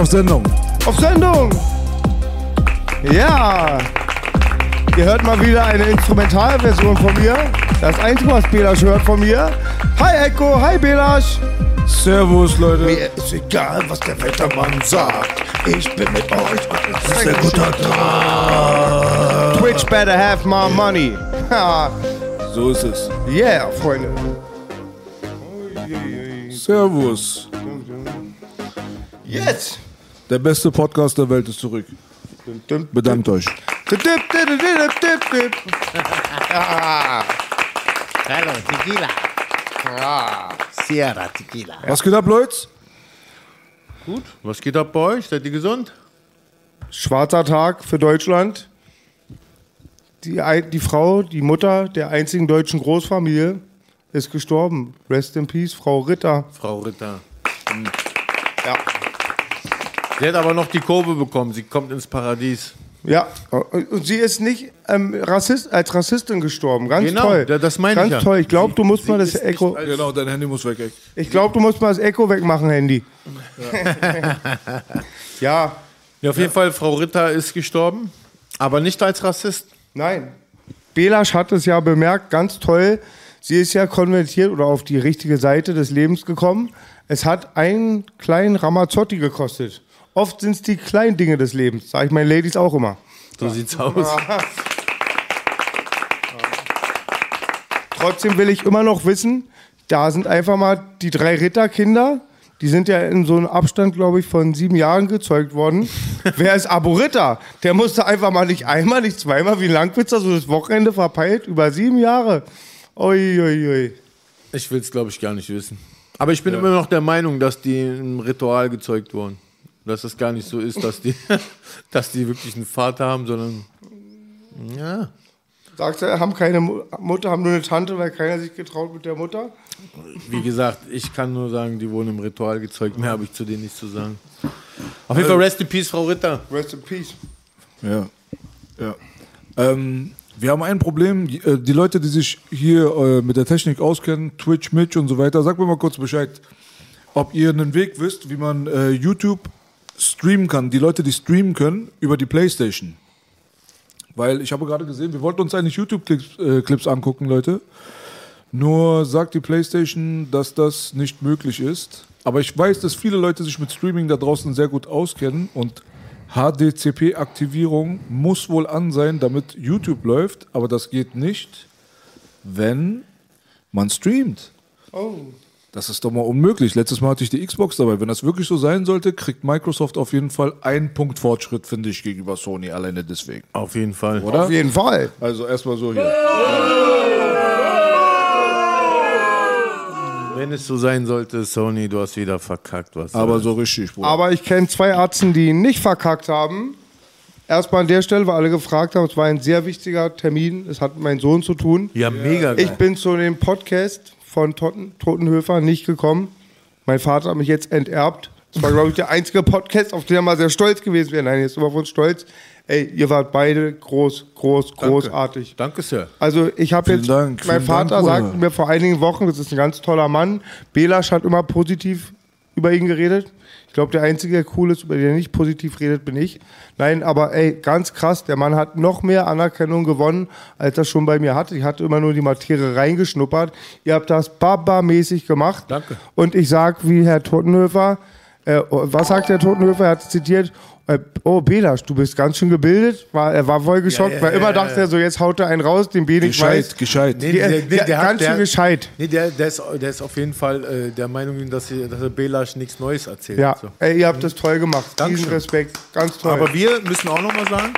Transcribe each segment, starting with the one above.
Auf Sendung. Auf Sendung. Ja. Ihr hört mal wieder eine Instrumentalversion von mir. Das einzige, was Belasch hört von mir. Hi Echo, hi Belasch. Servus, Leute. Mir ist egal, was der Wettermann sagt. Ich bin mit euch und es ist ein guter Tag. Twitch better have my money. So ist es. yeah, Freunde. Servus. Jetzt. Der beste Podcast der Welt ist zurück. Bedankt euch. Hallo, Tequila. Sierra Tequila. Was geht ab, Leute? Gut, was geht ab bei euch? Seid ihr gesund? Schwarzer Tag für Deutschland. Die, ein- die Frau, die Mutter der einzigen deutschen Großfamilie ist gestorben. Rest in Peace, Frau Ritter. Frau Ritter. Ja. Sie hat aber noch die Kurve bekommen. Sie kommt ins Paradies. Ja, und sie ist nicht ähm, Rassist, als Rassistin gestorben. Ganz Genau, toll. da- das meine Ganz ich ja. toll. Ich glaube, du musst Sie mal das Echo. Genau, dein Handy muss weg, ey. Ich glaube, du musst mal das Echo wegmachen, Handy. Ja. Ja, auf jeden Fall, Frau Ritter ist gestorben, aber nicht als Rassist. Nein. Belasch hat es ja bemerkt, ganz toll. Sie ist ja konvertiert oder auf die richtige Seite des Lebens gekommen. Es hat einen kleinen Ramazzotti gekostet. Oft sind es die kleinen Dinge des Lebens, sage ich meinen Ladies auch immer. So sieht's aus. Trotzdem will ich immer noch wissen, da sind einfach mal die drei Ritterkinder, die sind ja in so einem Abstand, glaube ich, von sieben Jahren gezeugt worden. Wer ist Abo Ritter? Der musste einfach mal nicht einmal, nicht zweimal wie Langwitzer so das Wochenende verpeilt. Über sieben Jahre. Ui, ui, ui. Ich will es, glaube ich, gar nicht wissen. Aber ich bin immer noch der Meinung, dass die im Ritual gezeugt wurden. Dass es gar nicht so ist, dass die, dass die wirklich einen Vater haben, sondern. Ja. Sagst du, haben keine Mu- Mutter, haben nur eine Tante, weil keiner sich getraut mit der Mutter? Wie gesagt, ich kann nur sagen, die wurden im Ritual gezeugt. Mehr habe ich zu denen nicht zu sagen. Auf jeden Fall Rest in Peace, Frau Ritter. Rest in Peace. Ja. ja. Ähm, wir haben ein Problem. Die, äh, Leute, die sich hier äh, mit der Technik auskennen, Twitch, Mitch und so weiter, sag mir mal kurz Bescheid, ob ihr einen Weg wisst, wie man äh, YouTube streamen kann. Die Leute, die streamen können über die Playstation. Weil ich habe gerade gesehen, wir wollten uns eigentlich YouTube-Clips äh, Clips angucken, Leute. Nur sagt die PlayStation, dass das nicht möglich ist. Aber ich weiß, dass viele Leute sich mit Streaming da draußen sehr gut auskennen und HDCP-Aktivierung muss wohl an sein, damit YouTube läuft, aber das geht nicht, wenn man streamt. Oh. Das ist doch mal unmöglich. Letztes Mal hatte ich die Xbox dabei. Wenn das wirklich so sein sollte, kriegt Microsoft auf jeden Fall einen Punkt Fortschritt, finde ich, gegenüber Sony alleine deswegen. Auf jeden Fall. Oder? Auf jeden Fall. Also erstmal so hier. Wenn es so sein sollte, Sony, du hast wieder verkackt. Was Aber so richtig, Bruder. Aber ich kenne zwei Ärzte, die nicht verkackt haben. Erstmal an der Stelle, weil alle gefragt haben, es war ein sehr wichtiger Termin. Es hat mit meinem Sohn zu tun. Ja, mega geil. Ich bin zu dem Podcast von Totten, Totenhöfer nicht gekommen. Mein Vater hat mich jetzt enterbt. Das war, glaube ich, der einzige Podcast, auf den er mal sehr stolz gewesen wäre. Nein, jetzt sind wir auf uns stolz. Ey, ihr wart beide groß, groß, großartig. Danke, Sir. Also ich habe jetzt, Dank, mein vielen Vater Dank, sagte mir vor einigen Wochen, das ist ein ganz toller Mann. Belasch hat immer positiv über ihn geredet. Ich glaube, der Einzige, der cool ist, über den er nicht positiv redet, bin ich. Nein, aber ey, ganz krass, der Mann hat noch mehr Anerkennung gewonnen, als er schon bei mir hatte. Ich hatte immer nur die Materie reingeschnuppert. Ihr habt das Baba-mäßig gemacht. Danke. Und ich sag, wie Herr Totenhöfer, äh, was sagt Herr Totenhöfer? Er hat zitiert, oh Belasch, du bist ganz schön gebildet. War, er war voll geschockt, ja, weil ja, immer ja, dachte ja. er so, jetzt haut er einen raus, den B nicht weiß. gescheit, gescheit. Nee, der- der- der- der hat- ganz schön gescheit. Nee, der, der, ist, der ist auf jeden Fall äh, der Meinung, dass, sie, dass der Belasch nichts Neues erzählt. Ja, So. ey, ihr habt das toll gemacht. Dankeschön. Diesen Respekt, ganz toll. Aber wir müssen auch nochmal sagen,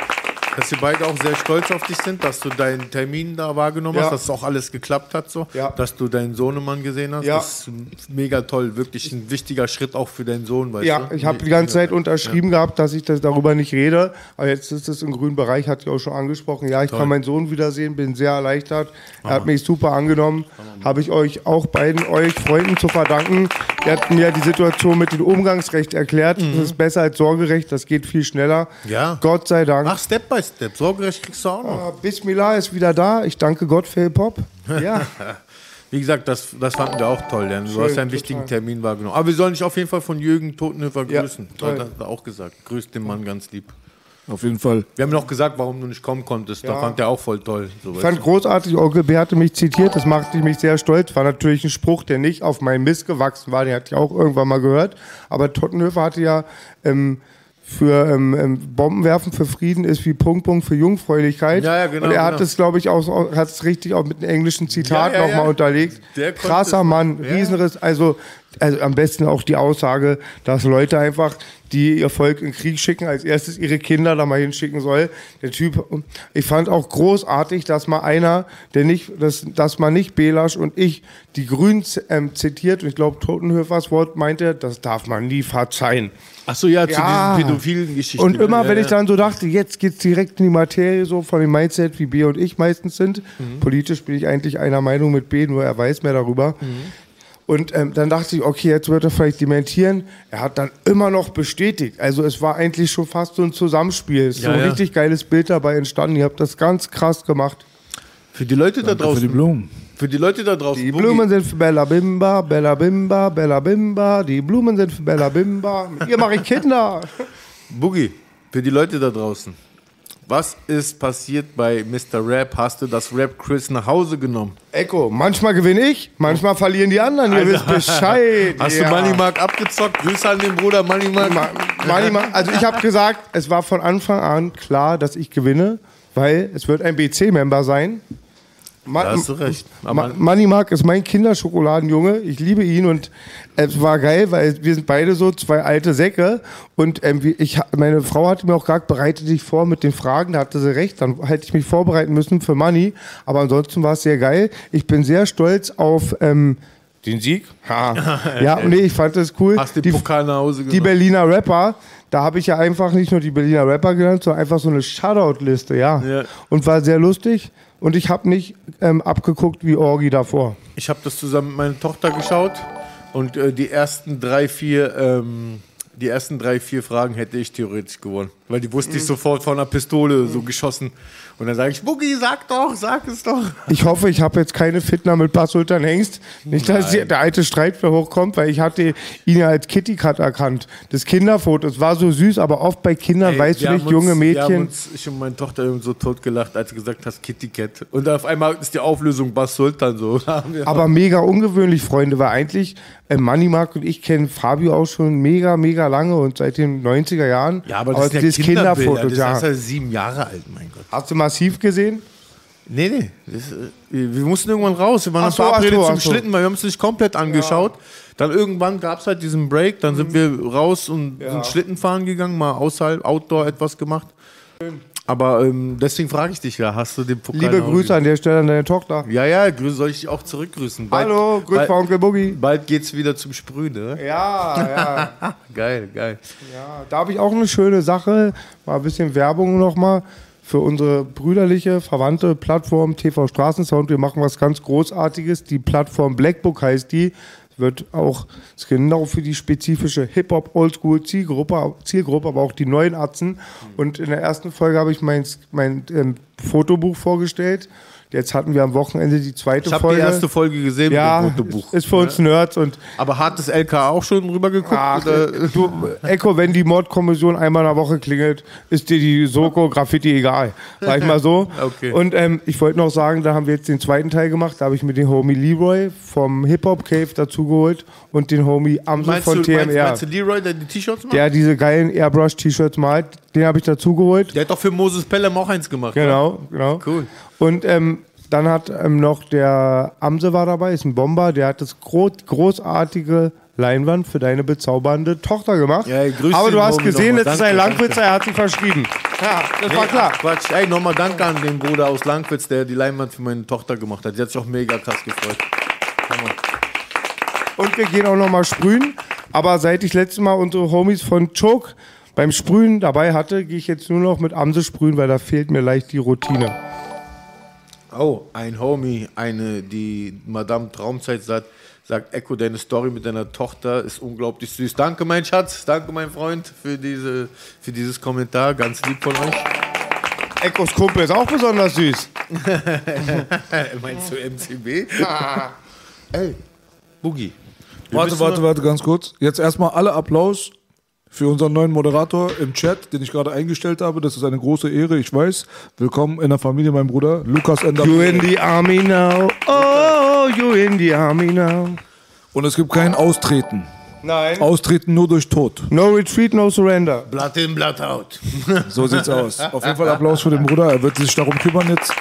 dass wir beide auch sehr stolz auf dich sind, dass du deinen Termin da wahrgenommen Ja. hast, dass es auch alles geklappt hat, so. Ja. dass du deinen Sohnemann gesehen hast. Ja. Das ist mega toll, wirklich ein wichtiger Schritt auch für deinen Sohn. Weißt ja, du? ich habe die ganze Zeit unterschrieben gehabt, dass ich das darüber nicht rede. Aber jetzt ist es im grünen Bereich, hat ich auch schon angesprochen. Ja, ich kann meinen Sohn wiedersehen, bin sehr erleichtert. Er hat mich super angenommen. Habe ich euch auch beiden euch Freunden zu verdanken. Ihr habt mir die Situation mit dem Umgangsrecht erklärt. Das ist besser als Sorgerecht, das geht viel schneller. Ja. Gott sei Dank. Ach, Step by Step. Sorgerecht kriegst du auch noch. Ah, Bismillah ist wieder da. Ich danke Gott für Hip-Hop. Ja. Wie gesagt, das, das fanden wir auch toll, denn du Schön, hast einen total. wichtigen Termin wahrgenommen. Aber wir sollen dich auf jeden Fall von Jürgen Totenhöfer Ja, grüßen. toll. das hat er auch gesagt. Grüß den Mann ganz lieb. Auf jeden Fall. Wir haben noch gesagt, warum du nicht kommen konntest. Da Ja. fand er auch voll toll. So, Ich fand du. großartig, Onkel B hatte mich zitiert, das machte mich sehr stolz. War natürlich ein Spruch, der nicht auf meinen Mist gewachsen war, den hatte ich auch irgendwann mal gehört. Aber Tottenhöfer hatte ja ähm, für ähm, ähm, Bombenwerfen für Frieden ist wie Punkt, Punkt für Jungfräulichkeit. Ja, ja, genau, Und er hat genau. es, glaube ich, auch, hat es richtig auch mit einem englischen Zitat Ja, ja, nochmal ja. unterlegt. Der Krasser. Mann. Riesenriss. Also, also am besten auch die Aussage, dass Leute einfach, die ihr Volk in den Krieg schicken, als erstes ihre Kinder da mal hinschicken soll. Der Typ, ich fand auch großartig, dass mal einer, der nicht, dass, dass man nicht Belasch und ich die Grünen ähm, zitiert, und ich glaube, Totenhöfers Wort meinte, das darf man nie verzeihen. Ach so, ja, zu Ja. diesen pädophilen Geschichten. Und immer, Ja, wenn ich dann so dachte, jetzt geht's direkt in die Materie, so von dem Mindset, wie B und ich meistens sind. Mhm. Politisch bin ich eigentlich einer Meinung mit B, nur er weiß mehr darüber. Mhm. Und ähm, dann dachte ich, okay, jetzt wird er vielleicht dementieren. Er hat dann immer noch bestätigt. Also es war eigentlich schon fast so ein Zusammenspiel. Es ist Ja, so ein ja. richtig geiles Bild dabei entstanden. Ihr habt das ganz krass gemacht. Für die Leute da Danke für draußen. die Blumen. Für die Leute da draußen. Die Blumen sind für Bella Bimba, Bella Bimba, Bella Bimba. Die Blumen sind für Bella Bimba. Mit ihr mache ich Kinder. Boogie, für die Leute da draußen. Was ist passiert bei Mr. Rap? Hast du das Rap-Quiz nach Hause genommen? Echo, manchmal gewinne ich, manchmal verlieren die anderen. Ihr wisst Bescheid. Hast ja. du Money Mark abgezockt? Grüße an den Bruder Money Mark. Ma- Money Ma- Also ich habe gesagt, es war von Anfang an klar, dass ich gewinne, weil es wird ein BC-Member sein. Ma Da hast du recht. Ma Money Mark ist mein Kinderschokoladenjunge. Ich liebe ihn und es war geil, weil wir sind beide so zwei alte Säcke. Und ähm, ich, meine Frau hatte mir auch gesagt, bereite dich vor mit den Fragen. Da hatte sie recht. Dann hätte ich mich vorbereiten müssen für Money. Aber ansonsten war es sehr geil. Ich bin sehr stolz auf ähm, den Sieg. Ha. ja, nee, ich fand das cool. hast den Die- Pokal nach Hause die genommen. Berliner Rapper, da habe ich ja einfach nicht nur die Berliner Rapper genannt, sondern einfach so eine Shoutout-Liste, ja. Ja. Und war sehr lustig. Und ich habe nicht ähm, abgeguckt wie Orgi davor. Ich habe das zusammen mit meiner Tochter geschaut und äh, die ersten drei, vier, ähm, die ersten drei, vier Fragen hätte ich theoretisch gewonnen. Weil die wusste ich sofort von einer Pistole so geschossen. Und dann sage ich, Boogie, sag doch, sag es doch. Ich hoffe, ich habe jetzt keine Fitner mit Bas Sultan Hengst. Nicht, dass die, der alte Streit wieder hochkommt, weil ich hatte ihn ja als Kitty Cat erkannt. Das Kinderfoto, es war so süß, aber oft bei Kindern, Ey, weißt du nicht, haben junge uns, Wir haben Mädchen. uns, ich und meine Tochter haben so totgelacht, als du gesagt hast, Kitty Cat. Und auf einmal ist die Auflösung Bas Sultan so. Aber mega ungewöhnlich, Freunde, weil eigentlich äh, Money Mark und ich kennen Fabio auch schon mega, mega lange und seit den 90er Jahren. ja, aber das ja dieses Kinderbilder. Kinderfoto, Das ja. ist ja sieben Jahre alt, mein Gott. Hast du massiv gesehen? Nee, nee. Das, äh, wir mussten irgendwann raus. Wir waren Ach so, verabredet so, zum so. Schlitten, weil wir haben es nicht komplett angeschaut. Dann irgendwann gab es halt diesen Break, dann sind wir raus und sind Schlitten fahren gegangen, mal außerhalb, Outdoor etwas gemacht. Aber ähm, deswegen frage ich dich ja, hast du den Pokal Liebe Grüße an der Stelle an deine Tochter. Ja, ja, grüße, soll ich dich auch zurückgrüßen. Bald, Hallo, bald, von Onkel Boogie. bald geht's wieder zum Sprühen, ne? Ja, ja. Geil, geil. ja. Da habe ich auch eine schöne Sache. Mal ein bisschen Werbung nochmal für unsere brüderliche, verwandte Plattform TV Straßensound. Wir machen was ganz Großartiges. Die Plattform Blackbook heißt die. Wird auch genau für die spezifische Hip-Hop, Oldschool Zielgruppe, Zielgruppe, aber auch die neuen Atzen. Und in der ersten Folge habe ich mein, mein ähm, Fotobuch vorgestellt. Jetzt hatten wir am Wochenende die zweite Ich habe Folge. die erste Folge gesehen ja, mit dem Fotobuch. ist für uns Nerds und Aber hat das LK auch schon rübergeguckt? Ach, oder? du, Echo, wenn die Mordkommission einmal in der Woche klingelt, ist dir die Soko Graffiti egal. Sag ich mal so. Okay. Und ähm, ich wollte noch sagen, da haben wir jetzt den zweiten Teil gemacht. Da habe ich mir den Homie Leroy vom Hip Hop Cave dazugeholt und den Homie Amso Meinst von du, TMR. meinst, meinst du Leroy, der die T-Shirts macht? der diese geilen Airbrush-T-Shirts malt, den habe ich dazugeholt. Der hat doch für Moses Pelham auch eins gemacht. Genau, genau. Cool. Und ähm, dann hat ähm, noch der Amse war dabei, ist ein Bomber, der hat das gro großartige Leinwand für deine bezaubernde Tochter gemacht. Ja, grüß Aber du hast gesehen, nochmal. es ist ein Danke, Langwitzer, er hat sich verschrieben. Ja, das war Nee, klar. ach, Quatsch. Ey, nochmal Danke an den Bruder aus Langwitz, der die Leinwand für meine Tochter gemacht hat. Die hat sich auch mega krass gefreut. Und wir gehen auch noch mal sprühen. Aber seit ich letztes Mal unsere Homies von Choke beim Sprühen dabei hatte, gehe ich jetzt nur noch mit Amse sprühen, weil da fehlt mir leicht die Routine. Oh, ein Homie, eine, die Madame Traumzeit sagt, sagt, Echo, deine Story mit deiner Tochter ist unglaublich süß. Danke, mein Schatz, danke, mein Freund, für, diese, für dieses Kommentar. Ganz lieb von euch. Echos Kumpel ist auch besonders süß. Meinst du MCB? Ey, Boogie. Warte, warte, warte, ganz kurz. Jetzt erstmal alle Applaus für unseren neuen Moderator im Chat, den ich gerade eingestellt habe. Das ist eine große Ehre, ich weiß. Willkommen in der Familie, mein Bruder. Lukas Ender. You in the army now. Oh, you in the army now. Und es gibt kein Austreten. Nein. Austreten nur durch Tod. No retreat, no surrender. Blood in, Blood out. So sieht's aus. Auf jeden Fall Applaus für den Bruder. Er wird sich darum kümmern jetzt.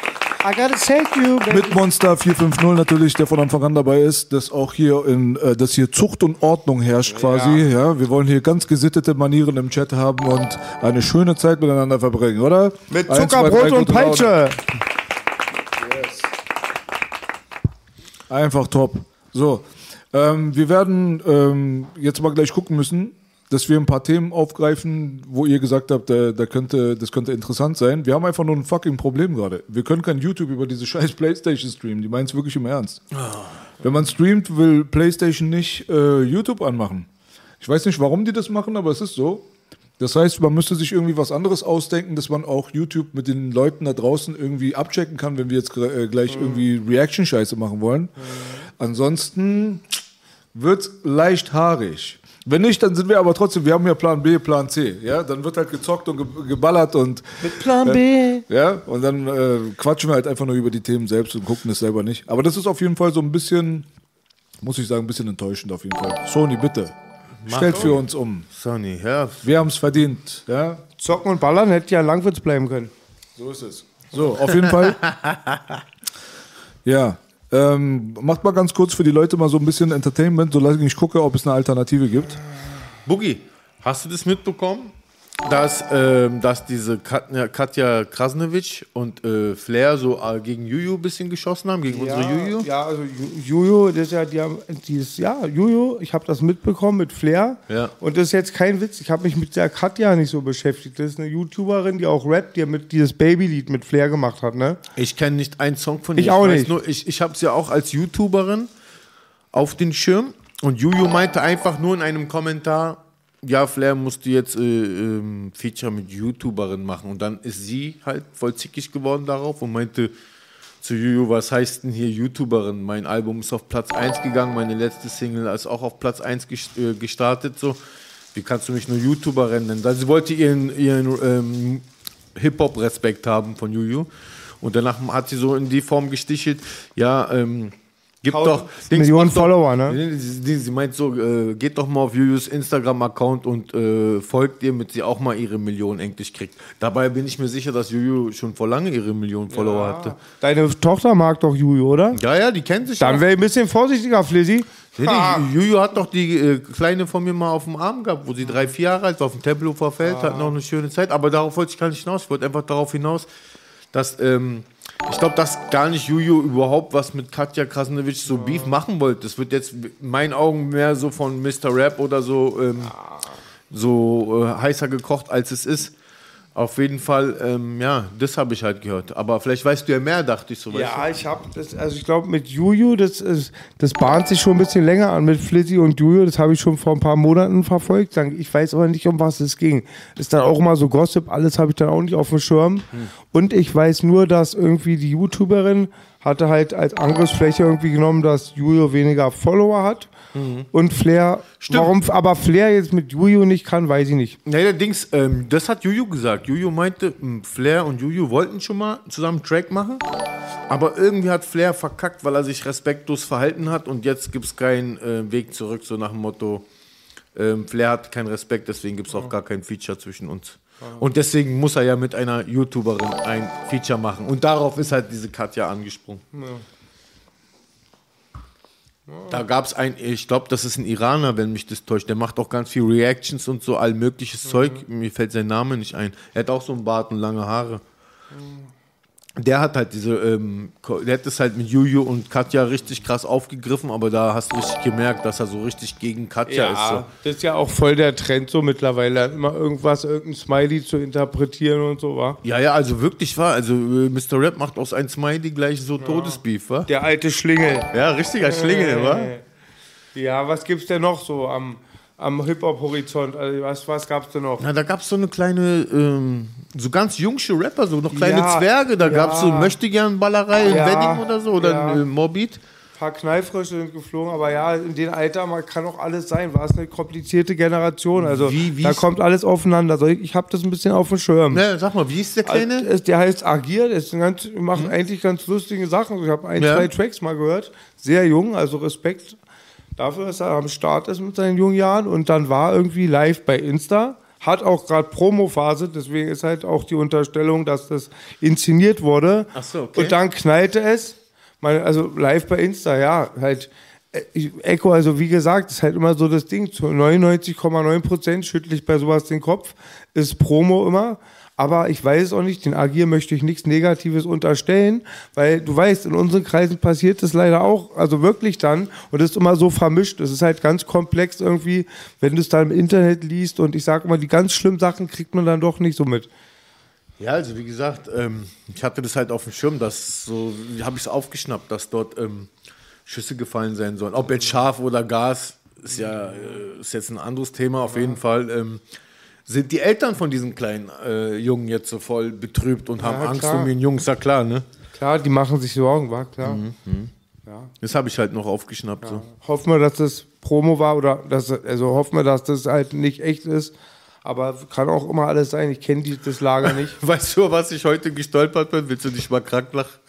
I gotta take you, baby. Mit Monster 450 natürlich, der von Anfang an dabei ist, dass auch hier in, äh, dass hier Zucht und Ordnung herrscht quasi. Ja. wir wollen hier ganz gesittete Manieren im Chat haben und eine schöne Zeit miteinander verbringen, oder? Mit Eins, zwei, Zuckerbrot drei, und. Peitsche. Einfach top. So, ähm, wir werden ähm, jetzt mal gleich gucken müssen, dass wir ein paar Themen aufgreifen, wo ihr gesagt habt, da, da könnte, das könnte interessant sein. Wir haben einfach nur ein fucking Problem gerade. Wir können kein YouTube über diese scheiß Playstation streamen. Die meinen es wirklich im Ernst. Wenn man streamt, will Playstation nicht äh, YouTube anmachen. Ich weiß nicht, warum die das machen, aber es ist so. Das heißt, man müsste sich irgendwie was anderes ausdenken, dass man auch YouTube mit den Leuten da draußen irgendwie abchecken kann, wenn wir jetzt äh, gleich irgendwie Reaction-Scheiße machen wollen. Ansonsten wird leicht haarig. Wenn nicht, dann sind wir aber trotzdem, wir haben ja Plan B, Plan C. Ja, dann wird halt gezockt und ge geballert und. Mit Plan B. Ja, und dann äh, quatschen wir halt einfach nur über die Themen selbst und gucken es selber nicht. Aber das ist auf jeden Fall so ein bisschen, muss ich sagen, ein bisschen enttäuschend auf jeden Fall. Sony, bitte. Stellt für uns um. Sonny, ja. Wir haben es verdient. Ja, Zocken und Ballern hätte ja Langwitz bleiben können. so ist es. So, auf jeden Fall. Ja. Ähm, macht mal ganz kurz für die Leute mal so ein bisschen Entertainment, solange ich gucke, ob es eine Alternative gibt. Boogie, hast du das mitbekommen? Dass, ähm, dass diese Katja, Katja Krasnewitsch und äh, Flair so äh, gegen Juju ein bisschen geschossen haben, gegen unsere Juju? Ja, also Ju- Juju, das ist ja, die haben dieses, ja, Juju, ich habe das mitbekommen mit Flair. Ja. Und das ist jetzt kein Witz, ich habe mich mit der Katja nicht so beschäftigt. Das ist eine YouTuberin, die auch rappt, die mit dieses Babylied mit Flair gemacht hat, ne? Ich kenne nicht einen Song von ihr. Ich auch nicht. Nur, ich ich habe sie ja auch als YouTuberin auf den Schirm. Und Juju meinte einfach nur in einem Kommentar, ja, Flair musste jetzt äh, ähm, Feature mit YouTuberin machen. Und dann ist sie halt voll zickig geworden darauf und meinte zu Juju, was heißt denn hier YouTuberin? Mein Album ist auf Platz 1 gegangen, meine letzte Single ist auch auf Platz 1 ges- äh, gestartet. So. Wie kannst du mich nur YouTuberin nennen? Also sie wollte ihren, ihren ähm, Hip-Hop-Respekt haben von Juju. Und danach hat sie so in die Form gestichelt, ja, ähm, gib doch... Millionen doch- Follower, ne? Sie, sie, meint so, äh, geht doch mal auf Jujus Instagram-Account und äh, folgt ihr, damit sie auch mal ihre Millionen endlich kriegt. Dabei bin ich mir sicher, dass Juju schon vor lange ihre Millionen Follower hatte. Deine Tochter mag doch Juju, oder? Ja, ja, die kennt sich Dann wäre ich ein bisschen vorsichtiger, Flizzy. Juju hat doch die äh, Kleine von mir mal auf dem Arm gehabt, wo sie drei, vier Jahre alt war, auf dem Tempelhofer Feld, hat noch eine schöne Zeit. Aber darauf wollte ich gar nicht hinaus. Ich wollte einfach darauf hinaus, dass, ähm, ich glaube, dass gar nicht Juju überhaupt was mit Katja Krasnewitsch so Beef machen wollte. Das wird jetzt in meinen Augen mehr so von Mr. Rap oder so, ähm, so äh, heißer gekocht, als es ist. Auf jeden Fall, ähm, ja, das habe ich halt gehört. Aber vielleicht weißt du ja mehr, dachte ich so. Ja, ich habe also ich glaube mit Juju, das ist, das bahnt sich schon ein bisschen länger an mit Flizzy und Juju, das habe ich schon vor ein paar Monaten verfolgt. Ich weiß aber nicht, um was es ging. Ist dann auch immer so Gossip, alles habe ich dann auch nicht auf dem Schirm. Und ich weiß nur, dass irgendwie die YouTuberin hatte halt als Angriffsfläche irgendwie genommen, dass Juju weniger Follower hat. Und Flair, warum aber Flair jetzt mit Juju nicht kann, weiß ich nicht. Nee, der Dings, ähm, das hat Juju gesagt. Juju meinte, m, Flair und Juju wollten schon mal zusammen einen Track machen, aber irgendwie hat Flair verkackt, weil er sich respektlos verhalten hat und jetzt gibt es keinen äh, Weg zurück, so nach dem Motto, ähm, Flair hat keinen Respekt, deswegen gibt es auch gar kein Feature zwischen uns. Und deswegen muss er ja mit einer YouTuberin ein Feature machen. Und darauf ist halt diese Katja angesprungen. Da gab es ein, ich glaube, das ist ein Iraner, wenn mich das täuscht. Der macht auch ganz viel Reactions und so all mögliches Zeug. Mir fällt sein Name nicht ein. Er hat auch so einen Bart und lange Haare. Der hat halt diese, ähm, der hat das halt mit Juju und Katja richtig krass aufgegriffen, aber da hast du richtig gemerkt, dass er so richtig gegen Katja ist. So. das ist ja auch voll der Trend so mittlerweile, immer irgendwas, irgendein Smiley zu interpretieren und so, wa? Ja, ja, also wirklich wahr. Also äh, Mr. Rap macht aus ein Smiley gleich so Todesbeef, wa? Der alte Schlingel. Ja, richtiger Schlingel, wa? Ja, was gibt's denn noch so am, am Hip-Hop-Horizont? Also was, was gab's denn noch? Na, da gab es so eine kleine, ähm, so ganz jungsche Rapper, so noch kleine Ja, Zwerge. Da ja. gab es so Möchtegern-Ballerei in Ja, Wedding oder so, oder ja. in äh, Morbid. Ein paar Kneifrösche sind geflogen, aber ja, in dem Alter man kann auch alles sein. War es eine komplizierte Generation. Also Wie- wie da kommt alles aufeinander. So, ich habe das ein bisschen auf dem Schirm. Ne, sag mal, wie ist der Kleine? Also, es- Der heißt Agir, der ist ganz, macht eigentlich ganz lustige Sachen. Ich habe ein, zwei Tracks mal gehört. Sehr jung, also Respekt dafür, dass er am Start ist mit seinen jungen Jahren. Und dann war irgendwie live bei Insta. Hat auch gerade Promophase, deswegen ist halt auch die Unterstellung, dass das inszeniert wurde. Ach so, okay. Und dann knallte es. Meine, also live bei Insta, ja, halt. äh, Echo, also wie gesagt, ist halt immer so das Ding. Zu 99,9 Prozent schüttle ich bei sowas den Kopf. Ist Promo immer. Aber ich weiß auch nicht, den Agir möchte ich nichts Negatives unterstellen, weil du weißt, in unseren Kreisen passiert das leider auch, also wirklich dann, und das ist immer so vermischt. Es ist halt ganz komplex irgendwie, wenn du es dann im Internet liest und ich sage immer, die ganz schlimmen Sachen kriegt man dann doch nicht so mit. Ja, also wie gesagt, ähm, ich hatte das halt auf dem Schirm, dass so, habe ich es aufgeschnappt, dass dort ähm, Schüsse gefallen sein sollen. Ob jetzt scharf oder Gas, ist ja äh, ist jetzt ein anderes Thema. Auf jeden Fall ähm, sind die Eltern von diesem kleinen äh, Jungen jetzt so voll betrübt und haben Angst klar. um den Jungen, ist ja klar, ne? Klar, die machen sich Sorgen, war klar. Das habe ich halt noch aufgeschnappt. So. Hoffen wir, dass das Promo war oder dass, also hoffen wir, dass das halt nicht echt ist. Aber kann auch immer alles sein. Ich kenne das Lager nicht. Weißt du, was ich heute gestolpert bin? Willst du dich mal krank lachen?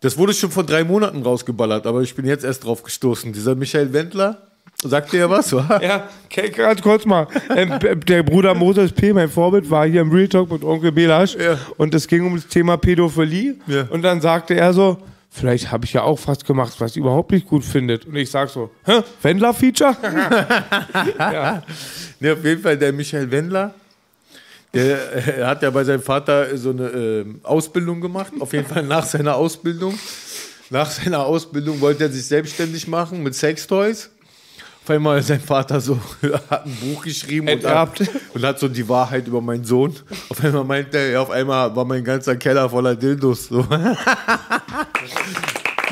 Das wurde schon vor drei Monaten rausgeballert, aber ich bin jetzt erst drauf gestoßen. Dieser Michael Wendler, sagt dir ja was, wa? Ja, ganz kurz mal. Ähm, der Bruder Moses P., mein Vorbild, war hier im Real Talk mit Onkel Belasch Ja. und es ging um das Thema Pädophilie. Ja. Und dann sagte er so, vielleicht habe ich ja auch was gemacht, was ihr überhaupt nicht gut findet. Und ich sag so, hä, Wendler-Feature? Ja, auf jeden Fall der Michael Wendler. Der äh, hat ja bei seinem Vater so eine ähm, Ausbildung gemacht. Auf jeden Fall nach seiner Ausbildung. Nach seiner Ausbildung wollte er sich selbstständig machen mit Sextoys. Auf einmal hat sein Vater so hat ein Buch geschrieben und hat, und hat so die Wahrheit über meinen Sohn. Auf einmal meinte er, auf einmal war mein ganzer Keller voller Dildos. So.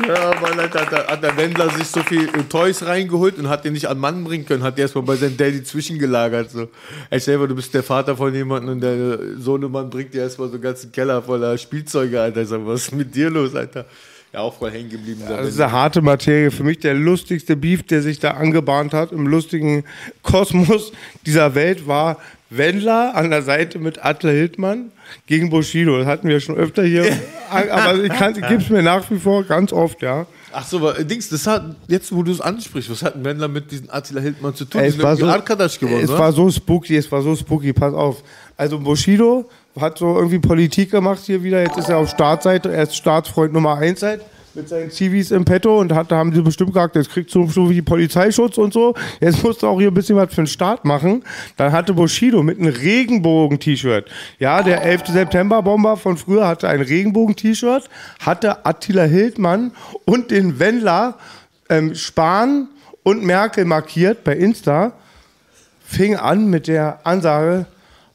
Ja, weil hat, hat, hat der Wendler sich so viel äh, Toys reingeholt und hat den nicht an Mann bringen können, hat die erstmal bei seinem Daddy zwischengelagert. So. Ey, selber, du bist der Vater von jemandem und der Sohnemann bringt dir erstmal so einen ganzen Keller voller Spielzeuge, Alter. Ich sag, was ist mit dir los, Alter? Ja, auch voll hängen geblieben. der Das ist eine harte Materie. Für mich der lustigste Beef, der sich da angebahnt hat im lustigen Kosmos dieser Welt, war Wendler an der Seite mit Atle Hildmann gegen Bushido. Das hatten wir schon öfter hier. Aber ich gebe es mir nach wie vor ganz oft, ja. Ach so, aber, äh, Dings, das hat, jetzt wo du es ansprichst, was hat ein Wendler mit diesem Attila Hildmann zu tun? Ey, es war so, geworden, es war so spooky, es war so spooky, pass auf. Also Bushido hat so irgendwie Politik gemacht hier wieder, jetzt ist er auf Startseite, er ist Staatsfreund Nummer 1 seit mit seinen Zivis im Petto und hat, da haben sie bestimmt gesagt, jetzt kriegt so, so wie Polizeischutz und so. Jetzt musst du auch hier ein bisschen was für den Staat machen. Dann hatte Bushido mit einem Regenbogen-T-Shirt. Ja, der 11. September-Bomber von früher hatte ein Regenbogen-T-Shirt, hatte Attila Hildmann und den Wendler ähm, Spahn und Merkel markiert bei Insta fing an mit der Ansage,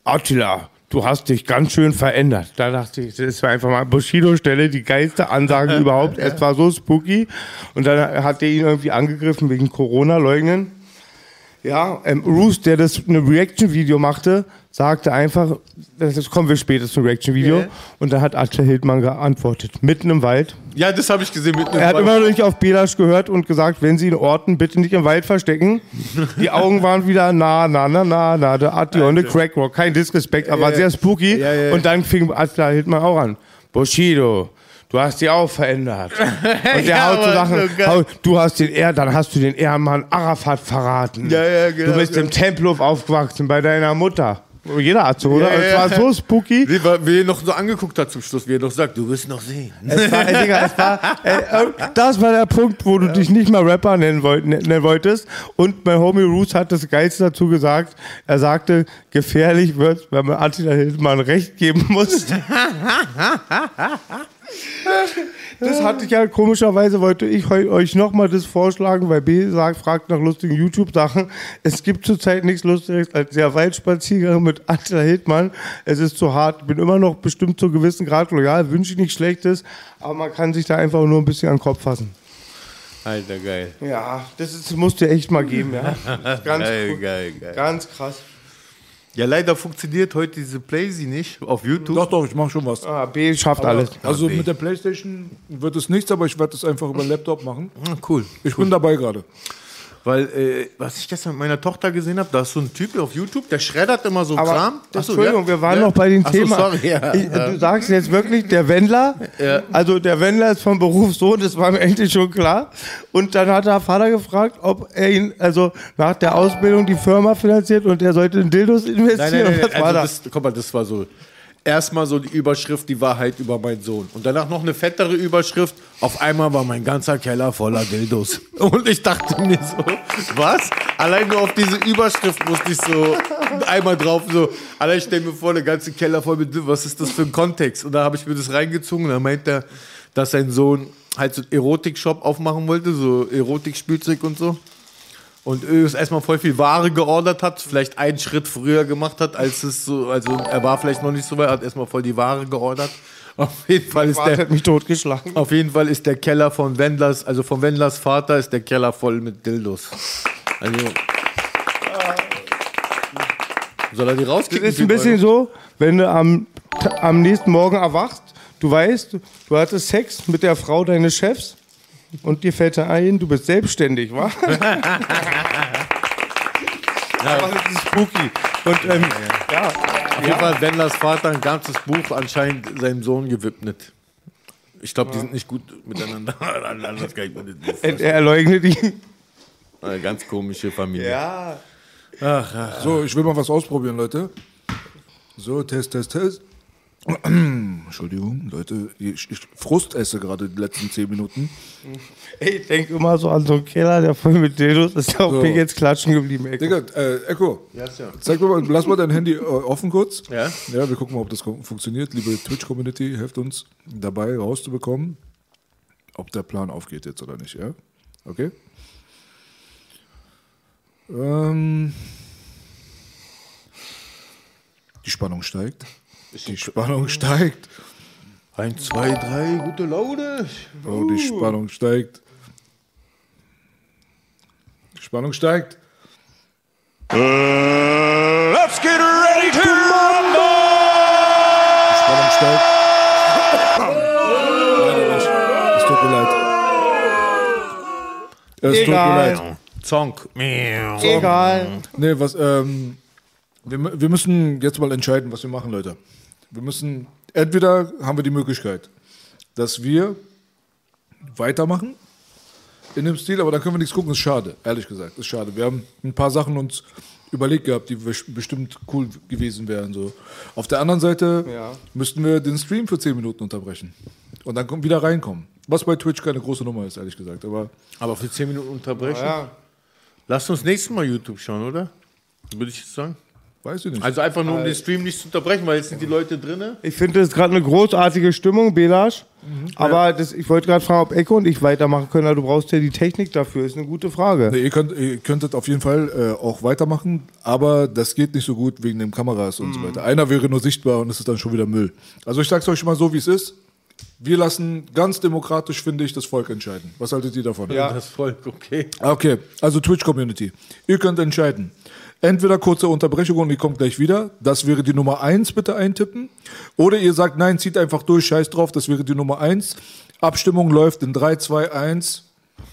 Attila, du hast dich ganz schön verändert. Da dachte ich, das war einfach mal Bushido-Stelle, die geilste Ansage überhaupt. Es war so spooky. Und dann hat er ihn irgendwie angegriffen wegen Corona-Leugnen. Ja, ähm, Roos, der das eine Reaction-Video machte, sagte einfach, das kommen wir später zum Reaction-Video. Ja. Und da hat Attila Hildmann geantwortet, mitten im Wald. Ja, das habe ich gesehen mit einem Er hat immer noch nicht auf Belasch gehört und gesagt, wenn Sie in Orten bitte nicht im Wald verstecken. Die Augen waren wieder na, na, na, na, na, der Atti on the crack rock. Kein Disrespect, aber Ja. sehr spooky. Ja. Und dann fing Attila Hildmann auch an. Bushido, du hast dich auch verändert. Und der Ja, haut so Sachen, haut, du hast den Ehr, dann hast du den Ehrmann Arafat verraten. Ja, ja, genau, Du bist genau. im Tempelhof aufgewachsen bei deiner Mutter. Jeder hat so, oder? Ja, Es ja. war so spooky. Wie, wie er noch so angeguckt hat zum Schluss, wie er noch sagt, du wirst noch sehen. Es war, ey, Digga, es war, ey, äh, das war der Punkt, wo du dich nicht mal Rapper nennen, wollt, nennen wolltest. Und mein Homie Roos hat das Geilste dazu gesagt. Er sagte, gefährlich wird, wenn man Attila Hildmann recht geben muss. Das hatte ich ja komischerweise, wollte ich euch nochmal das vorschlagen, weil B sagt, fragt nach lustigen YouTube-Sachen. Es gibt zurzeit nichts Lustiges als der Waldspaziergang mit Attila Hildmann. Es ist zu hart, bin immer noch bestimmt zu gewissen Grad loyal, wünsche nichts Schlechtes, aber man kann sich da einfach nur ein bisschen an den Kopf fassen. Alter, geil. Ja, das, ist, musst du echt mal geben, ja. Ganz, Geil, cool. geil, geil. ganz krass. Ja, leider funktioniert heute diese Playsee nicht auf YouTube. Doch, doch, ich mache schon was. Ah, B schafft alles. Also mit der Playstation wird es nichts, aber ich werde es einfach über den Laptop machen. Ah, cool. Ich bin dabei gerade. Weil, äh, was ich gestern mit meiner Tochter gesehen habe, da ist so ein Typ auf YouTube, der schreddert immer so Aber, Kram. Ach so, Entschuldigung, ja? wir waren ja? noch bei dem Ach so, Thema. sorry, ja. Ich, du sagst jetzt wirklich, der Wendler, also der Wendler ist vom Beruf so, das war mir endlich schon klar. Und dann hat der Vater gefragt, ob er ihn, also nach der Ausbildung die Firma finanziert und er sollte in Dildos investieren. Nein, nein, nein, Was war also das? das, guck mal, das war so. Erstmal so die Überschrift, die Wahrheit über meinen Sohn. Und danach noch eine fettere Überschrift. Auf einmal war mein ganzer Keller voller Dildos. Und ich dachte mir so, was? Allein nur auf diese Überschrift musste ich so einmal drauf so, allein stell mir vor, der ganze Keller voll mit Dildos. Was ist das für ein Kontext? Und da habe ich mir das reingezogen. Und dann meint er, dass sein Sohn halt so einen Erotik-Shop aufmachen wollte, so Erotik-Spielzeug und so und erstmal voll viel Ware geordert hat, vielleicht einen Schritt früher gemacht hat, als es so, also er war vielleicht noch nicht so weit, hat erstmal voll die Ware geordert. Auf jeden Fall ist der, hat mich totgeschlagen. auf jeden Fall ist der Keller von Wendlers, also von Wendlers Vater ist der Keller voll mit Dildos. Also, soll er die Das rauskicken? ist ein bisschen so, wenn du am, am nächsten Morgen erwachst, du weißt, du hattest Sex mit der Frau deines Chefs Und dir fällt da ein, du bist selbstständig, wa? Aber das ist spooky. Und ähm, ja, Auf jeden Fall Wendlers Vater ein ganzes Buch anscheinend seinem Sohn gewidmet. Ich glaube, die sind nicht gut miteinander. Anders kann ich mir das nicht er, er leugnet ihn. Eine ganz komische Familie. Ja. So, ich will mal was ausprobieren, Leute. So, Test, Test, Test. Entschuldigung, Leute, ich, ich Frust esse gerade die letzten 10 Minuten. Ey, Ich denke immer so an so einen Keller, der voll mit Dildos ist. Der auf So. mich jetzt klatschen geblieben. Ey. Digga, äh, Echo, ja. zeig mir mal, lass mal dein Handy äh, offen kurz. Ja? Ja, wir gucken mal, ob das funktioniert. Liebe Twitch-Community, helft uns dabei rauszubekommen, ob der Plan aufgeht jetzt oder nicht, ja? Okay? Ähm, die Spannung steigt. Die Spannung steigt. Eins, zwei, drei, gute Laune. Oh, die Spannung steigt. Die Spannung steigt. Let's get ready to Die Spannung steigt. Leider nicht. Es tut mir leid. Es tut mir leid. Zonk. Egal. Nee, was, ähm, wir, wir müssen jetzt mal entscheiden, was wir machen, Leute. Wir müssen, entweder haben wir die Möglichkeit, dass wir weitermachen in dem Stil, aber dann können wir nichts gucken, ist schade, ehrlich gesagt, ist schade. Wir haben ein paar Sachen uns überlegt gehabt, die bes- bestimmt cool gewesen wären. So. Auf der anderen Seite Ja. müssten wir den Stream für 10 Minuten unterbrechen und dann wieder reinkommen. Was bei Twitch keine große Nummer ist, ehrlich gesagt. Aber Aber für 10 Minuten unterbrechen. Ja. Lasst uns nächstes Mal YouTube schauen, oder? Würde ich jetzt sagen. Weiß ich nicht. Also einfach nur, um den Stream nicht zu unterbrechen, weil jetzt sind die Leute drin. Ich finde, das ist gerade eine großartige Stimmung, Belasch. Aber das, ich wollte gerade fragen, ob Echo und ich weitermachen können. aber Du brauchst ja die Technik dafür. Ist eine gute Frage. Nee, ihr, könnt, ihr könntet auf jeden Fall äh, auch weitermachen, aber das geht nicht so gut wegen den Kameras und so weiter. Einer wäre nur sichtbar und es ist dann schon wieder Müll. Also ich sag's euch mal so, wie es ist. Wir lassen ganz demokratisch, finde ich, das Volk entscheiden. Was haltet ihr davon? Ja. Das Volk, okay. Okay, also Twitch-Community. Ihr könnt entscheiden. Entweder kurze Unterbrechung und ihr kommt gleich wieder. Das wäre die Nummer 1, bitte eintippen. Oder ihr sagt, nein, zieht einfach durch, scheiß drauf, das wäre die Nummer 1. Abstimmung läuft in 3, 2, 1.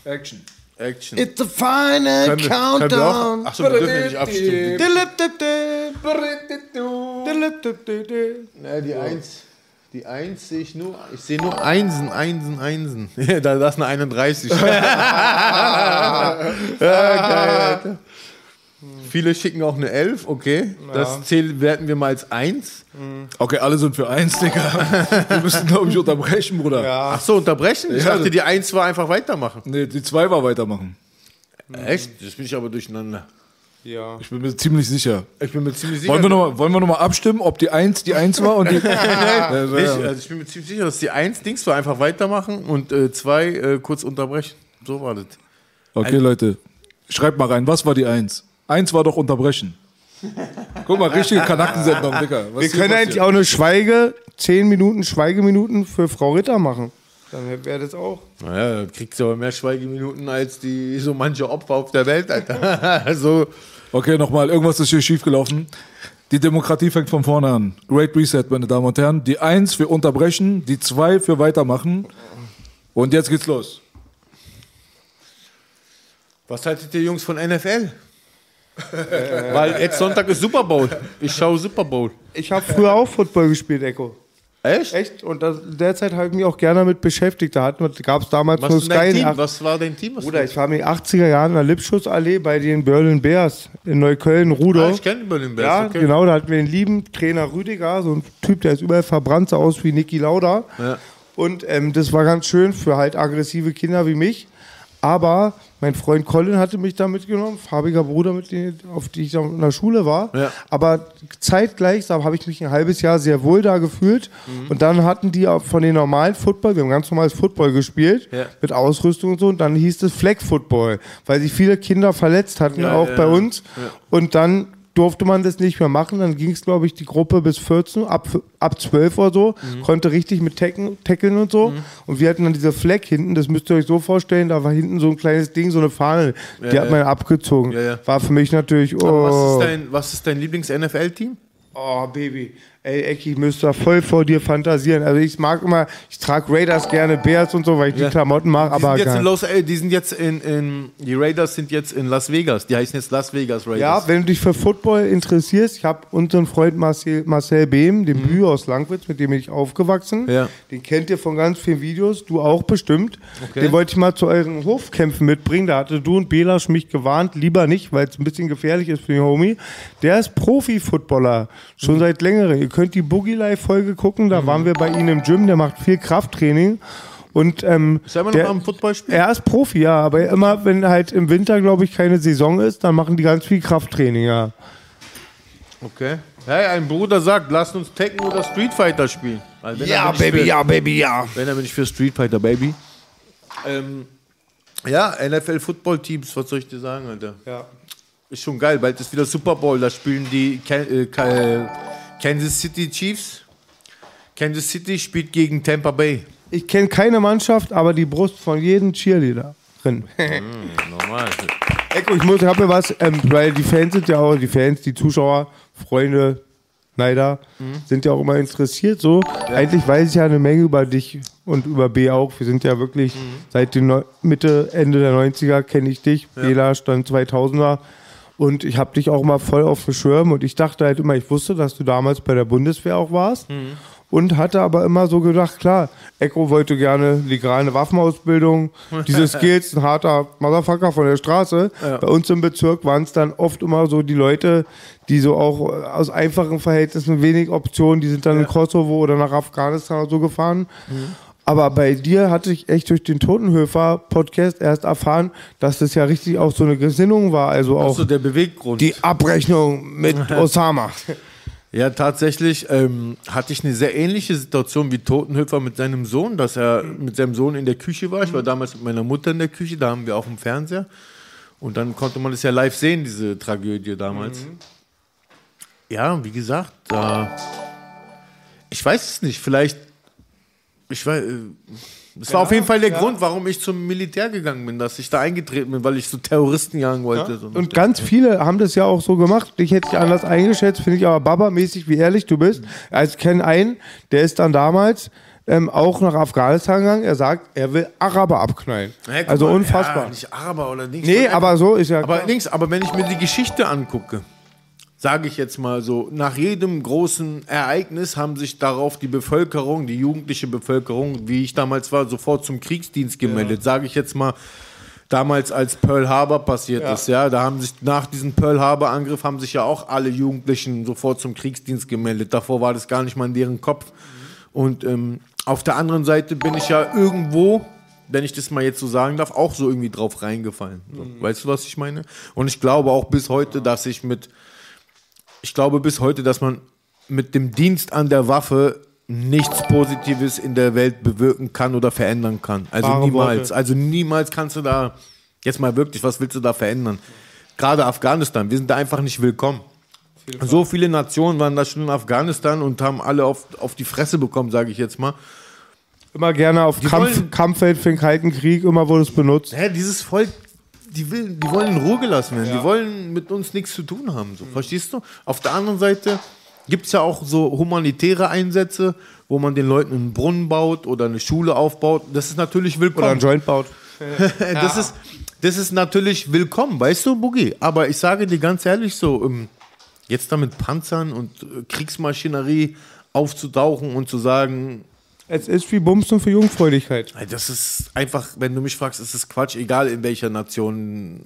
Action. Action. It's the final Können wir- auch- Achso, wir dürfen ja nicht abstimmen. Die Eins. Die Eins sehe ich nur. Ich sehe nur Einsen, Einsen, Einsen. da ist eine 31. ja, geil, Alter. Viele schicken auch eine 11, okay. Das zählen, werten wir mal als 1. Okay, alle sind für 1, Digga. Wir müssen, glaube ich, unterbrechen, Bruder. Ach so, unterbrechen? Ich Ja. dachte, die 1 war einfach weitermachen. Nee, die 2 war weitermachen. Echt? Das bin ich aber durcheinander. Ja. Ich bin mir ziemlich sicher. Ich bin mir ziemlich sicher. Wollen wir nochmal wollen wir noch mal abstimmen, ob die 1 die 1 war und die. Ja, so, Ich, ja. also ich bin mir ziemlich sicher, dass die 1 Dings war einfach weitermachen und 2 äh, kurz unterbrechen. So war das. Okay, Leute, schreibt mal rein, was war die 1? 1 war doch unterbrechen. Guck mal, richtige Kanackensendung, Digga. Was Wir können eigentlich auch eine Schweige, 10 Minuten Schweigeminuten für Frau Ritter machen. Dann wäre das auch. Naja, da kriegst du aber mehr Schweigeminuten als die so manche Opfer auf der Welt, Alter. also, Okay, nochmal, irgendwas ist hier schiefgelaufen. Die Demokratie fängt von vorne an. Great Reset, meine Damen und Herren. Die 1 für unterbrechen, die 2 für weitermachen. Und jetzt geht's los. was haltet ihr Jungs von NFL? Weil jetzt Sonntag ist Super Bowl. Ich schaue Super Bowl. Ich habe früher auch Football gespielt, Echo. Echt? Echt? Und das, derzeit habe ich mich auch gerne mit beschäftigt. Da gab es damals Was, nur Sky. Team? Was war dein Team? Was Bruder, ich war in den 80er Jahren in der Lipschussallee bei den Berlin Bears in Neukölln, ah, Rudolf. ich kenne Berlin Bears. Ja, okay. genau, da hatten wir den lieben Trainer Rüdiger, so ein Typ, der ist überall verbrannt, sah aus wie Niki Lauda. Ja. Und ähm, das war ganz schön für halt aggressive Kinder wie mich. Aber mein Freund Colin hatte mich da mitgenommen, farbiger Bruder, mit dem, auf die ich in der Schule war. Ja. Aber zeitgleich habe ich mich ein halbes Jahr sehr wohl da gefühlt. Mhm. Und dann hatten die auch von den normalen Football, wir haben ganz normales Football gespielt, Ja. mit Ausrüstung und so. Und dann hieß es Flag Football, weil sich viele Kinder verletzt hatten, Ja, auch bei uns. Und dann durfte man das nicht mehr machen. Dann ging es, glaube ich, die Gruppe bis 14, ab, ab 12 oder so, Mhm. konnte richtig mit tacken, tackeln und so. Und wir hatten dann diese Flag hinten, das müsst ihr euch so vorstellen, da war hinten so ein kleines Ding, so eine Fahne, die hat man abgezogen. Ja, ja. War für mich natürlich, oh, was ist dein, was ist dein Lieblings-NFL-Team? oh Baby. Ey, Ecki, ich müsste da voll vor dir fantasieren. Also ich mag immer, ich trage Raiders gerne, Bears und so, weil ich die Ja. Klamotten mag, Die aber sind jetzt in Los, äh, die sind jetzt in, in, die Raiders sind jetzt in Las Vegas. Die heißen jetzt Las Vegas Raiders. Ja, wenn du dich für Football interessierst, ich habe unseren Freund Marcel, Marcel Behm, den Bühe aus Langwitz, mit dem bin ich aufgewachsen. Mhm. Ja. Den kennt ihr von ganz vielen Videos, du auch bestimmt. Okay. Den wollte ich mal zu euren Hofkämpfen mitbringen. Da hatte du und Belasch mich gewarnt, lieber nicht, weil es ein bisschen gefährlich ist für den Homie. Der ist Profi-Footballer, schon Mhm. seit längerem. Ihr könnt die Boogie Live-Folge gucken, da waren wir bei ihm im Gym, der macht viel Krafttraining. Und, ähm, Ist er immer noch der- am Football spielen? er ist Profi, ja, aber immer, wenn halt im Winter, glaube ich, keine Saison ist, dann machen die ganz viel Krafttraining, ja. Okay. Hey, ein Bruder sagt, lasst uns Tekken oder Street Fighter spielen. Wenn Ja, Baby, für, ja, Baby, ja. Wenn er bin ich für Street Fighter, Baby. Ähm, ja, NFL Football Teams, was soll ich dir sagen, Alter? Ja. Ist schon geil, bald ist wieder Super Bowl, da spielen die äh, äh, Kansas City Chiefs. Kansas City spielt gegen Tampa Bay. Ich kenne keine Mannschaft, aber die Brust von jedem Cheerleader drin. Normal. Echo, ich muss, ich habe mir was, ähm, weil die Fans sind ja auch, die Fans, die Zuschauer, Freunde, Neider, sind ja auch immer interessiert. So, eigentlich weiß ich ja eine Menge über dich und über B auch. Wir sind ja wirklich seit den Neu Mitte, Ende der 90er kenne ich dich. Bela stand 2000er. Und ich habe dich auch mal voll auf dem Schirm und ich dachte halt immer, ich wusste, dass du damals bei der Bundeswehr auch warst. Und hatte aber immer so gedacht, klar, Echo wollte gerne legale Waffenausbildung, diese Skills, ein harter Motherfucker von der Straße. Bei uns im Bezirk waren es dann oft immer so die Leute, die so auch äh, aus einfachen Verhältnissen wenig Optionen, die sind dann in Kosovo oder nach Afghanistan oder so gefahren. Aber bei dir hatte ich echt durch den Totenhöfer-Podcast erst erfahren, dass das ja richtig auch so eine Gesinnung war. Also auch so der Beweggrund. die Abrechnung mit Osama. Ja, tatsächlich ähm, hatte ich eine sehr ähnliche Situation wie Totenhöfer mit seinem Sohn, dass er mit seinem Sohn in der Küche war. Ich war damals mit meiner Mutter in der Küche, da haben wir auch im Fernseher. Und dann konnte man es ja live sehen, diese Tragödie damals. Ja, wie gesagt, da. Ich weiß es nicht, vielleicht. Ich weiß. äh, Das war auf jeden Fall der Grund, warum ich zum Militär gegangen bin, dass ich da eingetreten bin, weil ich so Terroristen jagen wollte. So. Und ganz viele haben das ja auch so gemacht. Ich hätte dich anders eingeschätzt, finde ich aber Baba-mäßig, wie ehrlich du bist. Also ich kenne einen, der ist dann damals ähm, auch nach Afghanistan gegangen. Er sagt, er will Araber abknallen. Hey, also mal, unfassbar. Ja, nicht Araber oder nichts. nee, aber so ist ja Aber links, aber wenn ich mir die Geschichte angucke, sage ich jetzt mal so, nach jedem großen Ereignis haben sich darauf die Bevölkerung, die jugendliche Bevölkerung, wie ich damals war, sofort zum Kriegsdienst gemeldet. Sage ich jetzt mal, damals als Pearl Harbor passiert ist, ja, da haben sich nach diesem Pearl Harbor Angriff haben sich ja auch alle Jugendlichen sofort zum Kriegsdienst gemeldet. Davor war das gar nicht mal in deren Kopf. Und ähm, auf der anderen Seite bin ich ja irgendwo, wenn ich das mal jetzt so sagen darf, auch so irgendwie drauf reingefallen. So, Weißt du, was ich meine? Und ich glaube auch bis heute, dass ich mit, ich glaube bis heute, dass man mit dem Dienst an der Waffe nichts Positives in der Welt bewirken kann oder verändern kann. Also Wahre niemals. Worte. Also niemals kannst du da, jetzt mal wirklich, was willst du da verändern? Gerade Afghanistan, wir sind da einfach nicht willkommen. So viele Nationen waren da schon in Afghanistan und haben alle auf, auf die Fresse bekommen, sage ich jetzt mal. Immer gerne auf Kampf, Kampffeld für den Kalten Krieg, immer wurde es benutzt. Hä, dieses Volk, die, will, die wollen in Ruhe gelassen werden. Die wollen mit uns nichts zu tun haben. So. Verstehst du? Auf der anderen Seite gibt es ja auch so humanitäre Einsätze, wo man den Leuten einen Brunnen baut oder eine Schule aufbaut. Das ist natürlich Oder willkommen. ein Joint baut. das, ist, das ist natürlich willkommen, weißt du, Boogie? Aber ich sage dir ganz ehrlich so, ähm, jetzt da mit Panzern und äh, Kriegsmaschinerie aufzutauchen und zu sagen, Es ist wie Bumsen für Jungfräulichkeit. das ist einfach, wenn du mich fragst, ist das Quatsch, egal in welcher Nation.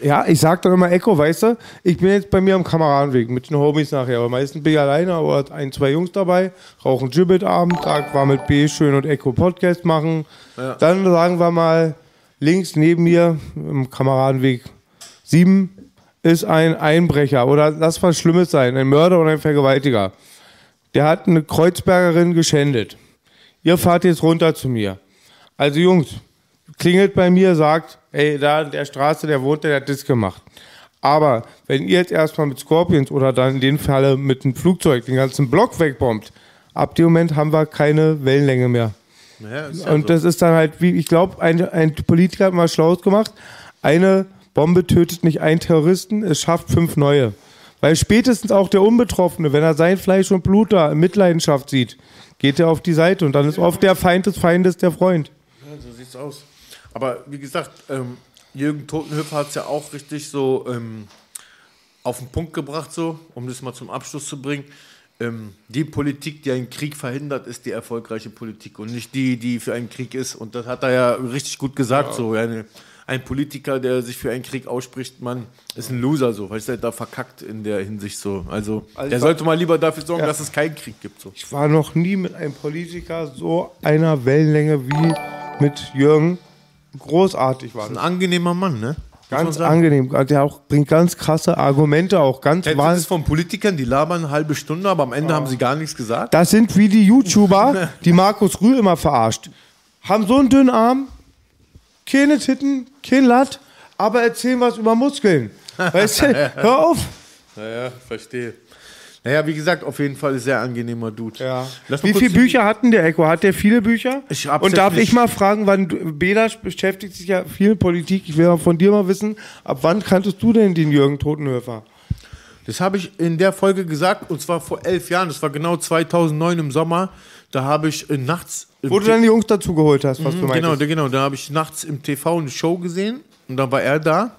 Ja, ich sag dann immer Echo, weißt du, ich bin jetzt bei mir am Kameradenweg mit den Homies nachher, aber meistens bin ich alleine, aber hat ein, zwei Jungs dabei, rauchen Gibbet-Abend, Tag war mit B schön und Echo Podcast machen. Dann sagen wir mal, links neben mir im Kameradenweg 7 ist ein Einbrecher oder lass was Schlimmes sein, ein Mörder oder ein Vergewaltiger. Der hat eine Kreuzbergerin geschändet. Ihr fahrt jetzt runter zu mir. Also Jungs, klingelt bei mir, sagt, ey, da in der Straße, der wohnt, der hat das gemacht. Aber wenn ihr jetzt erstmal mit Scorpions oder dann in dem Falle mit einem Flugzeug den ganzen Block wegbombt, ab dem Moment haben wir keine Wellenlänge mehr. Ja, ist Und das ist dann halt, wie ich glaube, ein, ein Politiker hat mal Schlaues gemacht. Eine Bombe tötet nicht einen Terroristen, es schafft fünf neue. Weil spätestens auch der Unbetroffene, wenn er sein Fleisch und Blut da in Mitleidenschaft sieht, geht er auf die Seite und dann ist oft der Feind des Feindes der Freund. Ja, so sieht's aus. Aber wie gesagt, ähm, Jürgen Totenhöfer hat es ja auch richtig so ähm, auf den Punkt gebracht, so, um das mal zum Abschluss zu bringen. Ähm, die Politik, die einen Krieg verhindert, ist die erfolgreiche Politik und nicht die, die für einen Krieg ist. Und das hat er ja richtig gut gesagt. So, eine, ein Politiker, der sich für einen Krieg ausspricht, man ist ein Loser, so, weil es halt da verkackt in der Hinsicht so. Also, der sollte mal lieber dafür sorgen, Ja. dass es keinen Krieg gibt. So. Ich war noch nie mit einem Politiker so einer Wellenlänge wie mit Jürgen. Großartig war Ein das. angenehmer Mann, ne? Ganz angenehm. Der auch bringt ganz krasse Argumente, auch ganz das von Politikern, die labern eine halbe Stunde, aber am Ende haben sie gar nichts gesagt? Das sind wie die YouTuber, die Markus Rühl immer verarscht. Haben so einen dünnen Arm, keine Titten, kein Latt, aber erzählen was über Muskeln. Weißt du, hör auf. Ja, ja, verstehe. Naja, wie gesagt, auf jeden Fall sehr angenehmer Dude. Ja. Wie viele Bücher hatten der Echo? Hat der viele Bücher? Ich Und darf ich mal fragen, wann du, Bela beschäftigt sich ja viel mit Politik. Ich will von dir mal wissen, ab wann kanntest du denn den Jürgen Totenhöfer? Das habe ich in der Folge gesagt, und zwar vor elf Jahren. Das war genau 2009 im Sommer. Da habe ich äh, nachts. Wo du dann die Jungs dazu geholt hast, was du Mhm, meinst. genau, da, genau, da habe ich nachts im TV eine Show gesehen und dann war er da.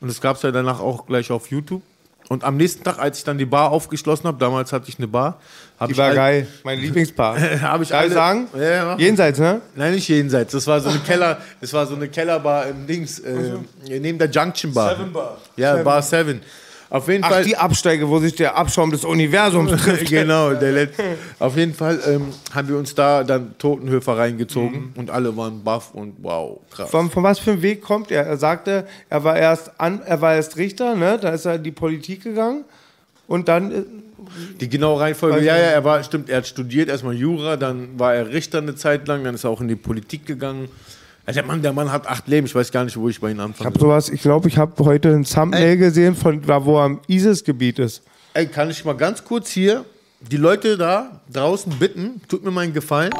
Und das gab es ja danach auch gleich auf YouTube. Und am nächsten Tag, als ich dann die Bar aufgeschlossen habe, damals hatte ich eine Bar, Die ich war geil. Mein Lieblingspaar. Habe ich Darf alle- sagen? Ja, ja. Jenseits, ne? Nein, nicht jenseits. Das war so eine Keller, das war so eine Kellerbar im Dings, äh, neben der Junction Bar. Seven Bar. Ja, Bar Seven. Auf jeden Ach, Fall. die Absteige, wo sich der Abschaum des Universums trifft. genau, der letzte. Auf jeden Fall ähm, haben wir uns da dann Totenhöfer reingezogen und alle waren baff und wow, krass. Von, von was für einem Weg kommt er? Er sagte, er war erst an, er war erst Richter, ne? Da ist er in die Politik gegangen und dann äh, Die genaue Reihenfolge, ja, ja, er war, stimmt, er hat studiert, erstmal Jura, dann war er Richter eine Zeit lang, dann ist er auch in die Politik gegangen. Also der Mann, der Mann hat acht Leben, ich weiß gar nicht, wo ich bei ihm ich anfange. habe sowas, ich glaube, ich habe heute ein Thumbnail gesehen von da, wo er am ISIS-Gebiet ist. Ey, kann ich mal ganz kurz hier die Leute da draußen bitten, tut mir mal einen Gefallen,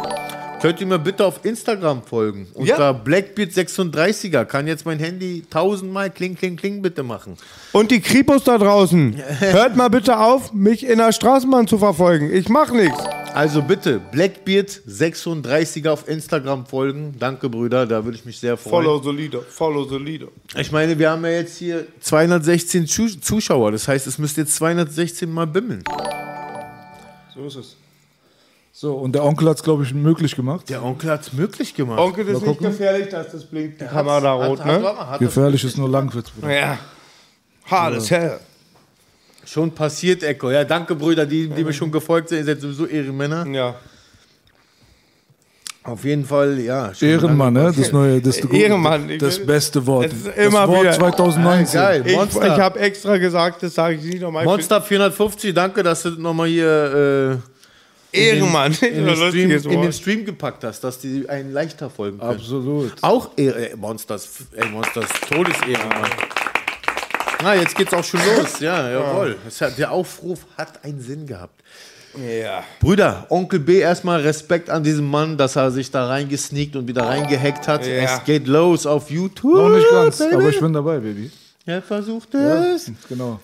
könnt ihr mir bitte auf Instagram folgen. Unter Ja. Blackbeard36er kann jetzt mein Handy tausendmal kling, kling, kling bitte machen. Und die Kripos da draußen, hört mal bitte auf, mich in der Straßenbahn zu verfolgen. Ich mach nichts. Also bitte, Blackbeard36er auf Instagram folgen. Danke, Brüder, da würde ich mich sehr freuen. Follow the leader, follow the leader. Ich meine, wir haben ja jetzt hier 216 Zu- Zuschauer. Das heißt, es müsste jetzt 216 mal bimmeln. So ist es. So, und der Onkel hat es, glaube ich, möglich gemacht. Der Onkel hat es möglich gemacht. Onkel, das ist nicht gefährlich, dass das blinkt, die Kamera da rot, hat, hat, ne? hat das Gefährlich ist nur Langwitz, Bruder. Ja. Hard as hell. schon passiert, Echo. Ja, danke, Brüder, die, die mir schon gefolgt sind. Ihr seid sowieso Ehrenmänner. Ja. Auf jeden Fall, ja. schon Ehrenmann, ne? Das neue, das, Ehrenmann, das beste Wort. Es ist immer das Wort wieder- 2019. lange. Geil, Ich, Monster. ich habe extra gesagt, das sage ich nicht nochmal. Monster 450, danke, dass du das nochmal hier äh, Ehrenmann. in, den Stream, Lustiges in den. Stream gepackt hast, dass die einen leichter folgen können. Absolut. Auch Ehre, äh, Monsters, ey, Monsters, Todesehrenmann. Na, jetzt geht's auch schon los. Ja, jawohl. Hat, der Aufruf hat einen Sinn gehabt. Ja. Brüder, Onkel B, erstmal Respekt an diesen Mann, dass er sich da reingesneakt und wieder reingehackt hat. Ja. Es geht los auf YouTube. Noch nicht ganz, Baby. aber ich bin dabei, Baby. Er versucht Ja, es. genau.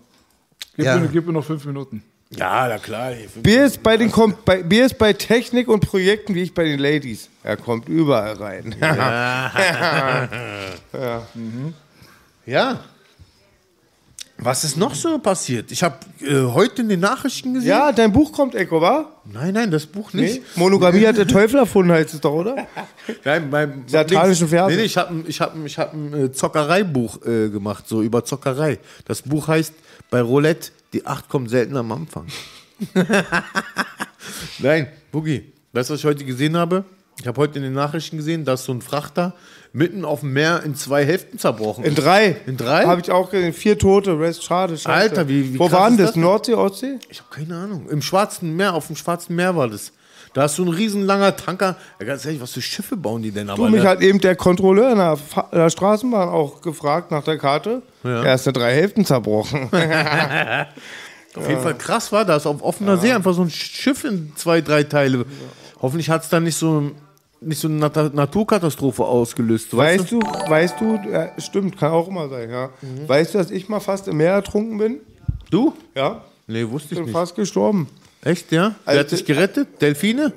Gib, Ja. mir, gib mir noch fünf Minuten. Ja, na klar. Bier ist, bei den Kom bei, Bier ist bei Technik und Projekten wie ich bei den Ladies. Er kommt überall rein. Ja. Was ist noch so passiert? Ich habe äh, heute in den Nachrichten gesehen. ja, dein Buch kommt, Echo, wa? Nein, nein, das Buch nicht. Nee? Monogamie hat der Teufel erfunden, heißt es doch, oder? Nein, beim Satanischen Verse. Nee, nee, ich habe ein, ich hab, ich hab ein äh, Zockereibuch äh, gemacht, so über Zockerei. Das Buch heißt Bei Roulette, die Acht kommt selten am Anfang. Nein, Boogie, weißt du, was ich heute gesehen habe? Ich habe heute in den Nachrichten gesehen, dass so ein Frachter mitten auf dem Meer in zwei Hälften zerbrochen In ist. drei. In drei? Habe ich auch gesehen. Vier Tote, Rest, schade, schade. Alter, wie- wie Wo waren das? das? Nordsee, Ostsee? Ich habe keine Ahnung. Im Schwarzen Meer, auf dem Schwarzen Meer war das. Da ist so ein riesenlanger Tanker. Ja, ganz ehrlich, was für Schiffe bauen die denn? Du, Aber mich ne? hat eben der Kontrolleur in der, Fa der Straßenbahn auch gefragt nach der Karte. Ja. Er ist in drei Hälften zerbrochen. Auf jeden Fall krass war das. Auf offener See einfach so ein Schiff in zwei, drei Teile. Hoffentlich hat es dann nicht so, nicht so eine Nat Naturkatastrophe ausgelöst. Weißt, Weißt du, weißt du, ja, stimmt, kann auch immer sein, ja. Mhm. Weißt du, dass ich mal fast im Meer ertrunken bin? Du? Ja, Nee, wusste ich bin nicht. fast gestorben. Echt, ja? Wer Also- hat dich gerettet? Delfine?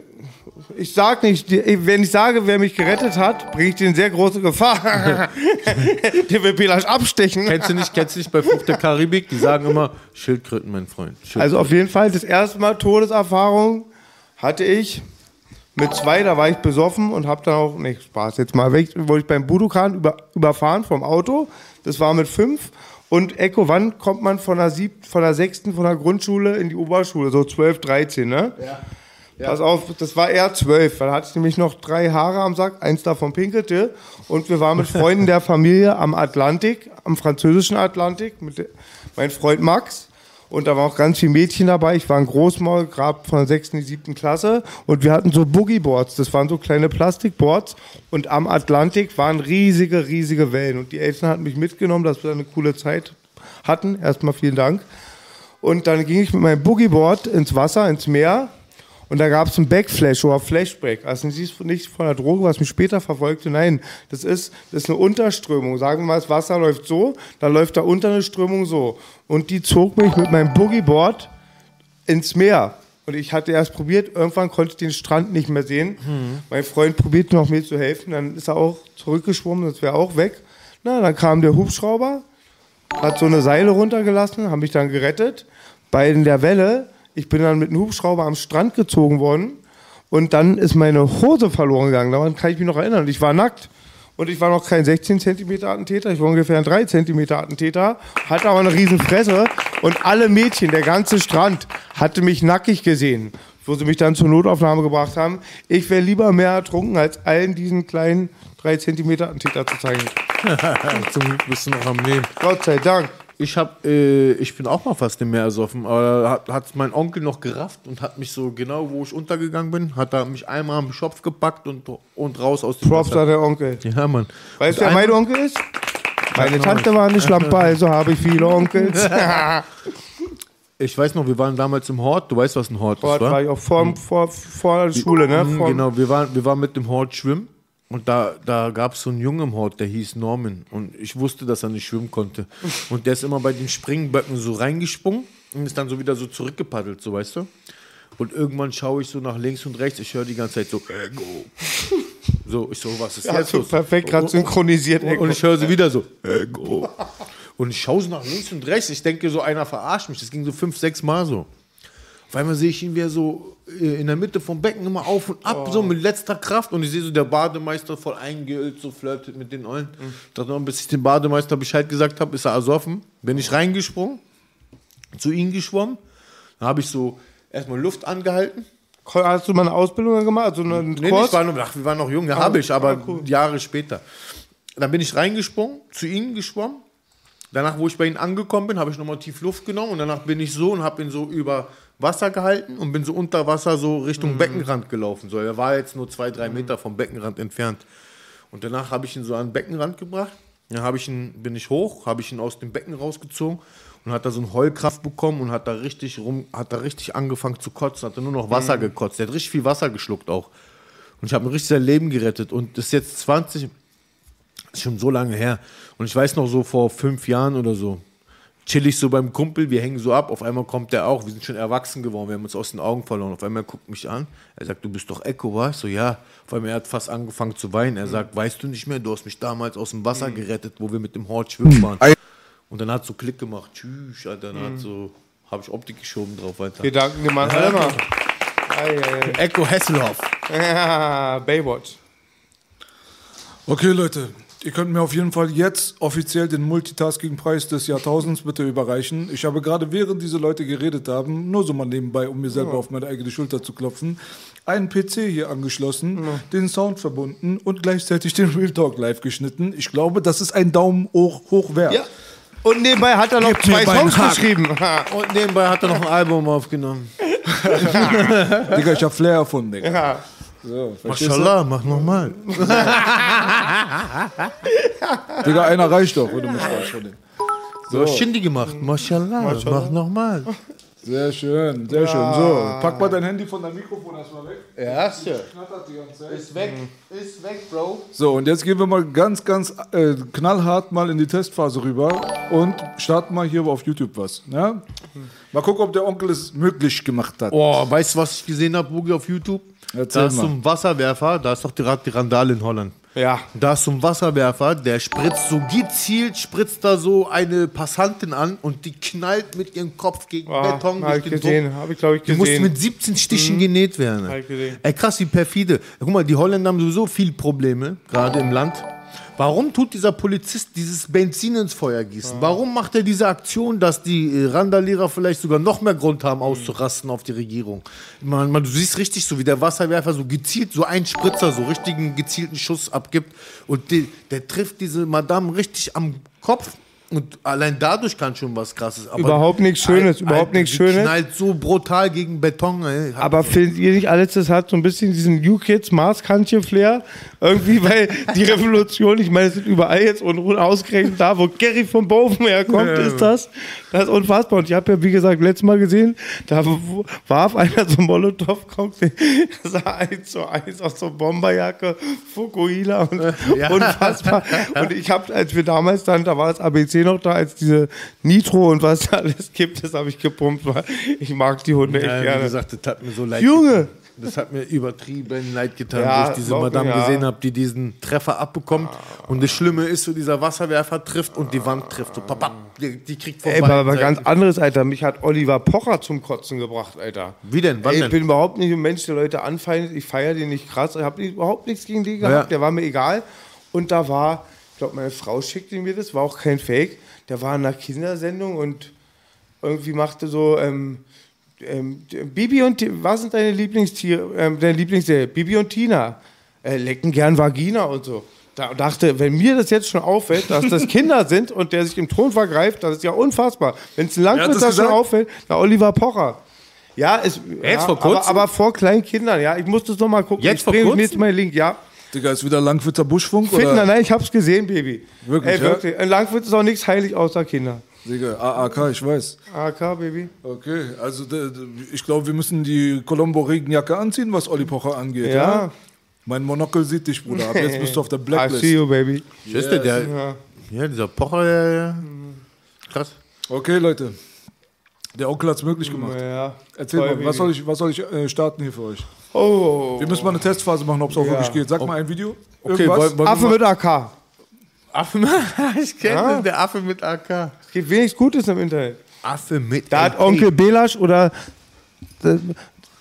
Ich sag nicht, wenn ich sage, wer mich gerettet hat, bringe ich den in sehr große Gefahr. der will vielleicht abstechen. Kennst du nicht, kennst du nicht bei Flucht der Karibik? Die sagen immer Schildkröten, mein Freund. Schildkröten. Also auf jeden Fall das erste Mal Todeserfahrung hatte ich mit zwei, da war ich besoffen und habe dann auch, nee, Spaß jetzt mal weg, wurde ich beim Budokan über, überfahren vom Auto. Das war mit fünf. Und Echo, wann kommt man von der siebten, von der sechsten, von der Grundschule in die Oberschule? So 12, 13, ne? Ja. Pass auf, das war eher zwölf. Dann hatte ich nämlich noch drei Haare am Sack, eins davon pinkelte. Und wir waren mit Freunden der Familie am Atlantik, am französischen Atlantik, mit mein Freund Max. Und da waren auch ganz viele Mädchen dabei. Ich war ein Großmaul, gerade von der sechsten in die siebten Klasse. Und wir hatten so Boogie-Boards. Das waren so kleine Plastikboards. Und am Atlantik waren riesige, riesige Wellen. Und die Eltern hatten mich mitgenommen, dass wir eine coole Zeit hatten. Erstmal vielen Dank. Und dann ging ich mit meinem Boogieboard ins Wasser, ins Meer. Und da gab es einen Backflash oder Flashback. Also nicht nicht von der Droge, was mich später verfolgte. Nein, das ist, das ist eine Unterströmung. Sagen wir mal, das Wasser läuft so, dann läuft da unter eine Strömung so. Und die zog mich mit meinem Boogieboard ins Meer. Und ich hatte erst probiert, irgendwann konnte ich den Strand nicht mehr sehen. Mein Freund probierte noch mir zu helfen, dann ist er auch zurückgeschwommen, das wäre auch weg. Na, dann kam der Hubschrauber, hat so eine Seile runtergelassen, haben mich dann gerettet. Bei der Welle, ich bin dann mit einem Hubschrauber am Strand gezogen worden und dann ist meine Hose verloren gegangen. Daran kann ich mich noch erinnern. Ich war nackt. Und ich war noch kein 16 cm Attentäter, ich war ungefähr ein 3 cm Attentäter, hatte aber eine riesen Fresse und alle Mädchen, der ganze Strand, hatte mich nackig gesehen, wo sie mich dann zur Notaufnahme gebracht haben. Ich wäre lieber mehr ertrunken, als allen diesen kleinen 3 cm Attentäter zu zeigen. Zum Glück bist du noch am Leben. Gott sei Dank. Ich hab, äh, ich bin auch mal fast im Meer ersoffen, aber hat, hat mein Onkel noch gerafft und hat mich so genau, wo ich untergegangen bin, hat er mich einmal am Schopf gepackt und, und raus aus dem Props Wasser. an der Onkel. Ja, Mann. Weißt du, wer mein Onkel ist? Meine Tante war eine Schlampe, also habe ich viele Onkels. Ich weiß noch, wir waren damals im Hort. Du weißt, was ein Hort Dort ist, wa? war ich auch vor, vor, vor der Schule, ne? Mhm, Vor, genau, wir waren, wir waren mit dem Hort schwimmen und da, da gab es so einen Jungen im Hort, der hieß Norman und ich wusste, dass er nicht schwimmen konnte. Und der ist immer bei den Springböcken so reingesprungen und ist dann so wieder so zurückgepaddelt, so weißt du. Und irgendwann schaue ich so nach links und rechts, ich höre die ganze Zeit so, Ego. So, ich so, was ist Ja, jetzt so los? perfekt gerade synchronisiert. Und, und ich höre sie wieder so, Ego. Und ich schaue so nach links und rechts. Ich denke, so einer verarscht mich. Das ging so fünf, sechs Mal so. Auf einmal sehe ich ihn wieder so in der Mitte vom Becken immer auf und ab, so mit letzter Kraft. Und ich sehe so, der Bademeister voll eingeölt, so flirtet mit den Eulen. Ich dachte noch, bis ich dem Bademeister Bescheid gesagt habe, ist er ersoffen. Bin ich reingesprungen, zu ihm geschwommen. Dann habe ich so erstmal Luft angehalten. Hast du mal eine Ausbildung gemacht? Also einen Nee, Kurs? nicht, war noch, ach, wir waren noch jung, ja, habe ich, aber ah, cool. Jahre später. Dann bin ich reingesprungen, zu ihnen geschwommen. Danach, wo ich bei ihnen angekommen bin, habe ich nochmal tief Luft genommen und danach bin ich so und habe ihn so über Wasser gehalten und bin so unter Wasser so Mhm. Richtung Beckenrand gelaufen. So, er war jetzt nur zwei, drei Meter vom Beckenrand entfernt. Und danach habe ich ihn so an den Beckenrand gebracht. Dann habe ich ihn, bin ich hoch, habe ich ihn aus dem Becken rausgezogen und hat da so eine Heulkraft bekommen und hat da richtig rum, hat da richtig angefangen zu kotzen, hat da nur noch Wasser Mhm. gekotzt. Der hat richtig viel Wasser geschluckt auch. Und ich habe mir richtig sein Leben gerettet. Und das ist jetzt 20, ist schon so lange her. Und ich weiß noch so vor fünf Jahren oder so, chill ich so beim Kumpel, wir hängen so ab, auf einmal kommt der auch, wir sind schon erwachsen geworden, wir haben uns aus den Augen verloren. Auf einmal guckt mich an, er sagt, du bist doch Echo, wa? Ich so, ja. Auf einmal, er hat fast angefangen zu weinen. Er sagt, weißt du nicht mehr, du hast mich damals aus dem Wasser gerettet, wo wir mit dem Hort schwimmen waren. Und dann hat so Klick gemacht, tschüss, Alter, dann hat so, habe ich Optik geschoben drauf, Alter. Gedanken gemacht. Warte mal. Ei, ei, Echo Hesselhoff. Ja, Baywatch. Okay, Leute, ihr könnt mir auf jeden Fall jetzt offiziell den Multitasking-Preis des Jahrtausends bitte überreichen. Ich habe gerade, während diese Leute geredet haben, nur so mal nebenbei, um mir selber auf meine eigene Schulter zu klopfen, einen PC hier angeschlossen, den Sound verbunden und gleichzeitig den Real Talk live geschnitten. Ich glaube, das ist ein Daumen hoch, hoch wert. Ja. Und nebenbei hat er noch Gib zwei Songs geschrieben. Und nebenbei hat er noch ein Album aufgenommen. Digga, ich hab Flair erfunden, Digga. Ja. So, Mashallah, mach nochmal. Digga, einer reicht doch, wenn du mich fragst von denen. Du hast Shindy gemacht. Mashallah, mach nochmal. Sehr schön, sehr schön. So, pack mal dein Handy von deinem Mikrofon erstmal weg. Ja, Sir. Ganze Zeit. Ist weg. Ist weg, Bro. So, und jetzt gehen wir mal ganz, ganz äh, knallhart mal in die Testphase rüber und starten mal hier auf YouTube was. Ja? Mal gucken, ob der Onkel es möglich gemacht hat. Oh, weißt du, was ich gesehen habe, Boogie, auf YouTube? Erzähl da ist mal. so ein Wasserwerfer, da ist doch gerade die Randale in Holland. Ja. Da ist so ein Wasserwerfer, der spritzt so gezielt, spritzt da so eine Passantin an und die knallt mit ihrem Kopf gegen Ah, Beton hab durch ich den gesehen, Druck. hab ich, glaub ich, Die musste gesehen. Mhm. mit 17 Stichen genäht werden. Hab ich gesehen. Ey, krass, wie perfide. Guck mal, die Holländer haben sowieso viele Probleme, gerade im Land. Warum tut dieser Polizist dieses Benzin ins Feuer gießen? Warum macht er diese Aktion, dass die äh, Randalierer vielleicht sogar noch mehr Grund haben, auszurasten auf die Regierung? Man, man, du siehst richtig so, wie der Wasserwerfer so gezielt, so einen Spritzer, so richtigen gezielten Schuss abgibt. Und die, der trifft diese Madame richtig am Kopf. Und allein dadurch kann schon was krasses. Aber Überhaupt nichts Schönes, Alter, überhaupt nichts Schönes. knallt so brutal gegen Beton. Ey. Aber findet ihr nicht alles, das hat so ein bisschen diesen New Kids Maßkantchen-Flair? Irgendwie, weil die Revolution, ich meine, es sind überall jetzt und ausgerechnet da, wo Gary von Boven herkommt, ist das. Das ist unfassbar. Und ich habe ja, wie gesagt, letztes Mal gesehen, da warf einer so einen Molotow-Cocktail, das sah eins zu eins aus so Bomberjacke, Fukuhila und unfassbar. Und ich habe, als wir damals dann, da war das ABC noch da, als diese Nitro und was da alles gibt, das habe ich gepumpt, weil ich mag die Hunde echt Ja, wie gerne. gesagt, das hat mir so leid Junge! getan. Das hat mir übertrieben leid getan, Ja, wo ich diese Madame ja. gesehen habe, die diesen Treffer abbekommt. Und das Schlimme ist, so dieser Wasserwerfer trifft und die Wand trifft. So, papap, die, die kriegt von Ey, aber ganz anderes, Alter. Mich hat Oliver Pocher zum Kotzen gebracht, Alter. Wie denn? Wann Ey, ich denn? bin überhaupt nicht ein Mensch, der Leute anfeindet. Ich feiere den nicht krass. Ich habe überhaupt nichts gegen den gehabt. Ja. Der war mir egal. Und da war, glaube, meine Frau schickte mir das, war auch kein Fake. Der war in einer Kindersendung und irgendwie machte so, ähm, ähm, Bibi und, was sind deine Lieblingstiere, ähm, deine Lieblingsserie? Bibi und Tina. Äh, lecken gern Vagina und so. Da dachte, wenn mir das jetzt schon auffällt, dass das Kinder sind und der sich im Thron vergreift, das ist ja unfassbar. Wenn es ein Landwirt schon auffällt, na Oliver Pocher. Ja, es, ja, vor aber, kurzem? aber vor kleinen Kindern, ja. Ich muss das noch mal gucken. Jetzt ich vor bringe mir kurzem? jetzt mal den Link, ja. Digga, ist wieder Langwitzer Buschfunk? Finden, oder? nein, ich hab's gesehen, Baby. Wirklich, Ey, ja? wirklich. In Langwitz ist auch nichts heilig außer Kinder. Digga, AAK, ich weiß. AK, Baby. Okay, also ich glaube, wir müssen die Colombo-Regenjacke anziehen, was Olli Pocher angeht. Ja. Ja. Mein Monokel sieht dich, Bruder. Ab jetzt bist du auf der I Blacklist. see you, Baby. Ist der, der, Ja. ja, dieser Pocher, der, der, krass. Okay, Leute. Der Onkel hat es möglich gemacht. Ja. Erzähl mal, was soll ich, was soll ich äh, starten hier für euch? Oh. Wir müssen mal eine Testphase machen, ob es auch Ja. wirklich geht. Sag mal ein Video. Okay, Irgendwas? wollen, wollen Affe mit AK. Affe mit Ich kenne Ja. den, der Affe mit AK. Es gibt wenig Gutes im Internet. Affe mit Da hat AK. Onkel Belasch oder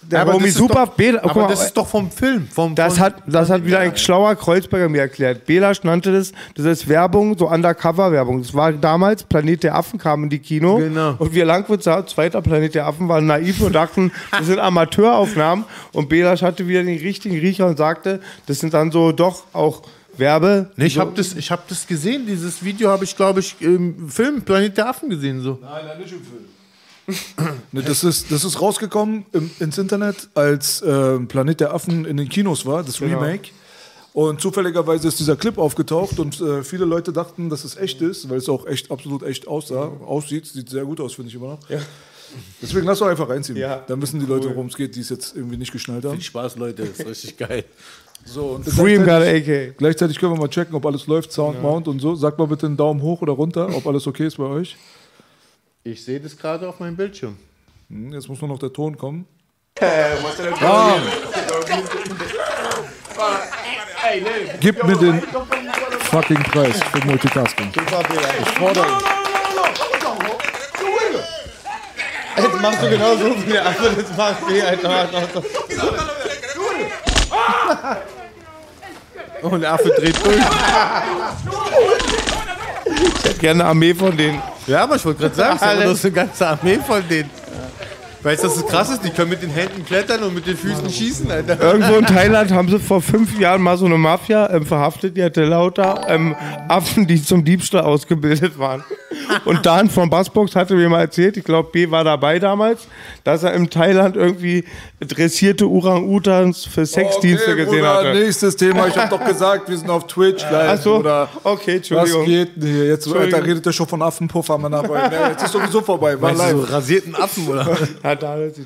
der, aber ist Super doch, Bela- guck Aber mal, das ist doch vom Film. Vom, Das von, hat, das hat wieder ein schlauer Kreuzberger mir erklärt. Belasch nannte das, das ist Werbung, so Undercover-Werbung. Das war damals, Planet der Affen kam in die Kino. Genau. Und wir Langwitzer, zweiter Planet der Affen, waren naiv und dachten, das sind Amateuraufnahmen. Und Belasch hatte wieder den richtigen Riecher und sagte, das sind dann so doch auch Werbe. Nee, ich so, habe das, ich hab das gesehen. Dieses Video habe ich, glaube ich, im Film Planet der Affen gesehen. So. Nein, nein, nicht im Film. Ne, das, ist, das ist rausgekommen im, ins Internet, als äh, Planet der Affen in den Kinos war, das Genau. Remake. Und zufälligerweise ist dieser Clip aufgetaucht und äh, viele Leute dachten, dass es echt ist, weil es auch echt absolut echt aussah, aussieht. Sieht sehr gut aus, finde ich immer noch. Deswegen lass doch einfach reinziehen. Ja. Dann wissen die Leute, worum es geht, die es jetzt irgendwie nicht geschnallt haben. Viel Spaß, Leute. Das ist richtig geil. So, und Free him AK. gleichzeitig können wir mal checken, ob alles läuft, Sound, Mount und so. Sagt mal bitte einen Daumen hoch oder runter, ob alles okay ist bei euch. Ich sehe das gerade auf meinem Bildschirm. Hm, Jetzt muss nur noch der Ton kommen. Gib mir den fucking Preis für Multitasking. Ich fordere. Jetzt machst du genauso wie der Affe, das macht weh, Alter. Und Oh, der Affe dreht durch. Ich hätte gerne eine Armee von denen. Ja, aber ich wollte gerade sagen, es ist eine ganze Armee von denen. Weißt du, was das krass ist? Die können mit den Händen klettern und mit den Füßen schießen, Alter. Irgendwo in Thailand haben sie vor fünf Jahren mal so eine Mafia ähm, verhaftet, die hatte lauter ähm, Affen, die zum Diebstahl ausgebildet waren. Und Dan von Bassbox hatte mir mal erzählt, ich glaube, B war dabei damals, dass er in Thailand irgendwie dressierte Orang-Utans für Sexdienste okay, gesehen Bruder, hatte. Nächstes Thema. Ich habe doch gesagt, wir sind auf Twitch live. Ach so, Bruder. okay, Was Entschuldigung. geht denn hier? Jetzt. Alter, redet er schon von Affenpuffer, Mann. Aber nee, jetzt ist sowieso vorbei. War du so live. rasierten Affen oder?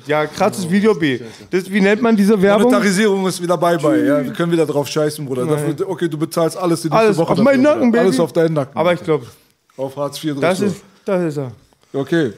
Ja, krasses Video B. Das, wie nennt man diese Werbung? Monetarisierung ist wieder bye bye. Ja, wir können wieder drauf scheißen, Bruder. Dafür, okay, du bezahlst alles die nächste Alles Woche. auf meinen dafür, Nacken. Baby. Alles auf deinen Nacken. Aber ich glaube, auf Hartz IV das drückst ist, das ist er. du. Okay.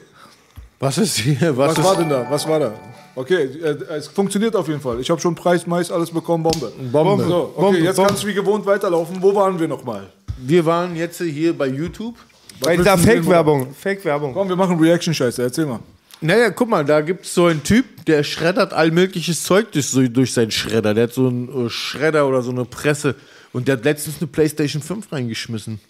Was ist hier? Was, Was ist war denn da? Was war da? Okay, äh, es funktioniert auf jeden Fall. Ich habe schon Preis, Mais, alles bekommen, Bombe. Bombe. So, okay, Bombe, jetzt Bombe. kann es wie gewohnt weiterlaufen. Wo waren wir nochmal? Wir waren jetzt hier bei YouTube. Bei willst dieser du Fake-Werbung. Fake-Werbung. Komm, wir machen Reaction-Scheiße. Erzähl mal. Naja, guck mal, da gibt es so einen Typ, der schreddert all mögliches Zeug durch, so, durch seinen Schredder. Der hat so einen äh, Schredder oder so eine Presse. Und der hat letztens eine Playstation 5 reingeschmissen.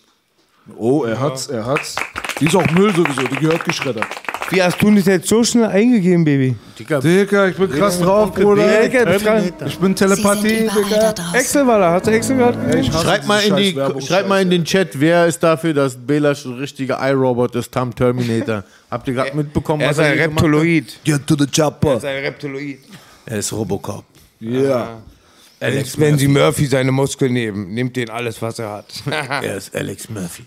Oh, er hat's, er hat's. Die ist auch Müll sowieso, die gehört geschreddert. Wie hast du das jetzt so schnell eingegeben, Baby? Digga, Digga, ich bin krass drauf, Bruder. Digga, Ich bin Telepathie, Digga. Excel war da. Hast du Excel ich hasse Schreibt mal, in die, schreibt mal in den Chat, wer ist dafür, dass Bela ein richtiger iRobot ist, Tam Terminator. Habt ihr gerade mitbekommen, Er was ist ein hier gemacht hat? Reptiloid. Get to the chopper. ist ein Reptiloid. Er ist Robocop. Ja. Alex, wenn Sie Murphy seine Muskeln nehmen, nimmt den alles, was er hat. Er ist Alex Murphy.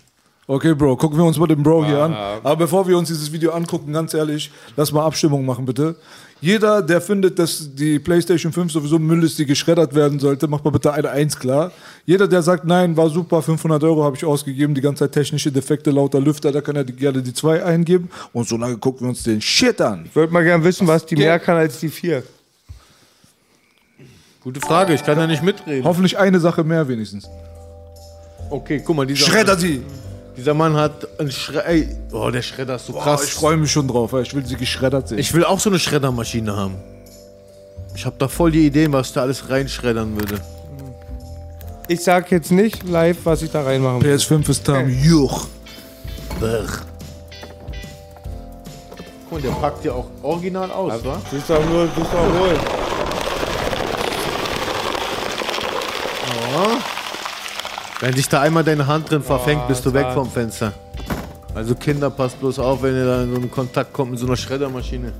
Okay, Bro, gucken wir uns mal den Bro hier an. Aber bevor wir uns dieses Video angucken, ganz ehrlich, lass mal Abstimmung machen, bitte. Jeder, der findet, dass die PlayStation 5 sowieso Müll ist, die geschreddert werden sollte, macht mal bitte eine Eins klar. Jeder, der sagt, nein, war super, 500 Euro habe ich ausgegeben, die ganze Zeit technische Defekte, lauter Lüfter, da kann er die, gerne die 2 eingeben. Und so lange gucken wir uns den Shit an. Ich würde mal gerne wissen, was die mehr kann als die vier. Gute Frage, ich kann da nicht mitreden. Hoffentlich eine Sache mehr wenigstens. Okay, guck mal, dieser, Schredder sie! Dieser Mann hat einen Schredder. Oh, der Schredder ist so Boah, krass. ich freue mich schon drauf, weil ich will sie geschreddert sehen. Ich will auch so eine Schreddermaschine haben. Ich habe da voll die Ideen, was ich da alles reinschreddern würde. Ich sag jetzt nicht live, was ich da reinmachen will. PS5 ist da. Juch. Brr. Guck mal, der packt ja auch original aus, wa? Das ist doch nur, das ist doch wohl. Wenn sich da einmal deine Hand drin verfängt, bist du weg vom Fenster. Also Kinder, passt bloß auf, wenn ihr da in so einen Kontakt kommt mit so einer Schreddermaschine.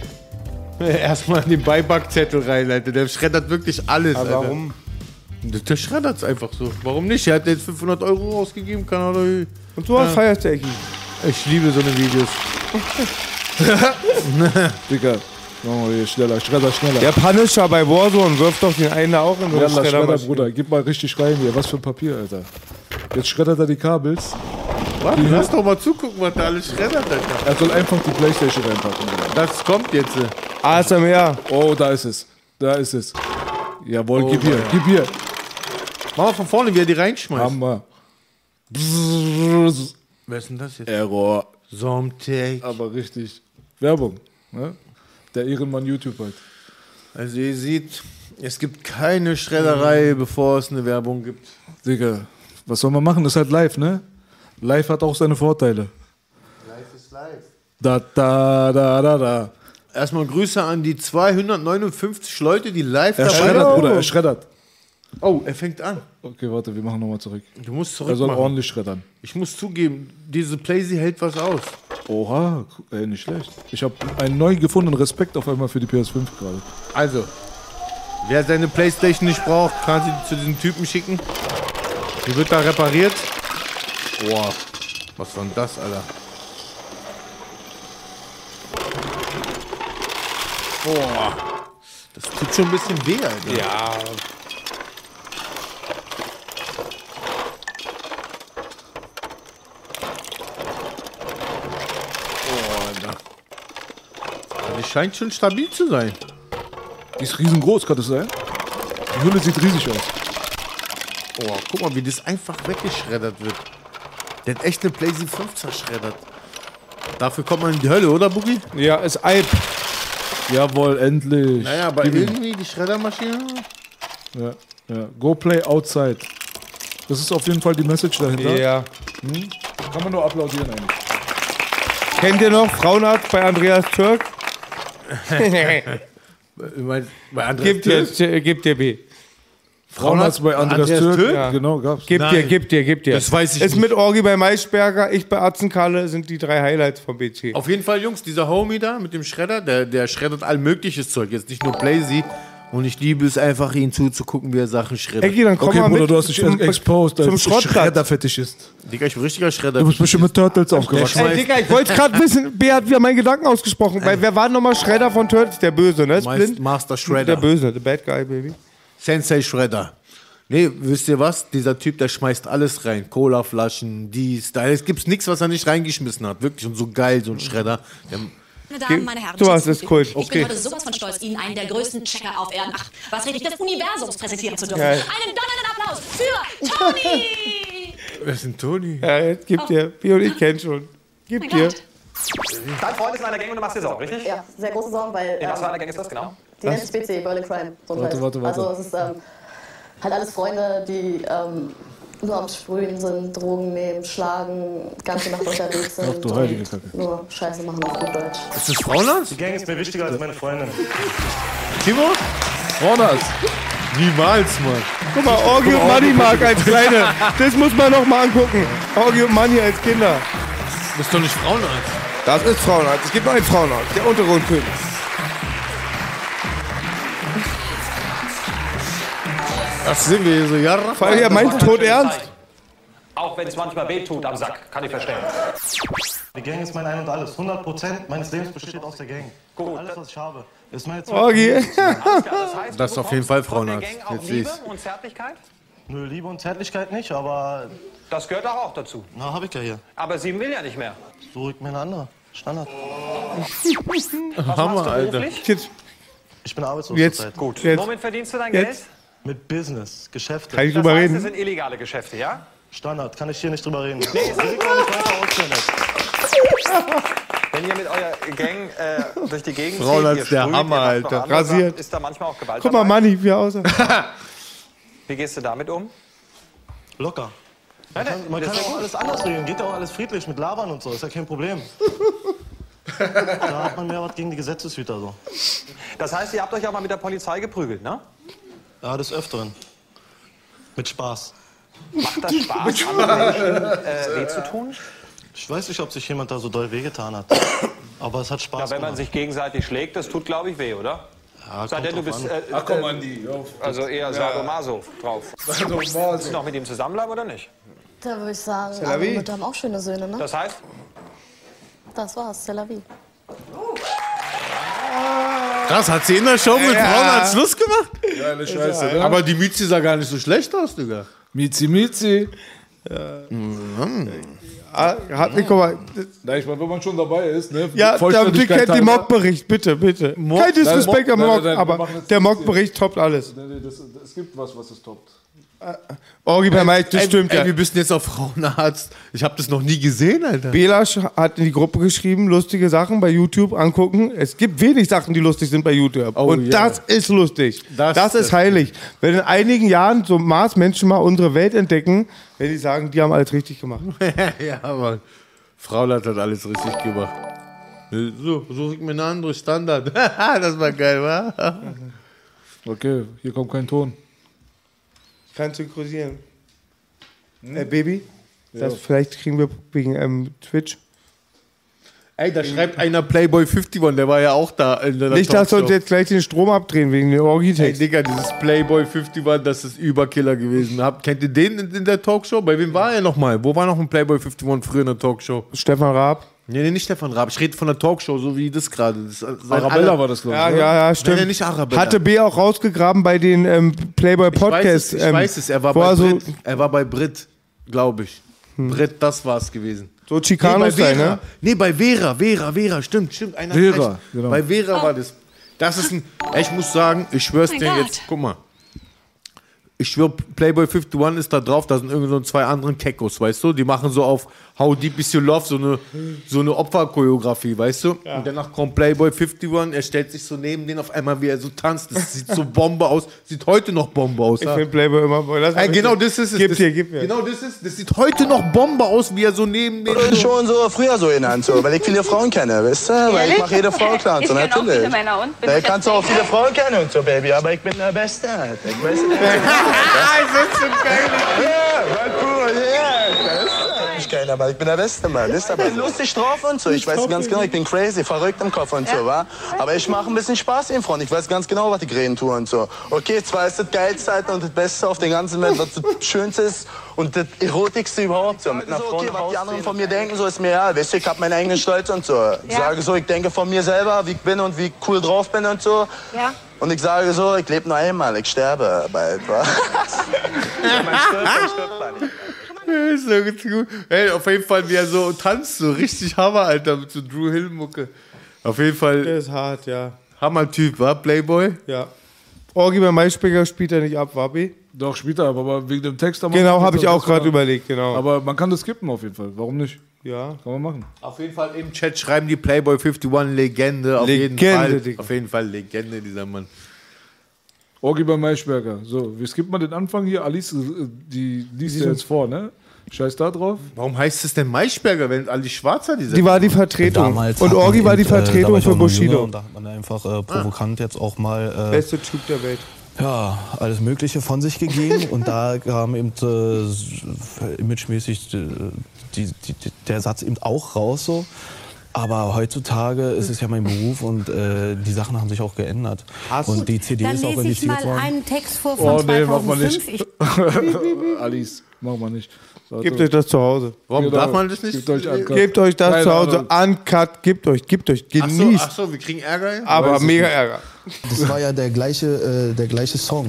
Erstmal in den Beipackzettel rein, Alter. Der schreddert wirklich alles, Aber Alter. warum? Der der schreddert's einfach so. Warum nicht? Er hat jetzt 500 Euro ausgegeben, kann er. Und so was feierst du, Ecki. Ich liebe so eine Videos. Digga. Wir hier schneller, Schredder, schneller. Der Punisher bei Warzone wirft doch den einen da auch in so Ja, eine Schredder, Schreddermaschine. Bruder, gib mal richtig rein hier. Was für ein Papier, Alter. Jetzt schreddert er die Kabels. Warte, lass doch mal zugucken, was da alles schreddert, Alter. Er soll einfach die Playstation reinpacken. Bruder. Das kommt jetzt. ASMR. Oh, da ist es. Da ist es. Jawohl, Oh, gib hier, ja. gib hier. Mach mal von vorne, wie er die reinschmeißt. Hammer. Bzzz. Wer ist denn das jetzt? Error. Somtech. Aber richtig. Werbung. Ne? Der Ehrenmann YouTube halt. Also ihr seht, es gibt keine Schredderei, bevor es eine Werbung gibt. Digga, was soll man machen? Ist halt live, ne? Live hat auch seine Vorteile. Live ist live. Da, da, da, da, da. Erstmal Grüße an die 259 Leute, die live Er dabei schreddert, sind. Bruder, er schreddert. Oh, er fängt an. Okay, warte, wir machen nochmal zurück. Du musst Er zurück soll machen. ordentlich schreddern. Ich muss zugeben, diese Playsee hält was aus. Oha, ey, nicht schlecht. Ich habe einen neu gefundenen Respekt auf einmal für die PS5 gerade. Also, wer seine Playstation nicht braucht, kann sie zu diesem Typen schicken. Die wird da repariert. Boah, was war denn das, Alter? Boah, das tut schon ein bisschen weh, Alter. Ja. Boah, Alter. Die scheint schon stabil zu sein. Die ist riesengroß, kann das sein? Die Hülle sieht riesig aus. Boah, guck mal, wie das einfach weggeschreddert wird. Der hat echt eine PlayStation 5 zerschreddert. Dafür kommt man in die Hölle, oder, Boogie? Ja, ist Alp. Jawohl, endlich. Naja, aber Gib irgendwie die Schreddermaschine. Ja, ja. Go play outside. Das ist auf jeden Fall die Message dahinter. Ja. Kann man nur applaudieren eigentlich. Kennt ihr noch Frauenarzt bei Andreas Türk? Bei, bei Andreas Gibt Türk? jetzt, äh, gibt dir B. Frauenarzt bei Andreas, Andreas Türk. Türk? Ja. Genau, gab's. Gib Nein. dir, gib dir, gib dir. Das weiß ich Ist nicht. mit Orgi bei Maischberger, ich bei Atzenkalle, sind die drei Highlights vom BC. Auf jeden Fall, Jungs, dieser Homie da mit dem Schredder, der, der schreddert all mögliches Zeug, jetzt nicht nur Blazy. Und ich liebe es einfach, ihm zuzugucken, wie er Sachen schreddert. Ecki, dann komm Okay, mal Bruder, mit du hast dich zum, exposed zum als. Schredderfetischist. Digga, ich bin richtiger Schredder. Du bist bestimmt mit Turtles aufgewachsen. Ey, Digga, ich wollte gerade wissen, Bea hat wieder meinen Gedanken ausgesprochen. Weil wer war nochmal Schredder von Turtles? Der Böse, ne? Meist- Splint? Master Der Shredder. Böse, the bad guy, baby. Sensei Shredder. Nee, wisst ihr was? Dieser Typ, der schmeißt alles rein. Colaflaschen, dies, da. Es gibt nichts, was er nicht reingeschmissen hat. Wirklich. Und so geil, so ein Schredder. Der, Meine Damen, meine Herren, sowas schätze ist Kult. Ich Okay. bin heute sowas von stolz, Ihnen einen der größten Checker auf Erden, ach, was rede ich, des Universums präsentieren zu dürfen. Geil. Einen donnernden Applaus für Tony! wer ist denn Toni? Ja, jetzt gib dir. Bea und ich kennen schon. Gib dir. Gott. Dein Freund ist in einer Gang und du machst dir Sorgen, richtig? Ja, sehr große Sorgen, weil In was für ähm, einer Gang ist das genau? die nennt BC, Berlin Crime. So Warte, warte, warte. Also es ist ähm, halt alles Freunde, die ähm, nur am Sprühen sind, Drogen nehmen, schlagen, ganze Nacht unterwegs sind Ach du heilige und Kacke. nur Scheiße machen auf gut Deutsch. Ist das Frauenarzt? Die Gang ist mir wichtiger als meine Freundin. Timo? Frauenarzt. Niemals, Mann. Guck mal, Orgi und Money Mark als Kleine. Das muss man noch mal angucken. Orgi und Money als Kinder. Das ist doch nicht Frauenarzt. Das ist Frauenarzt. Es gibt noch einen Frauenarzt. Der untere König. Das sind wir so, ja. Vor allem, er meint tot ernst. Auch wenn es manchmal weh tut am Sack, kann ich verstehen. Die Gang ist mein Ein und Alles. 100% meines Lebens besteht aus der Gang. Gut. Alles, was ich habe, ist meine zweite klar, das heißt, Das ist auf jeden Fall Frauenarzt. Jetzt Liebe und Zärtlichkeit? Nö, Liebe und Zärtlichkeit nicht, aber Das gehört doch auch dazu. na, hab ich ja hier. Aber sie will ja nicht mehr. Suche ich mir eine andere. Standard. Was Hammer, machst du Alter. beruflich? Jetzt, Ich bin arbeitslos Jetzt. Gut. Jetzt. Womit verdienst du dein Jetzt. Mit Business, Geschäfte. kann ich Das drüber heißt, reden? sind illegale Geschäfte, ja? Standard, kann ich hier nicht drüber reden. Nee, auch nicht weiter. Wenn ihr mit eurer Gang äh, durch die Gegend Frauenarzt, zieht, ihr der sprüht, Hammer, Alter. Rasiert. Ist da manchmal auch Gewalt Guck mal? Money, wie er aussieht. Wie gehst du damit um? Locker. Man das kann ist ja auch alles anders regeln. Geht ja auch alles friedlich mit Labern und so. Ist ja kein Problem. da hat man mehr was gegen die Gesetzeshüter so. Das heißt, ihr habt euch auch mal mit der Polizei geprügelt, ne? Ja, des Öfteren. Mit Spaß. Macht das Spaß, anderen Menschen äh, weh zu tun? Ich weiß nicht, ob sich jemand da so doll wehgetan hat. Aber es hat Spaß Ja, wenn man gemacht. sich gegenseitig schlägt, das tut, glaube ich, weh, oder? Ja, kommt denn, du drauf bist äh, Ach komm, Andi. auf. also eher Sadomaso drauf. Willst du noch mit ihm zusammenbleiben oder nicht? Da würde ich sagen, andere. Mütter haben auch schöne Söhne, ne? Das heißt, Das war's, Tel Aviv. Krass, hat sie in der Show mit Frauenarzt Schluss gemacht? Geile Scheiße, ne? Aber die Mizi sah gar nicht so schlecht aus, Digga. Mizi, Mizi. Ah, Hat mich, guck mal. Na, ich meine, wenn man schon dabei ist, ne? Ja, der Vollständigkeit kennt den halber. Mockbericht, bitte, bitte. Kein Nein, Disrespect am Mock- Mock, nein, nein, aber der Mockbericht toppt alles. Nee, das, es gibt was, was es toppt. Orgi bei Mike, das ey, stimmt ey, ja. wir müssen jetzt auf Frauenarzt. Ich habe das noch nie gesehen, Alter. Belasch hat in die Gruppe geschrieben, lustige Sachen bei YouTube angucken. Es gibt wenig Sachen, die lustig sind bei YouTube. Oh, Und ja. das ist lustig. Das, Das- ist das- heilig. Wenn in einigen Jahren so Mars-Menschen mal unsere Welt entdecken, wenn die sagen, die haben alles richtig gemacht. ja, Mann. Frauenarzt hat alles richtig gemacht. So, suche ich mir eine andere Standard. das war geil, wa? Okay, hier kommt kein Ton. Kann synchronisieren. Äh, Baby, das vielleicht kriegen wir wegen ähm, Twitch. Ey, da schreibt einer Playboy 51, der war ja auch da in der Nicht, dass uns jetzt gleich den Strom abdrehen wegen den Ey, Orgi-Text. Digga, dieses Playboy 51, das ist Überkiller gewesen. Habt, kennt ihr den in, in der Talkshow? Bei wem war er nochmal? Wo war noch ein Playboy 51 früher in der Talkshow? Stefan Raab. Nee, nee, nicht Stefan Raab. Ich rede von der Talkshow, so wie das gerade. Sein Arabella war das, glaube ich. Ja, ne? ja, ja, stimmt. nee, nicht Arabella. Hatte B auch rausgegraben bei den ähm, Playboy Ich weiß Podcasts. es, ich ähm, weiß es. Er war bei so, Brit. Er war bei Brit, glaube ich. Brit, das war es gewesen. so Nee, bei Chicanos sein, ne? Nee, bei Vera, Vera, Vera, stimmt, stimmt. Einer Vera, genau. Bei Vera war das. Das ist ein. Ich muss sagen, ich schwör's Mein dir jetzt. Guck mal. Ich schwör, Playboy 51 ist da drauf, da sind irgendwie so zwei anderen Kekos, weißt du? Die machen so auf How Deep Is Your Love, so eine, so eine Opferchoreografie, weißt du? Und danach kommt Playboy 51, er stellt sich so neben den auf einmal, wie er so tanzt. Das sieht so Bombe aus. Sieht heute noch Bombe aus. Ich ja. finde Playboy immer. Mal Ey, genau, das ist es. Gib das, dir, gib mir. Genau, das ist Das sieht heute noch Bombe aus, wie er so neben den. Ich schon so früher so genannt, so, weil ich viele Frauen kenne, weißt du? Weil ich mache jede Frau klar und so, natürlich. Ja, ich kannst auch viele Frauen kennen und so, Baby, aber ich bin der Beste. Ich weiß nicht. Ja, war cool, ja. das nicht geil, aber ich bin der Beste, Mann. Ist aber lustig drauf und so. Ich weiß ganz genau, ich bin crazy, verrückt im Kopf und so, wa? Aber ich mache ein bisschen Spaß in Front. Ich weiß ganz genau, was ich reden tue und so. Okay, zwar ist das Geilste und das Beste auf der ganzen Welt, was das Schönste ist und das Erotischste überhaupt. So, mit einer Frau okay, was die anderen von mir denken, so ist mir ja. Weißt du, ich habe meinen eigenen Stolz und so. Ich sage so, ich denke von mir selber, wie ich bin und wie ich cool drauf bin und so. Ja. Und ich sage so, ich lebe nur einmal, ich sterbe bald, wa? mein Stolz, der stirbt mal nicht. ist so. Ey, auf jeden Fall, wie er so tanzt, so richtig Hammer, Alter, mit so Drew Hill-Mucke. Auf jeden Der Fall ist hart, ja. Hammer-Typ, war Playboy? Ja. Orgi bei Maischbecker spielt er nicht ab, Wabi? Doch, später, aber wegen dem Text. Genau, habe ich auch gerade überlegt, genau. Aber man kann das skippen auf jeden Fall. Warum nicht? ja. Kann man machen. Auf jeden Fall im Chat schreiben die Playboy 51 Legende. Auf jeden Legende, Fall. Digga. Auf jeden Fall Legende, dieser Mann. Orgi bei Maischberger. So, wie skippt man den Anfang hier? Alice, äh, die liest ja jetzt vor, ne? Scheiß da drauf. Warum heißt es denn Maischberger, wenn Ali Schwarzer diese. Die war die Vertretung. Damals Und Orgi war die äh, Vertretung für Bushido. Und da hat man einfach äh, provokant jetzt auch mal äh, Beste Typ der Welt. ja, alles Mögliche von sich gegeben. und da kam eben äh, imagemäßig äh, die, die, die, der Satz eben auch raus so. Aber heutzutage ist es ja mein Beruf und äh, die Sachen haben sich auch geändert. und die CD Dann ist auch lese ich indiziert mal worden. einen Text vor Oh, von nee, mach mal 2005. nicht. Ich, Alice, mach mal nicht. Warte. Gebt euch das zu Hause. Warum Genau. darf man das nicht? Gebt euch Uncut. Gebt euch das Keine zu Hause. Ahnung. Uncut, gebt euch, gebt euch. Ach so, Genießt. ach so, wir kriegen Ärger. jetzt? aber Weiß mega. Ärger. Das war ja der gleiche, äh, der gleiche Song,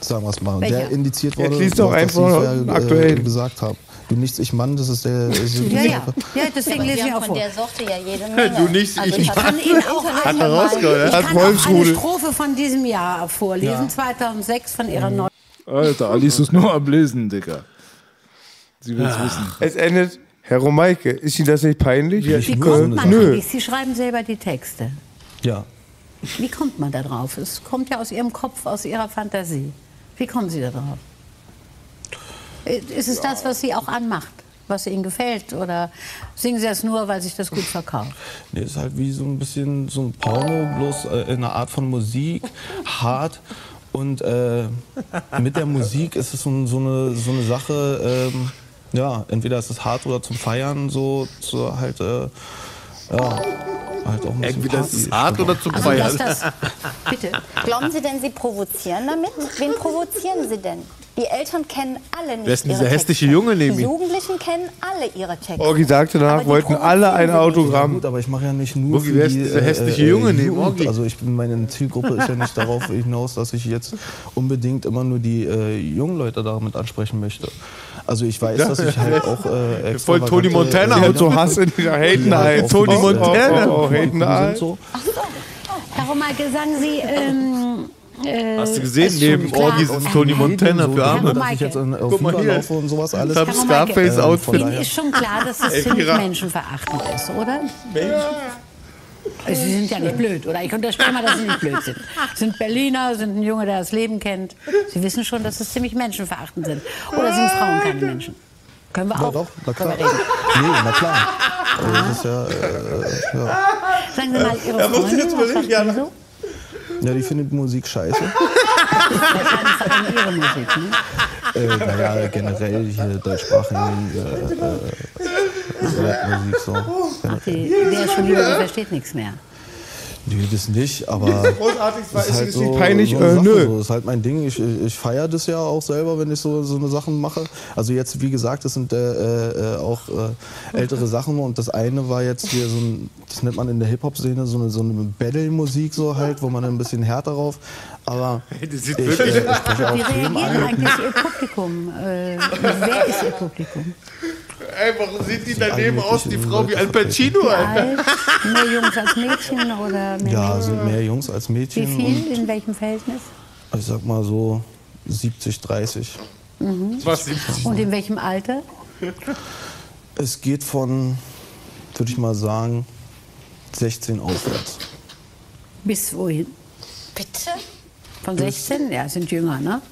sagen wir es mal. Welcher? Der indiziert Jetzt wurde. liest doch was einfach ja, aktuell. Äh, gesagt habe. Du nichts, ich Mann, das ist der. Ist ja, ja. ja, deswegen lese ich Wir auch vor. von der Sorte ja jede Menge. Du nicht, also ich Ihnen auch eine, er rausgehört, ich Hat kann auch eine. Strophe von diesem Jahr vorlesen, 2006 von ihrer neuen. Alter, Alice ist nur am Lesen, Digga. Sie will's wissen. Es endet. Herr Romeike, ist Ihnen das nicht peinlich? Ja, Wie ich kommt man Nö. eigentlich? Sie schreiben selber die Texte. Ja. Wie kommt man da drauf? Es kommt ja aus Ihrem Kopf, aus Ihrer Fantasie. Wie kommen Sie da drauf? Ist es das, was Sie auch anmacht? Was Ihnen gefällt? Oder singen Sie das nur, weil sich das gut verkauft? Nee, ist halt wie so ein bisschen so ein Porno, bloß äh, in einer Art von Musik, hart. Und äh, mit der Musik ist es so, so, eine, so eine Sache, ähm, ja, entweder ist es hart oder zum Feiern, so, so halt, äh, ja, halt auch ein bisschen Entweder ist es hart oder zum Also, Feiern. das, bitte. Glauben Sie denn, Sie provozieren damit? Wen provozieren Sie denn? Die Eltern kennen alle nicht Wer ist denn ihre dieser hässliche. Junge neben Die ihm? Jugendlichen kennen alle ihre Texte. Orgi sagte danach, wollten alle ein Sie Ja, Autogramm. gut, aber ich mache ja nicht nur für wer ist die dieser hässliche Junge neben Jugend. Orgi? Also ich bin meine Zielgruppe ist ja nicht darauf hinaus, dass ich jetzt unbedingt immer nur die äh, jungen Leute damit ansprechen möchte. Also ich weiß, dass ich halt auch äh, Voll Tony Montana. äh, Die hat so Hass in dieser Haten Ja, halt. Tony Montana. äh, Oh, oh, Haten sind halt. so. Herr Romeike, sagen Sie, ähm, äh, Hast du gesehen, ist neben klar- Orgi sitzt Tony Montana für Arme. dass ich jetzt in, auf Guck laufe und sowas alles. Ich Scarface-Outfit. Ihnen ist schon klar, dass das ziemlich menschenverachtend ist, oder? Sie sind ja nicht blöd, oder? Ich unterstelle mal, dass Sie nicht blöd sind. Sie sind Berliner, sind ein Junge, der das Leben kennt. Sie wissen schon, dass es ziemlich menschenverachtend sind. Oder sind Frauen keine Menschen? Können wir Ja, auch doch, na klar. Nee, na klar. Also das ist ja, äh, ja. Sagen Sie mal, Ihre Freundin, was macht die so? Ja, die findet Musik scheiße. Ihre Musik, ne? äh, naja, generell hier deutschsprachigen äh, äh, Rapmusik so. Die, der ist schon lieber, die versteht nichts mehr. Nee, das nicht, aber Großartig, das ist halt es nicht peinlich? so Äh, nö. So. Das ist halt mein Ding. Ich, ich, ich feiere das ja auch selber, wenn ich so, so eine Sachen mache. Also jetzt, wie gesagt, das sind äh, äh, auch äh, ältere Sachen und das eine war jetzt hier so ein, das nennt man in der Hip-Hop-Szene so eine, so eine Battle-Musik so halt, wo man ein bisschen härter drauf, aber das sieht ich, wirklich- äh, Wie reagiert an. eigentlich Ihr Publikum? Äh, wer ist Ihr Publikum? Ey, warum sieht die daneben aus, die Frau wie Al Pacino, Wie Alter? Mehr Jungs als Mädchen oder mehr Ja, Mädchen? sind mehr Jungs als Wie Mädchen viel? In welchem Verhältnis? ich sag mal so 70, 30. Was 70? Und in welchem Alter? Es geht von, würde ich mal sagen, 16 aufwärts. Bis wohin? Bitte? Von 16? Ja, sind jünger, ne?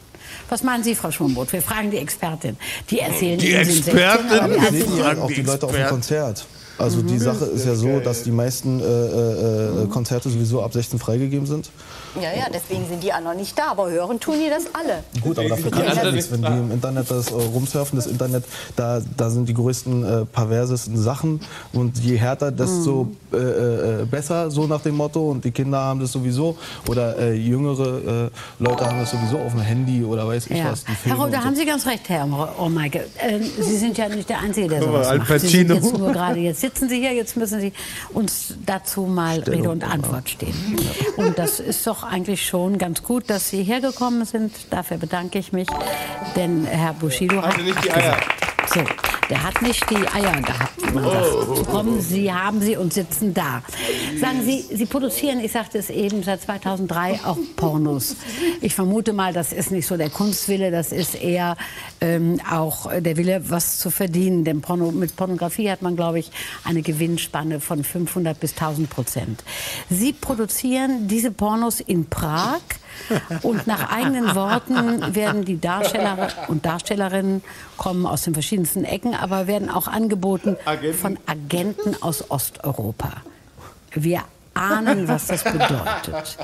Was meinen Sie, Frau Schwumboth? Wir fragen die Expertin. Die erzählen Die Ihnen, sind 16, Expertin? aber die Sie? fragen auch die Leute auf dem Konzert. Also die Sache ist ja so, dass die meisten äh, äh, äh, Konzerte sowieso ab 16 freigegeben sind. Ja, ja, deswegen sind die ja noch nicht da, aber hören tun die das alle. Gut, aber dafür kann ich ja nichts. Wenn die im Internet das äh, rumsurfen, das Internet, da, da sind die größten äh, perversesten Sachen. Und je härter, desto äh, äh, besser, so nach dem Motto. Und die Kinder haben das sowieso. Oder äh, jüngere äh, Leute haben das sowieso auf dem Handy oder weiß ich Ja. was. die Herr Roth, da so. haben Sie ganz recht, Herr Ohrmeike. Ähm, Sie sind ja nicht der Einzige, der sowas Al macht. Sie sind jetzt nur gerade, jetzt sitzen Sie hier, jetzt müssen Sie uns dazu mal Rede und Antwort stehen. Und das ist doch eigentlich schon ganz gut, dass Sie hergekommen sind. Dafür bedanke ich mich. Denn Herr Bushido hat Hatte nicht die Eier. So, der hat nicht die Eier gehabt, wie man sagt. Zu kommen, Sie haben sie und sitzen da. Sagen Sie, Sie produzieren, ich sagte es eben, seit 2003 auch Pornos. Ich vermute mal, das ist nicht so der Kunstwille, das ist eher ähm, auch der Wille, was zu verdienen. Denn Porno, mit Pornografie hat man, glaube ich, eine Gewinnspanne von 500 bis 1000 Prozent. Sie produzieren diese Pornos in Prag. Und nach eigenen Worten werden die Darsteller und Darstellerinnen kommen aus den verschiedensten Ecken, aber werden auch angeboten von Agenten aus Osteuropa. Wir ahnen, was das bedeutet.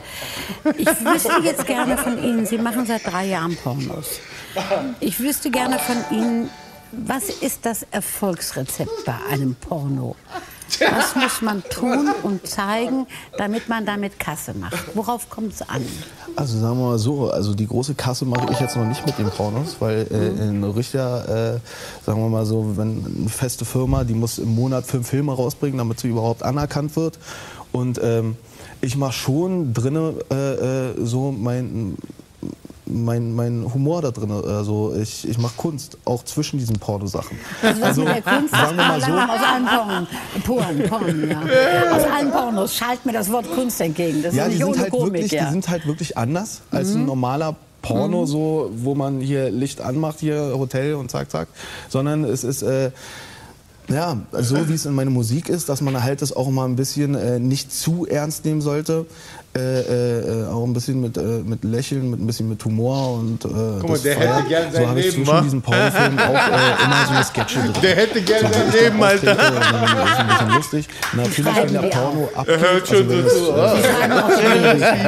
Ich wüsste jetzt gerne von Ihnen, Sie machen seit drei Jahren Pornos. Ich wüsste gerne von Ihnen, was ist das Erfolgsrezept bei einem Porno? Was muss man tun und zeigen, damit man damit Kasse macht? Worauf kommt es an? Also sagen wir mal so, also die große Kasse mache ich jetzt noch nicht mit den Pornos, weil äh, in Richter, äh, sagen wir mal so, wenn eine feste Firma, die muss im Monat fünf Filme rausbringen, damit sie überhaupt anerkannt wird. Und ähm, ich mache schon drinne äh, äh, so mein mein, mein Humor da drin. Also ich, ich mache Kunst, auch zwischen diesen Pornosachen. Also das mit der Kunst sagen wir mal so, aus allen Porn, Porn, Porn, ja. Aus allen Pornos schalt mir das Wort Kunst entgegen. Das ja, ist die nicht sind, ohne halt Komik, wirklich, ja. die sind halt wirklich anders als ein Mhm. normaler Porno, Mhm. so, wo man hier Licht anmacht, hier Hotel und zack, zack. Sondern es ist. Äh, ja, so wie es in meiner Musik ist, dass man halt das auch mal ein bisschen äh, nicht zu ernst nehmen sollte. Äh, äh, auch ein bisschen mit, äh, mit Lächeln, mit ein bisschen mit Humor und äh, mal, das der Feuer. hätte gern So sein habe ich Leben, zwischen wa? diesen Pornofilmen auch äh, immer so eine Sketche drin. Der hätte gern so, sein Leben, Alter. und dann ist ein bisschen lustig. Natürlich, wenn der Porno auch. abgeht, Er hört schon wenn so es, zu. äh, Ah.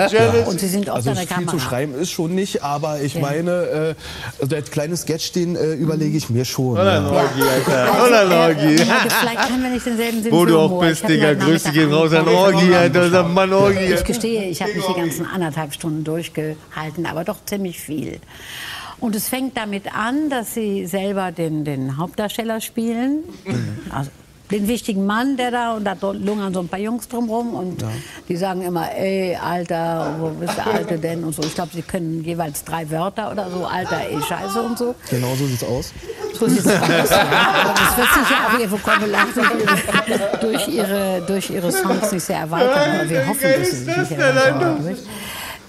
Auch ja. Und sie sind oft also an der viel Kamera. zu schreiben ist schon nicht, aber ich Ja. meine, äh, also der kleine Sketch, den äh, überlege ich mir schon. Oder ja. Norgi, Alter. Also, Oder äh, Norgi. Vielleicht können wir nicht denselben Sinn Wo du auch bist, Digga. Grüße gehen raus an Orgi, Alter. Unser Mann Orgi. Ich gestehe, ich habe nicht die ganzen anderthalb Stunden durchgehalten, aber doch ziemlich viel. Und es fängt damit an, dass sie selber den, den Hauptdarsteller spielen. Also den wichtigen Mann, der da, und da lungern so ein paar Jungs drumherum und die sagen immer, ey, Alter, wo bist der Alte denn? Und so. Ich glaube, sie können jeweils drei Wörter oder so, Alter, ey, Scheiße und so. Genau so sieht's aus. So sieht es aus. Ja. Das wird sich ja auch ihr Vokabular durch, durch, ihre, durch ihre Songs nicht sehr erweitern. Aber wir hoffen, dass sie sich nicht erweitern.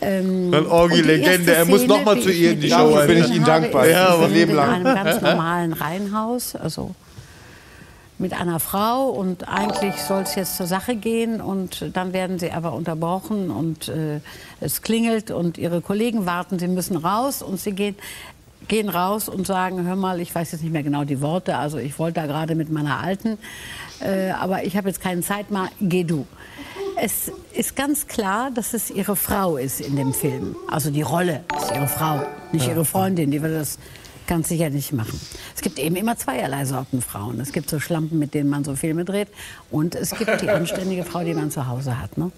Ähm, Ein Orgi-Legende. Er muss noch mal zu ihr in die Show, Dafür bin ich Ihnen dankbar. Ja, aber Leben in lang. einem ganz normalen Reihenhaus, also mit einer Frau und eigentlich soll es jetzt zur Sache gehen und dann werden sie aber unterbrochen und äh, es klingelt und ihre Kollegen warten, sie müssen raus und sie gehen gehen raus und sagen, hör mal, ich weiß jetzt nicht mehr genau die Worte, also ich wollte da gerade mit meiner Alten, äh, aber ich habe jetzt keine Zeit mehr, geh du. Es ist ganz klar, dass es ihre Frau ist in dem Film. Also die Rolle ist ihre Frau, nicht ihre Freundin, die würde das ganz sicher nicht machen. Es gibt eben immer zweierlei Sorten Frauen. Es gibt so Schlampen, mit denen man so Filme dreht und es gibt die anständige Frau, die man zu Hause hat. Ne?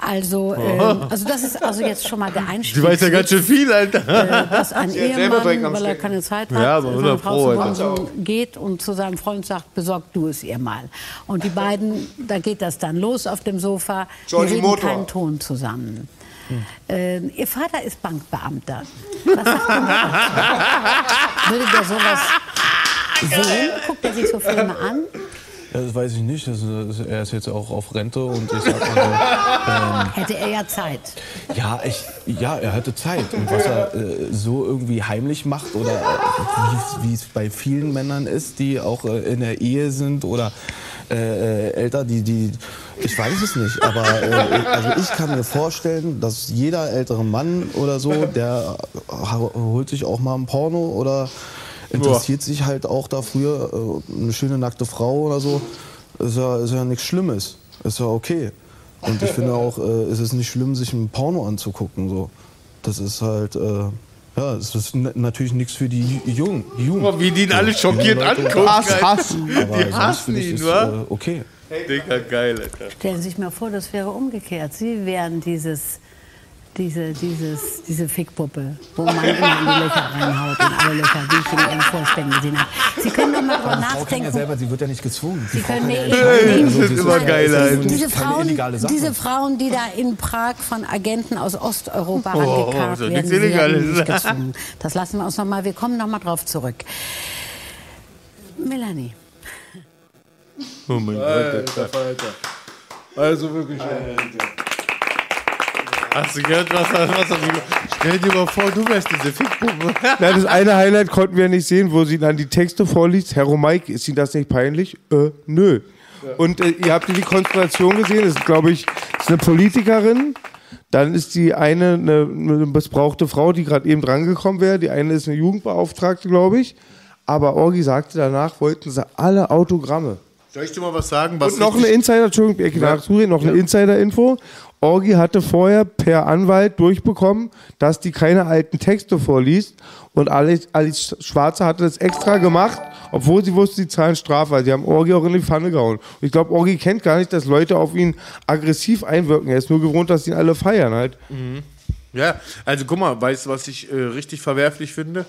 Also, ähm, also das ist also jetzt schon mal der Einstieg. Die weiß ja ganz schön viel, Äh, Alter. dass ein Sie Ehemann, weil er keine Zeit hat, Ja, aber seine 100 Frau Pro, zu. Hause geht und zu seinem Freund sagt, besorg du es ihr mal. Und die beiden, da geht das dann los auf dem Sofa. Die Georgie reden Motor. keinen Ton zusammen. Äh, ihr Vater ist Bankbeamter. Was sagt? Würde der sowas sehen? Guckt er sich so Filme an? Ja, das weiß ich nicht. Das, das, er ist jetzt auch auf Rente und ich sag mal so, ähm, Hätte er ja Zeit. ja, ich, ja, er hatte Zeit. Und was er äh, so irgendwie heimlich macht oder äh, wie es- bei vielen Männern ist, die auch äh, in der Ehe sind oder äh, äh, älter, die, die, ich weiß es nicht, aber äh, also ich kann mir vorstellen, dass jeder ältere Mann oder so, der holt sich auch mal ein Porno oder interessiert sich halt auch dafür, äh, eine schöne nackte Frau oder so, ist ja, ist ja nichts Schlimmes, ist ja okay. Und ich finde auch, äh, es ist nicht schlimm, sich ein Porno anzugucken. So. Das ist halt, äh, ja, es ist natürlich nichts für die Jungen. Die Jugend. Wie die ihn alle schockiert Leute- angucken. Hass. Hass. Die hassen ihn, es, wa? äh, Okay. Digga, geil, Alter. Stellen Sie sich mal vor, das wäre umgekehrt. Sie wären dieses, diese, dieses, diese Fickpuppe, wo man immer in die Löcher reinhaut, in alle Löcher, wie ich in Ihren Vorständen gesehen habe. Sie können doch mal drüber kann ja nachdenken. selber, sie wird ja nicht gezwungen. Sie können nee, entscheiden. eben, Also, das ist immer geil, Alter. Diese Frauen, diese Frauen, die da in Prag von Agenten aus Osteuropa Oh, so werden, nichts sie werden Illegales. nicht gezwungen. Das lassen wir uns noch mal, wir kommen noch mal drauf zurück. Melanie. Oh mein Gott, Alter, Alter. Alter. Also wirklich. Hast du gehört, was was er- Stell dir mal vor, du wärst diese Fickpuppe. Na, das eine Highlight konnten wir nicht sehen, wo sie dann die Texte vorliest. Herr Romeik, ist Ihnen das nicht peinlich? Äh, nö. Und äh, ihr habt die Konstellation gesehen, das ist, glaube ich, ist eine Politikerin. Dann ist die eine eine, eine missbrauchte Frau, die gerade eben drangekommen wäre. Die eine ist eine Jugendbeauftragte, glaube ich. Aber Orgi sagte, danach wollten sie alle Autogramme. Soll ich dir mal was sagen? Was Und noch eine Insider, Entschuldigung, ich Ja. nachzureden, noch eine Insider-Info. Orgi hatte vorher per Anwalt durchbekommen, dass die keine alten Texte vorliest. Und Alice, Alice Schwarze hatte das extra gemacht, obwohl sie wusste, sie zahlen Strafe. Die haben Orgi auch in die Pfanne gehauen. Und ich glaube, Orgi kennt gar nicht, dass Leute auf ihn aggressiv einwirken. Er ist nur gewohnt, dass ihn alle feiern halt. Mhm. Ja, also guck mal, weißt du, was ich äh, richtig verwerflich finde?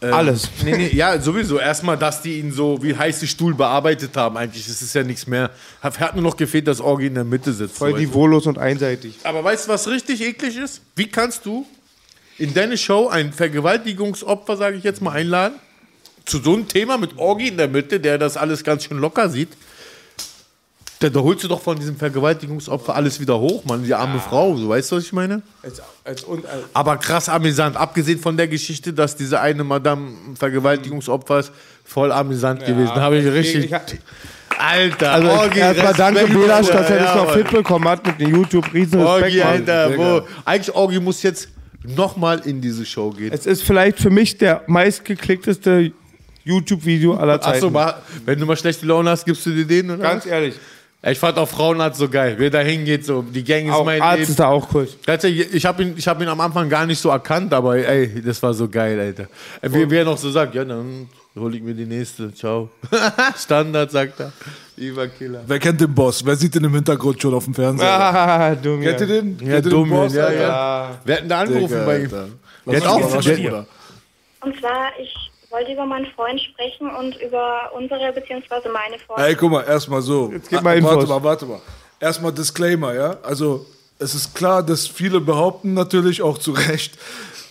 Ähm, Alles. Nee, nee, ja, sowieso. Erstmal, dass die ihn so wie heiße Stuhl bearbeitet haben. Eigentlich das ist ja nichts mehr. Hat, nur noch gefehlt, dass Orgi in der Mitte sitzt. Voll niveaulos und einseitig. Aber weißt du, was richtig eklig ist? Wie kannst du in deine Show ein Vergewaltigungsopfer, sage ich jetzt mal, einladen? Zu so einem Thema mit Orgi in der Mitte, der das alles ganz schön locker sieht. Da, da holst du doch von diesem Vergewaltigungsopfer alles wieder hoch, Mann, die arme Frau. So, weißt du, was ich meine? Als, als, und, als, Aber krass amüsant. Abgesehen von der Geschichte, dass diese eine Madame ein Vergewaltigungsopfer ist, voll amüsant gewesen. Habe ich richtig. ich- Alter, Also Orgi, erstmal danke Respekt, Belasch, dass er das Ja, noch Mann. fit bekommen hat mit dem YouTube. Riesen Respekt, Orgi, Mann. Alter, wo, eigentlich Orgi muss jetzt nochmal in diese Show gehen. Es ist vielleicht für mich der meistgeklickteste YouTube-Video aller Zeiten. Achso, mal, wenn du mal schlechte Laune hast, gibst du dir den, oder? Ganz ehrlich. Ich fand auch Frauenarzt so geil. Wer da hingeht, so, die Gang ist Auch mein Arzt Leben. ist da auch cool. Tatsächlich, ich habe ihn, ich hab ihn am Anfang gar nicht so erkannt, aber ey, das war so geil, Alter. Wie, wie er noch so sagt, ja, dann hol ich mir die nächste, ciao. Standard, sagt er. Überkiller. Wer kennt den Boss? Wer sieht den im Hintergrund schon auf dem Fernseher? Ah, dumm, Kennt ihr den? Ja, Kennt ihr den dumm, Boss, ja, ja. Wir hatten da angerufen Digga, bei ihm. Alter. Der hat auch, der. Und zwar, ich wollte über meinen Freund sprechen und über unsere bzw. meine Freunde. Ey, guck mal, erstmal so. Jetzt gib mal Infos. Warte mal, warte mal. Erstmal Disclaimer, ja? Also, es ist klar, dass viele behaupten natürlich auch zu Recht,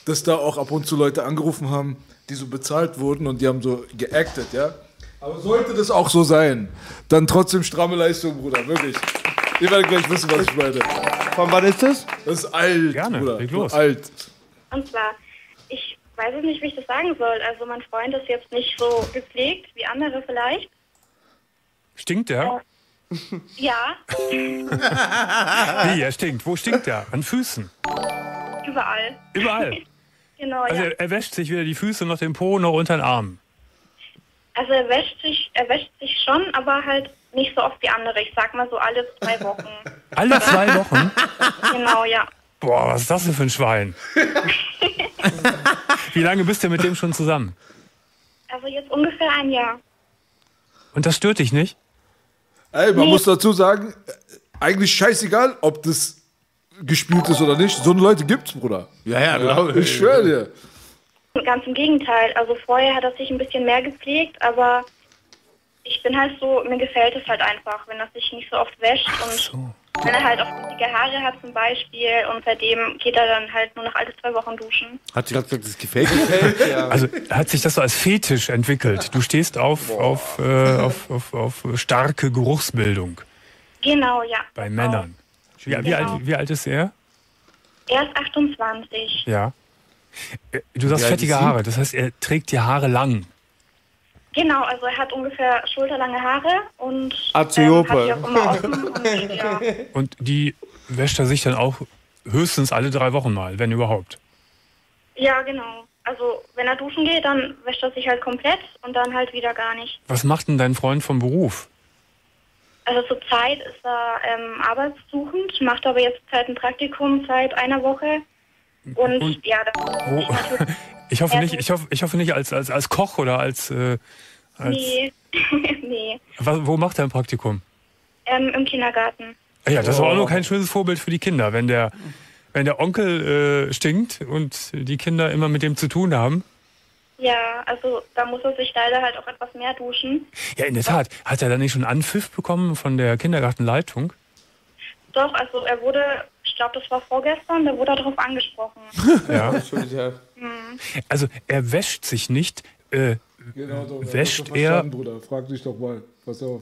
dass da auch ab und zu Leute angerufen haben, die so bezahlt wurden und die haben so geactet, ja? Aber sollte das auch so sein, dann trotzdem stramme Leistung, Bruder, wirklich. Ihr werdet gleich wissen, was ich meine. Von wann ist das? Das ist alt, Gerne, Bruder. los. Alt. Und zwar, weiß es nicht, wie ich das sagen soll. Also mein Freund ist jetzt nicht so gepflegt wie andere vielleicht. Stinkt der? Ja, Wie, er stinkt. Wo stinkt der? An Füßen. überall. Überall. Genau, Also ja. er, er wäscht sich weder die Füße noch den Po noch unter den Arm. Also er wäscht sich, er wäscht sich schon, aber halt nicht so oft wie andere. Ich sag mal so alle zwei Wochen. Alle zwei Wochen? Genau, ja. Boah, was ist das denn für ein Schwein? Wie lange bist du mit dem schon zusammen? Also jetzt ungefähr ein Jahr. Und das stört dich nicht? Ey, man Nee. muss dazu sagen, eigentlich scheißegal, ob das gespielt ist oder nicht. So eine Leute gibt's, Bruder. Ja, ja, glaub ich. Ich schwöre dir. Ganz im Gegenteil. Also vorher hat er sich ein bisschen mehr gepflegt, aber ich bin halt so, mir gefällt es halt einfach, wenn er sich nicht so oft wäscht und wenn er halt auch dicke Haare hat zum Beispiel und seitdem geht er dann halt nur noch alle zwei Wochen duschen. Hat sie gerade gesagt, das gefällt dir? Also hat sich das so als Fetisch entwickelt. Du stehst auf, auf, äh, auf, auf, auf starke Geruchsbildung Genau, ja. bei Männern. Ja, wie, Genau. alt, wie alt ist er? Er ist 28. Ja. Äh, Du sagst Wie fettige? Haare, das heißt, er trägt die Haare lang. Genau, also er hat ungefähr schulterlange Haare und ähm, Aziope. hat die immer offen und ja. Und die wäscht er sich dann auch höchstens alle drei Wochen mal, wenn überhaupt. ja, genau. Also wenn er duschen geht, dann wäscht er sich halt komplett und dann halt wieder gar nicht. Was macht denn dein Freund vom Beruf? Also zurzeit ist er ähm, arbeitssuchend, macht aber jetzt seit ein Praktikum seit einer Woche. Und, Und ja, das Wo? Ich hoffe nicht, ich hoffe, ich hoffe nicht als, als, als Koch oder als, äh, als nee, nee, was, wo macht er ein Praktikum? ähm, im Kindergarten. Ah Ja, das ist aber auch nur kein schönes Vorbild für die Kinder, wenn der, wenn der Onkel äh, stinkt und die Kinder immer mit dem zu tun haben. Ja, also da muss er sich leider halt auch etwas mehr duschen. Ja, in der Tat. Hat er dann nicht schon Anpfiff bekommen von der Kindergartenleitung? Doch, also er wurde, ich glaube, das war vorgestern, da wurde er darauf angesprochen. Ja. Hm. Also er wäscht sich nicht. Äh, Genau, doch, das wäscht er. Bruder. Frag dich doch mal. Pass auf.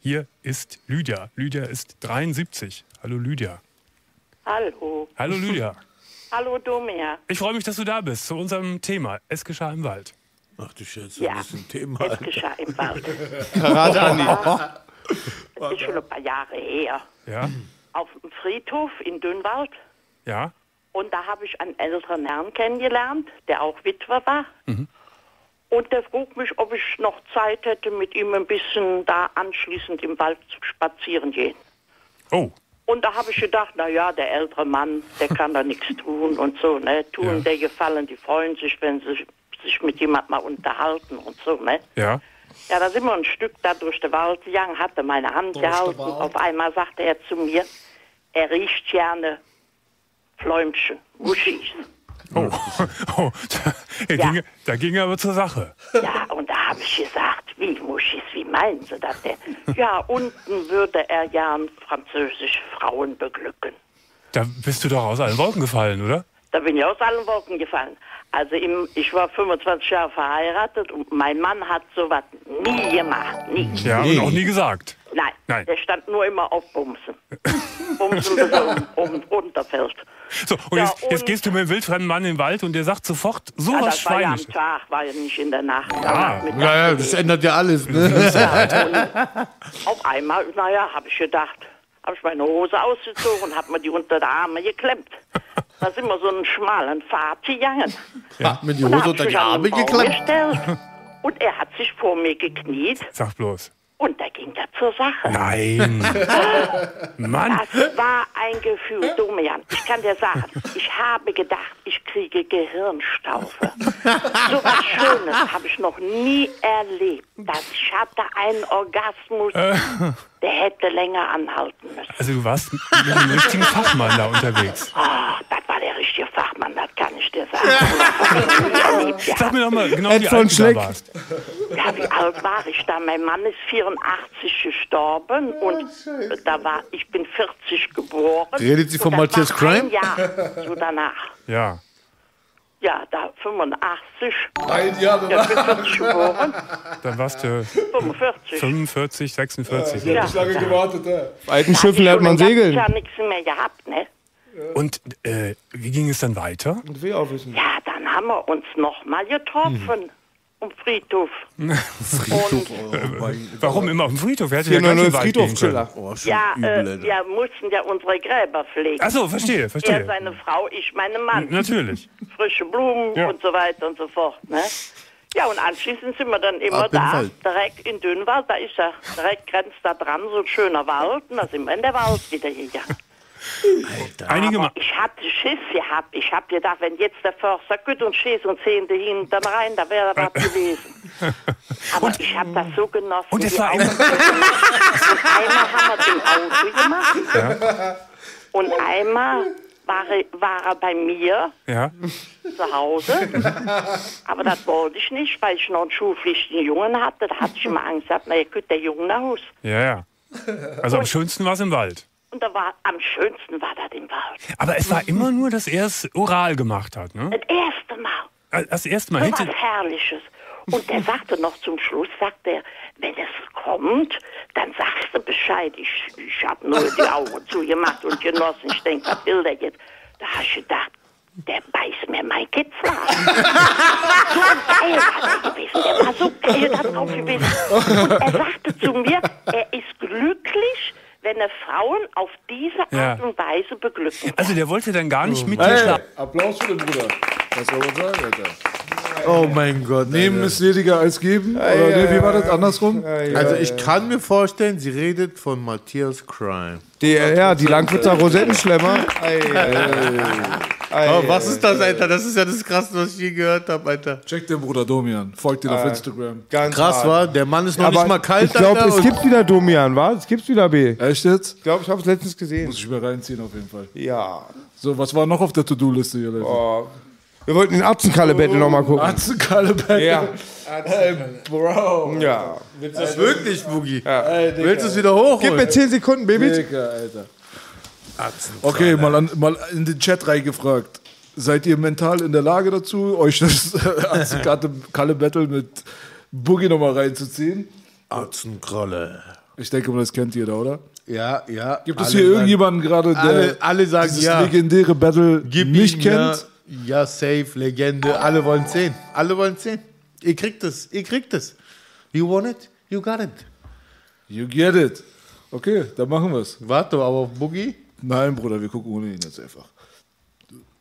Hier ist Lydia. Lydia ist 73. Hallo Lydia. Hallo. Hallo Lydia. Hallo Domer. Ich freue mich, dass du da bist zu unserem Thema. Es geschah im Wald. Ach du Scheiße, Ja, das ist ein Thema. es geschah im Wald. Karate Andi. Das ist schon ein paar Jahre her. Ja, Auf dem Friedhof in Dünnwald. ja. Und da habe ich einen älteren Herrn kennengelernt, der auch Witwer war. Mhm. Und der frug mich, ob ich noch Zeit hätte, mit ihm ein bisschen da anschließend im Wald zu spazieren gehen. Oh. Und da habe ich gedacht, na ja, der ältere Mann, der kann da nichts tun und so, ne? Tun Ja. der Gefallen, die freuen sich, wenn sie sich mit jemandem mal unterhalten und so, ne? Ja. Ja, da sind wir ein Stück da durch den Wald gegangen, hatte meine Hand Durch gehalten. Auf einmal sagte er zu mir, er riecht gerne Fläumchen, Wuschis. Oh, oh da, er ging, da ging er aber zur Sache. Ja, und da habe ich gesagt, wie Muschis, wie meinen Sie das denn? Ja, unten würde er gern französisch Frauen beglücken. Da bist du doch aus allen Wolken gefallen, oder? Da bin ich aus allen Wolken gefallen. Also im, ich war 25 Jahre verheiratet und mein Mann hat sowas nie gemacht, nie. Ja, und auch nie gesagt. Nein, Nein. der stand nur immer auf Bumsen. Bumsen, bis er um, um, runterfällt. So, und Ja, jetzt, jetzt und- gehst du mit einem wildfremden Mann in den Wald und der sagt sofort Ja, sowas das war ja am. Tag, war ja nicht in der Nacht. Ah, Nachmittag Ja, ja, das ändert ja alles. Ja, Ne? und auf einmal, naja, habe ich gedacht, habe ich meine Hose ausgezogen und habe mir die unter die Arme geklemmt. Da sind wir so einen schmalen Pfad gegangen. Ja, mit die Hose unter die Arme geklemmt. gestellt. Und er hat sich vor mir gekniet Sag bloß. und da ging er zur Sache. Nein. Mann. Das war ein Gefühl, Domian. Ich kann dir sagen, ich habe gedacht, ich kriege Gehirnstaufe. So was Schönes habe ich noch nie erlebt. Dass ich hatte einen Orgasmus, der hätte länger anhalten müssen. also du warst mit einem richtigen Fachmann da unterwegs. Ah, das war der richtige Fachmann, das kann ich dir sagen. Sag mir doch mal genau, Ed wie alt du da warst. Ja, wie alt war ich da? Mein Mann ist 84 gestorben und da war ich bin 40 geboren. Redet sie von Matthias Crime? Jahr so danach. Ja. Ja, da 85. Ein Jahr Ja, ich bin 40 geboren. Dann warst du 45. 45, 46. Ich hab nicht lange gewartet, ey. Auf alten Schiffen lernt man segeln. Ich habe nichts mehr gehabt, ne? Und äh, wie ging es dann weiter? Und will auch wissen. Ja, dann haben wir uns noch mal getroffen. Am Friedhof. Friedhof. Äh, warum immer auf dem Friedhof? Hätte Hier ja nur gleich eine in den Wald gehen Friedhofschiller. können. Oh, Ja, äh, wir mussten ja unsere Gräber pflegen. Ach so, verstehe, verstehe. Er seine Frau, ich meine Mann. Natürlich. Frische Blumen Ja. und so weiter und so fort. Ne? Ja, und anschließend sind wir dann immer Ab da, direkt in Dünnwald. Da ist ja direkt grenzt da dran so ein schöner Wald. Und da sind wir in der Wald wieder gegangen. Einige Aber ich hatte Schiss gehabt. Ich habe gedacht, wenn jetzt der Förster gut und schießt und zehnte hinten rein, da wäre was gewesen. Aber ich habe das so genossen. Und es war Augen und einmal haben wir den Auto gemacht. Und einmal war er, war er bei mir Ja. zu Hause. Aber das wollte ich nicht, weil ich noch einen schulpflichtigen Jungen hatte. Da hatte ich immer Angst gehabt, na, ihr könnt der Junge nach Hause. Ja, ja. Also am schönsten war es im Wald. Und da war, am schönsten war das im Wald. Aber es war immer nur, dass er es oral gemacht hat, ne? Das erste Mal. Das erste Mal So hinter. was Herrliches. Und der sagte noch zum Schluss, sagt er, wenn es kommt, dann sagst du Bescheid. Ich, ich habe nur die Augen zugemacht und genossen. Ich denke, was will der jetzt? Da hast du gedacht, der beißt mir mein Kitzler. so geil war der gewesen. Der war so geil da drauf gewesen. Und er sagte zu mir, er ist glücklich, wenn er Frauen auf diese Ja. Art und Weise beglücken Also der wollte dann gar nicht mit dir Hey, schlafen. Applaus für den Bruder. Was soll man sagen, Alter? Oh mein Gott. Nehmen ist lediger als geben? Oder ja, nee, wie war das ja. andersrum? Also ich kann mir vorstellen, sie redet von Matthias Crime. Die, ja, die Langwitzer Rosettenschlemmer. Oh, was ist das, Alter? Das ist ja das Krasseste, was ich je gehört habe, Alter. Check den Bruder Domian. Folgt ihn auf Äh, Instagram. ganz Krass, hart. war. Der Mann ist noch Aber nicht mal kalt, Ich glaube, Alter, es gibt wieder Domian, wa? Es gibt wieder B. Echt jetzt? Ich glaube, ich habe es letztens gesehen. Muss ich mir reinziehen auf jeden Fall. Ja. So, was war noch auf der To-Do-Liste hier, Leute? Oh. Wir wollten den Atzenkalle-Battle noch nochmal gucken. Atzenkalle-Battle? Ja. Ey, Bro. Ja. Willst du das wirklich, Boogie? Digga. Willst du es wieder hochholen? Gib mir 10 Sekunden, Baby. Digga, Alter. Okay, mal, an, mal in den Chat reingefragt. Seid ihr mental in der Lage dazu, euch das Atzenkalle-Battle mit Boogie nochmal reinzuziehen? Atzenkralle. Ich denke mal, das kennt jeder, oder? Ja, ja. Gibt es hier irgendjemanden gerade, der Alle, alle sagen dieses ja. legendäre Battle Gib nicht kennt? Ja, ja, safe, Legende. Alle wollen sehen. Alle wollen sehen. Ihr kriegt es. Ihr kriegt es. You want it? You got it. You get it. Okay, dann machen wir es. Warte aber auf Boogie. Nein, Bruder, wir gucken ohne ihn jetzt einfach.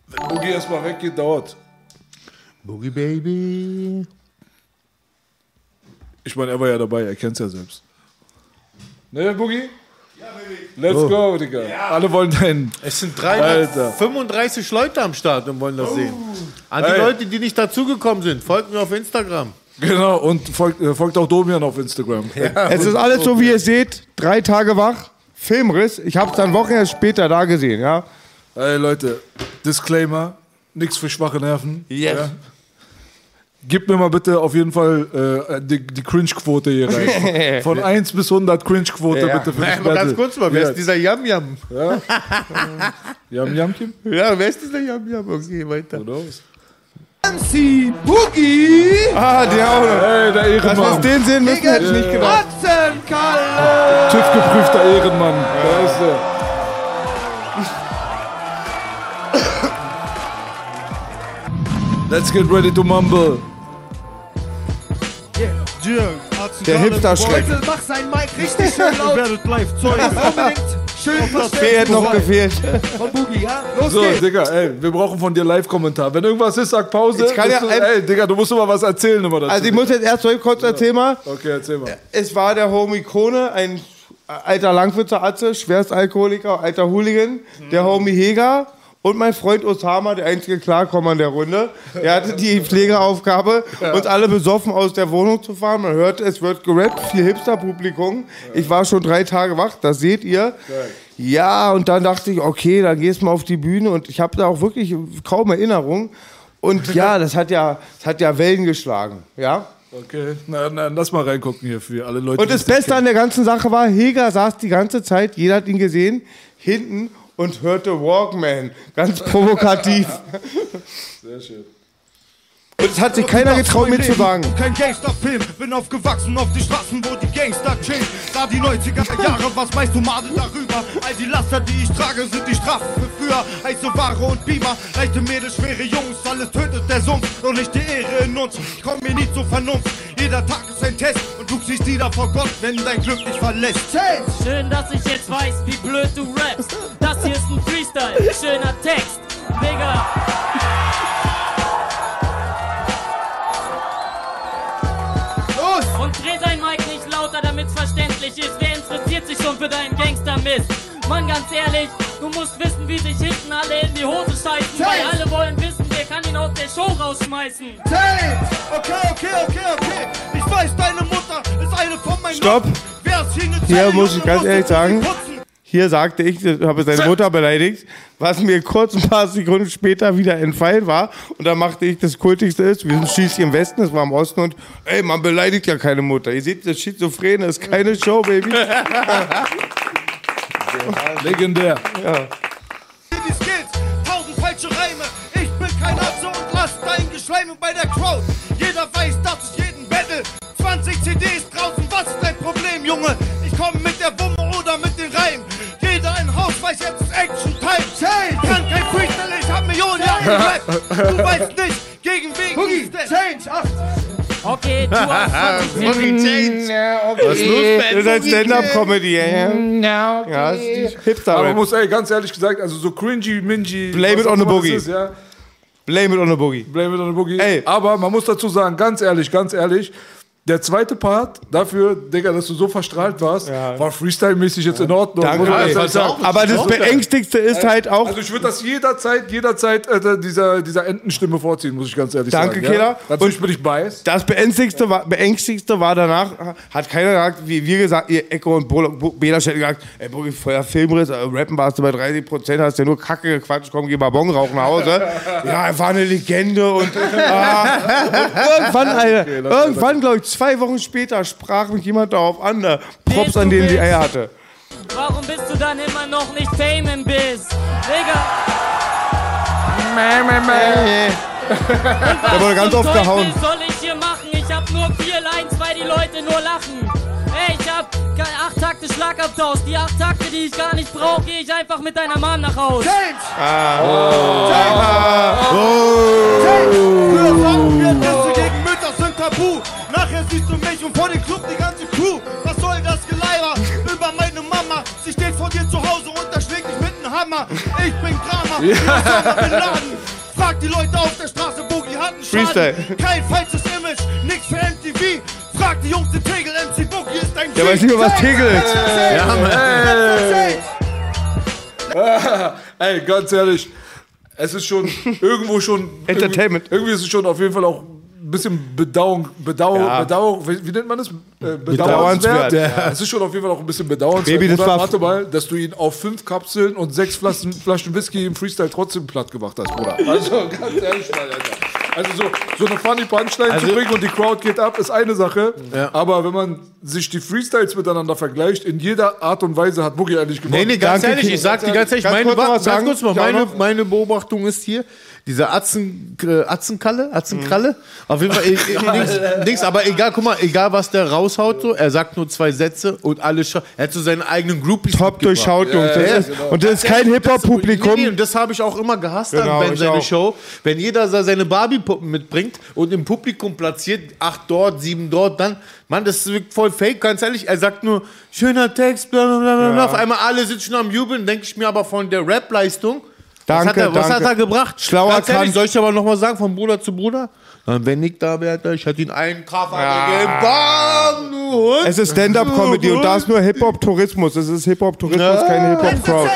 Wenn Boogie erstmal weggeht, dauert. Boogie Baby. Ich meine, er war ja dabei, er kennt es ja selbst. Ne, Boogie? Ja, Baby. Let's go, Digga. Alle wollen deinen. Es sind Alter. 335 Leute am Start und wollen das sehen. An die Ey. Leute, die nicht dazugekommen sind, folgt mir auf Instagram. Genau, und folgt, äh, folgt auch Domian auf Instagram. Es ist alles so, wie ihr seht. Drei Tage wach. Filmriss. Ich habe es dann Wochen erst später da gesehen, ja. Ey, Leute, Disclaimer: nichts für schwache Nerven. Yes. Ja? Gib mir mal bitte auf jeden Fall äh, die, die Cringe-Quote hier rein. Von 1 bis 100 Cringe-Quote Ja. bitte für Nein, aber ganz kurz mal, wer Ja. ist dieser Yam Yam? Ja? Yam Yam Kim? Ja, wer ist dieser Yam Yam? Okay, weiter. Who knows? MC Boogie. Ah, der auch noch. Ey, der Dass wir Ehrenmann. den sehen müssen, hätte ich nicht gedacht. TÜV-geprüfter Ehrenmann. Da ist er. Let's get ready to mumble. Der Hipster-Schreck. Mach sein Mic richtig schön laut. Ihr werdet live Zeugen. Unbedingt schön Der hätte noch gefehlt. Von Boogie, ja? Los So, geht's. Digga, ey, wir brauchen von dir Live-Kommentar. Wenn irgendwas ist, sag Pause. Ich kann ja- du, ey, Digga, du musst immer was erzählen immer dazu. Also ich muss jetzt erst mal kurz erzählen mal. okay, erzähl mal. Es war der Homie Krone, ein alter Langwitzer Atze, Schwerstalkoholiker, alter Hooligan, der Homie Heger und mein Freund Osama, der einzige Klarkommer in der Runde. Er hatte die Pflegeaufgabe, uns alle besoffen aus der Wohnung zu fahren. Man hörte, es wird gerappt, viel Hipster-Publikum. Ich war schon drei Tage wach, das seht ihr. Ja, und dann dachte ich, okay, dann gehst du mal auf die Bühne und ich habe da auch wirklich kaum Erinnerung. Und ja, das hat ja, das hat ja Wellen geschlagen, ja. Okay, na, na, lass mal reingucken hier für alle Leute. Und das Beste an der ganzen Sache war, Heger saß die ganze Zeit, jeder hat ihn gesehen, hinten und hörte Walkman. Ganz provokativ. Sehr schön. Und es hat sich keiner getraut, mir zu sagen. Kein Gangsterfilm, bin aufgewachsen auf die Straßen, wo die Gangster chillen. Da die 90er Jahre, was weißt du, Madel darüber? All die Laster, die ich trage, sind die Strafen für früher. Heiße Ware und Beamer, leichte Mädels, schwere Jungs, alles tötet der Sumpf, doch nicht die Ehre in uns. Ich komm mir nie zur Vernunft, jeder Tag ist ein Test und du siehst nieder vor Gott, wenn dein Glück dich verlässt. Schön, dass ich jetzt weiß, wie blöd du rappst. Das hier ist ein Freestyle, schöner Text. Digga. Verständlich ist. Wer interessiert sich schon für deinen Gangstermist? Mann, ganz ehrlich, du musst wissen, wie sich hinten alle in die Hose scheißen. Weil alle wollen wissen, wer kann ihn aus der Show rausschmeißen. Tape! Okay, okay, okay, okay. Ich weiß, deine Mutter ist eine von meinen Stopp. Noten. Wer ist hier eine Hier Zelle, muss ich ganz ehrlich sagen, putzen? Hier sagte ich, ich habe seine Mutter beleidigt, was mir kurz ein paar Sekunden später wieder entfallen war. Und dann machte ich das Kultigste ist, wir sind schließlich im Westen, es war im Osten und ey, man beleidigt ja keine Mutter. Ihr seht, das Schizophrene ist keine Show, Baby. Legendär. Ja. die Skills, tausend falsche Reime. Ich bin kein Atze und lass dein Geschleime bei der Crowd. Jeder weiß, dass ich jeden Battle. 20 CDs draußen, was ist dein Problem, Junge? Ich komm mit der Wumme weiß, jetzt ist Action Time. Ich kann kein Freestyle, ich hab Millionen Jahre. Du weißt nicht, gegen wen Boogie, Change, ach. Okay, du hast Boogie Change. Was ist los, Das ist halt Stand-Up-Comedy, ja. Ja, ja das ist die hipster Aber man muss ey, ganz ehrlich gesagt, also so cringy, mingy. Blame it on the Boogie. Ist, ja. Blame it on the Boogie. Blame it on the Boogie. Ey. Aber man muss dazu sagen, ganz ehrlich, ganz ehrlich, der zweite Part, dafür, Digga, dass du so verstrahlt warst, war Freestyle-mäßig jetzt in Ordnung. Danke, ey. ganz ehrlich sagen. Aber das Beängstigste ist halt auch. Also ich würde das jederzeit, jederzeit äh, dieser, dieser Entenstimme vorziehen, muss ich ganz ehrlich Danke, sagen. Killer. Ja? Natürlich bin ich biased. Das Beängstigste war, Beängstigste war danach, hat keiner gesagt, wie wir gesagt, ihr Echo und Bela hätten gesagt, ey, Boogie, voller Filmriss, äh, rappen warst du bei 30 Prozent, hast ja nur Kacke gequatscht, komm, geh mal Bon rauchen nach Hause. ja, er war eine Legende und, ah, und irgendwann, Alter, irgendwann, glaube ich, zwei Wochen später sprach mich jemand darauf an, da Props an denen die Eier hatte. Warum bist du dann immer noch nicht Fame Biz? Digga. Der wurde ganz zum oft Teufel gehauen. soll ich hier machen? Ich hab nur vier Lines, weil die Leute nur lachen. Ey, ich hab acht Takte Schlagabtausch. Die acht Takte, die ich gar nicht brauch, geh ich einfach mit deiner Mann nach Hause. Früher sagten wir, Disse gegen Mütter sind tabu. Nachher siehst du mich und vor dem Club die ganze Crew. Was soll das Geleiber über meine Mama? Sie steht vor dir zu Hause und da schlägt dich mit einem Hammer. Ich bin Kramer, Ja. Osama Bin Laden. Frag die Leute auf der Straße, Boogie hat einen Schaden. Freestyle. Kein falsches Image, nix für MTV. Frag die Jungs, die Tegel, MC Boogie ist ein Der weiß nicht mehr, was Tegel ist. Ja, Mann. Ey, ganz ehrlich, es ist schon irgendwo schon. Entertainment. Irgendwie, irgendwie ist es schon auf jeden Fall auch ein bisschen Bedauerung, Bedauerung, Ja. Bedauerung, wie, wie nennt man das? Äh, Bedauernswert. Ja. Es ist schon auf jeden Fall auch ein bisschen bedauernswert. Baby, das Bruder. war- Warte mal, dass du ihn auf fünf Kapseln und sechs Flaschen, Flaschen Whisky im Freestyle trotzdem platt gemacht hast, Bruder. Also ganz ehrlich Alter. Also so, so eine funny Punchline Also- zu bringen und die Crowd geht ab, ist eine Sache. Aber wenn man sich die Freestyles miteinander vergleicht, in jeder Art und Weise hat Boogie eigentlich gewonnen. Nee, nee, ganz ehrlich, ich sag die ganze Zeit, Ganz meine, kurz Ja, meine, noch? meine Beobachtung ist hier, dieser Atzen, äh, Atzenkalle, Atzenkralle, auf jeden Fall, äh, nix, nix, aber egal, guck mal, egal was der raushaut, so, er sagt nur zwei Sätze und alle, scha- er hat so seinen eigenen Groupies Top durchschaut, Jungs. Das ist- und das ist kein Hip-Hop-Publikum. Nee, und das habe ich auch immer gehasst Genau, an Ben, seine auch. Show. Wenn jeder seine Barbie-Puppen mitbringt und im Publikum platziert, acht dort, sieben dort, dann, Mann, das ist voll fake, ganz ehrlich. Er sagt nur, schöner Text, bla bla bla bla. Ja. Auf einmal alle sitzen am Jubeln, denke ich mir aber von der Rap-Leistung. Was Danke, hat er, was danke. hat er gebracht? Schlauer Ganz ehrlich, soll ich aber nochmal sagen, von Bruder zu Bruder? Wenn ich da wäre, ich hätte ihn einen Kraft gegeben. Bam, du Hund. Es ist Stand-Up-Comedy und da ist nur Hip-Hop-Tourismus. Es ist Hip-Hop-Tourismus, keine Hip-Hop-Crowd.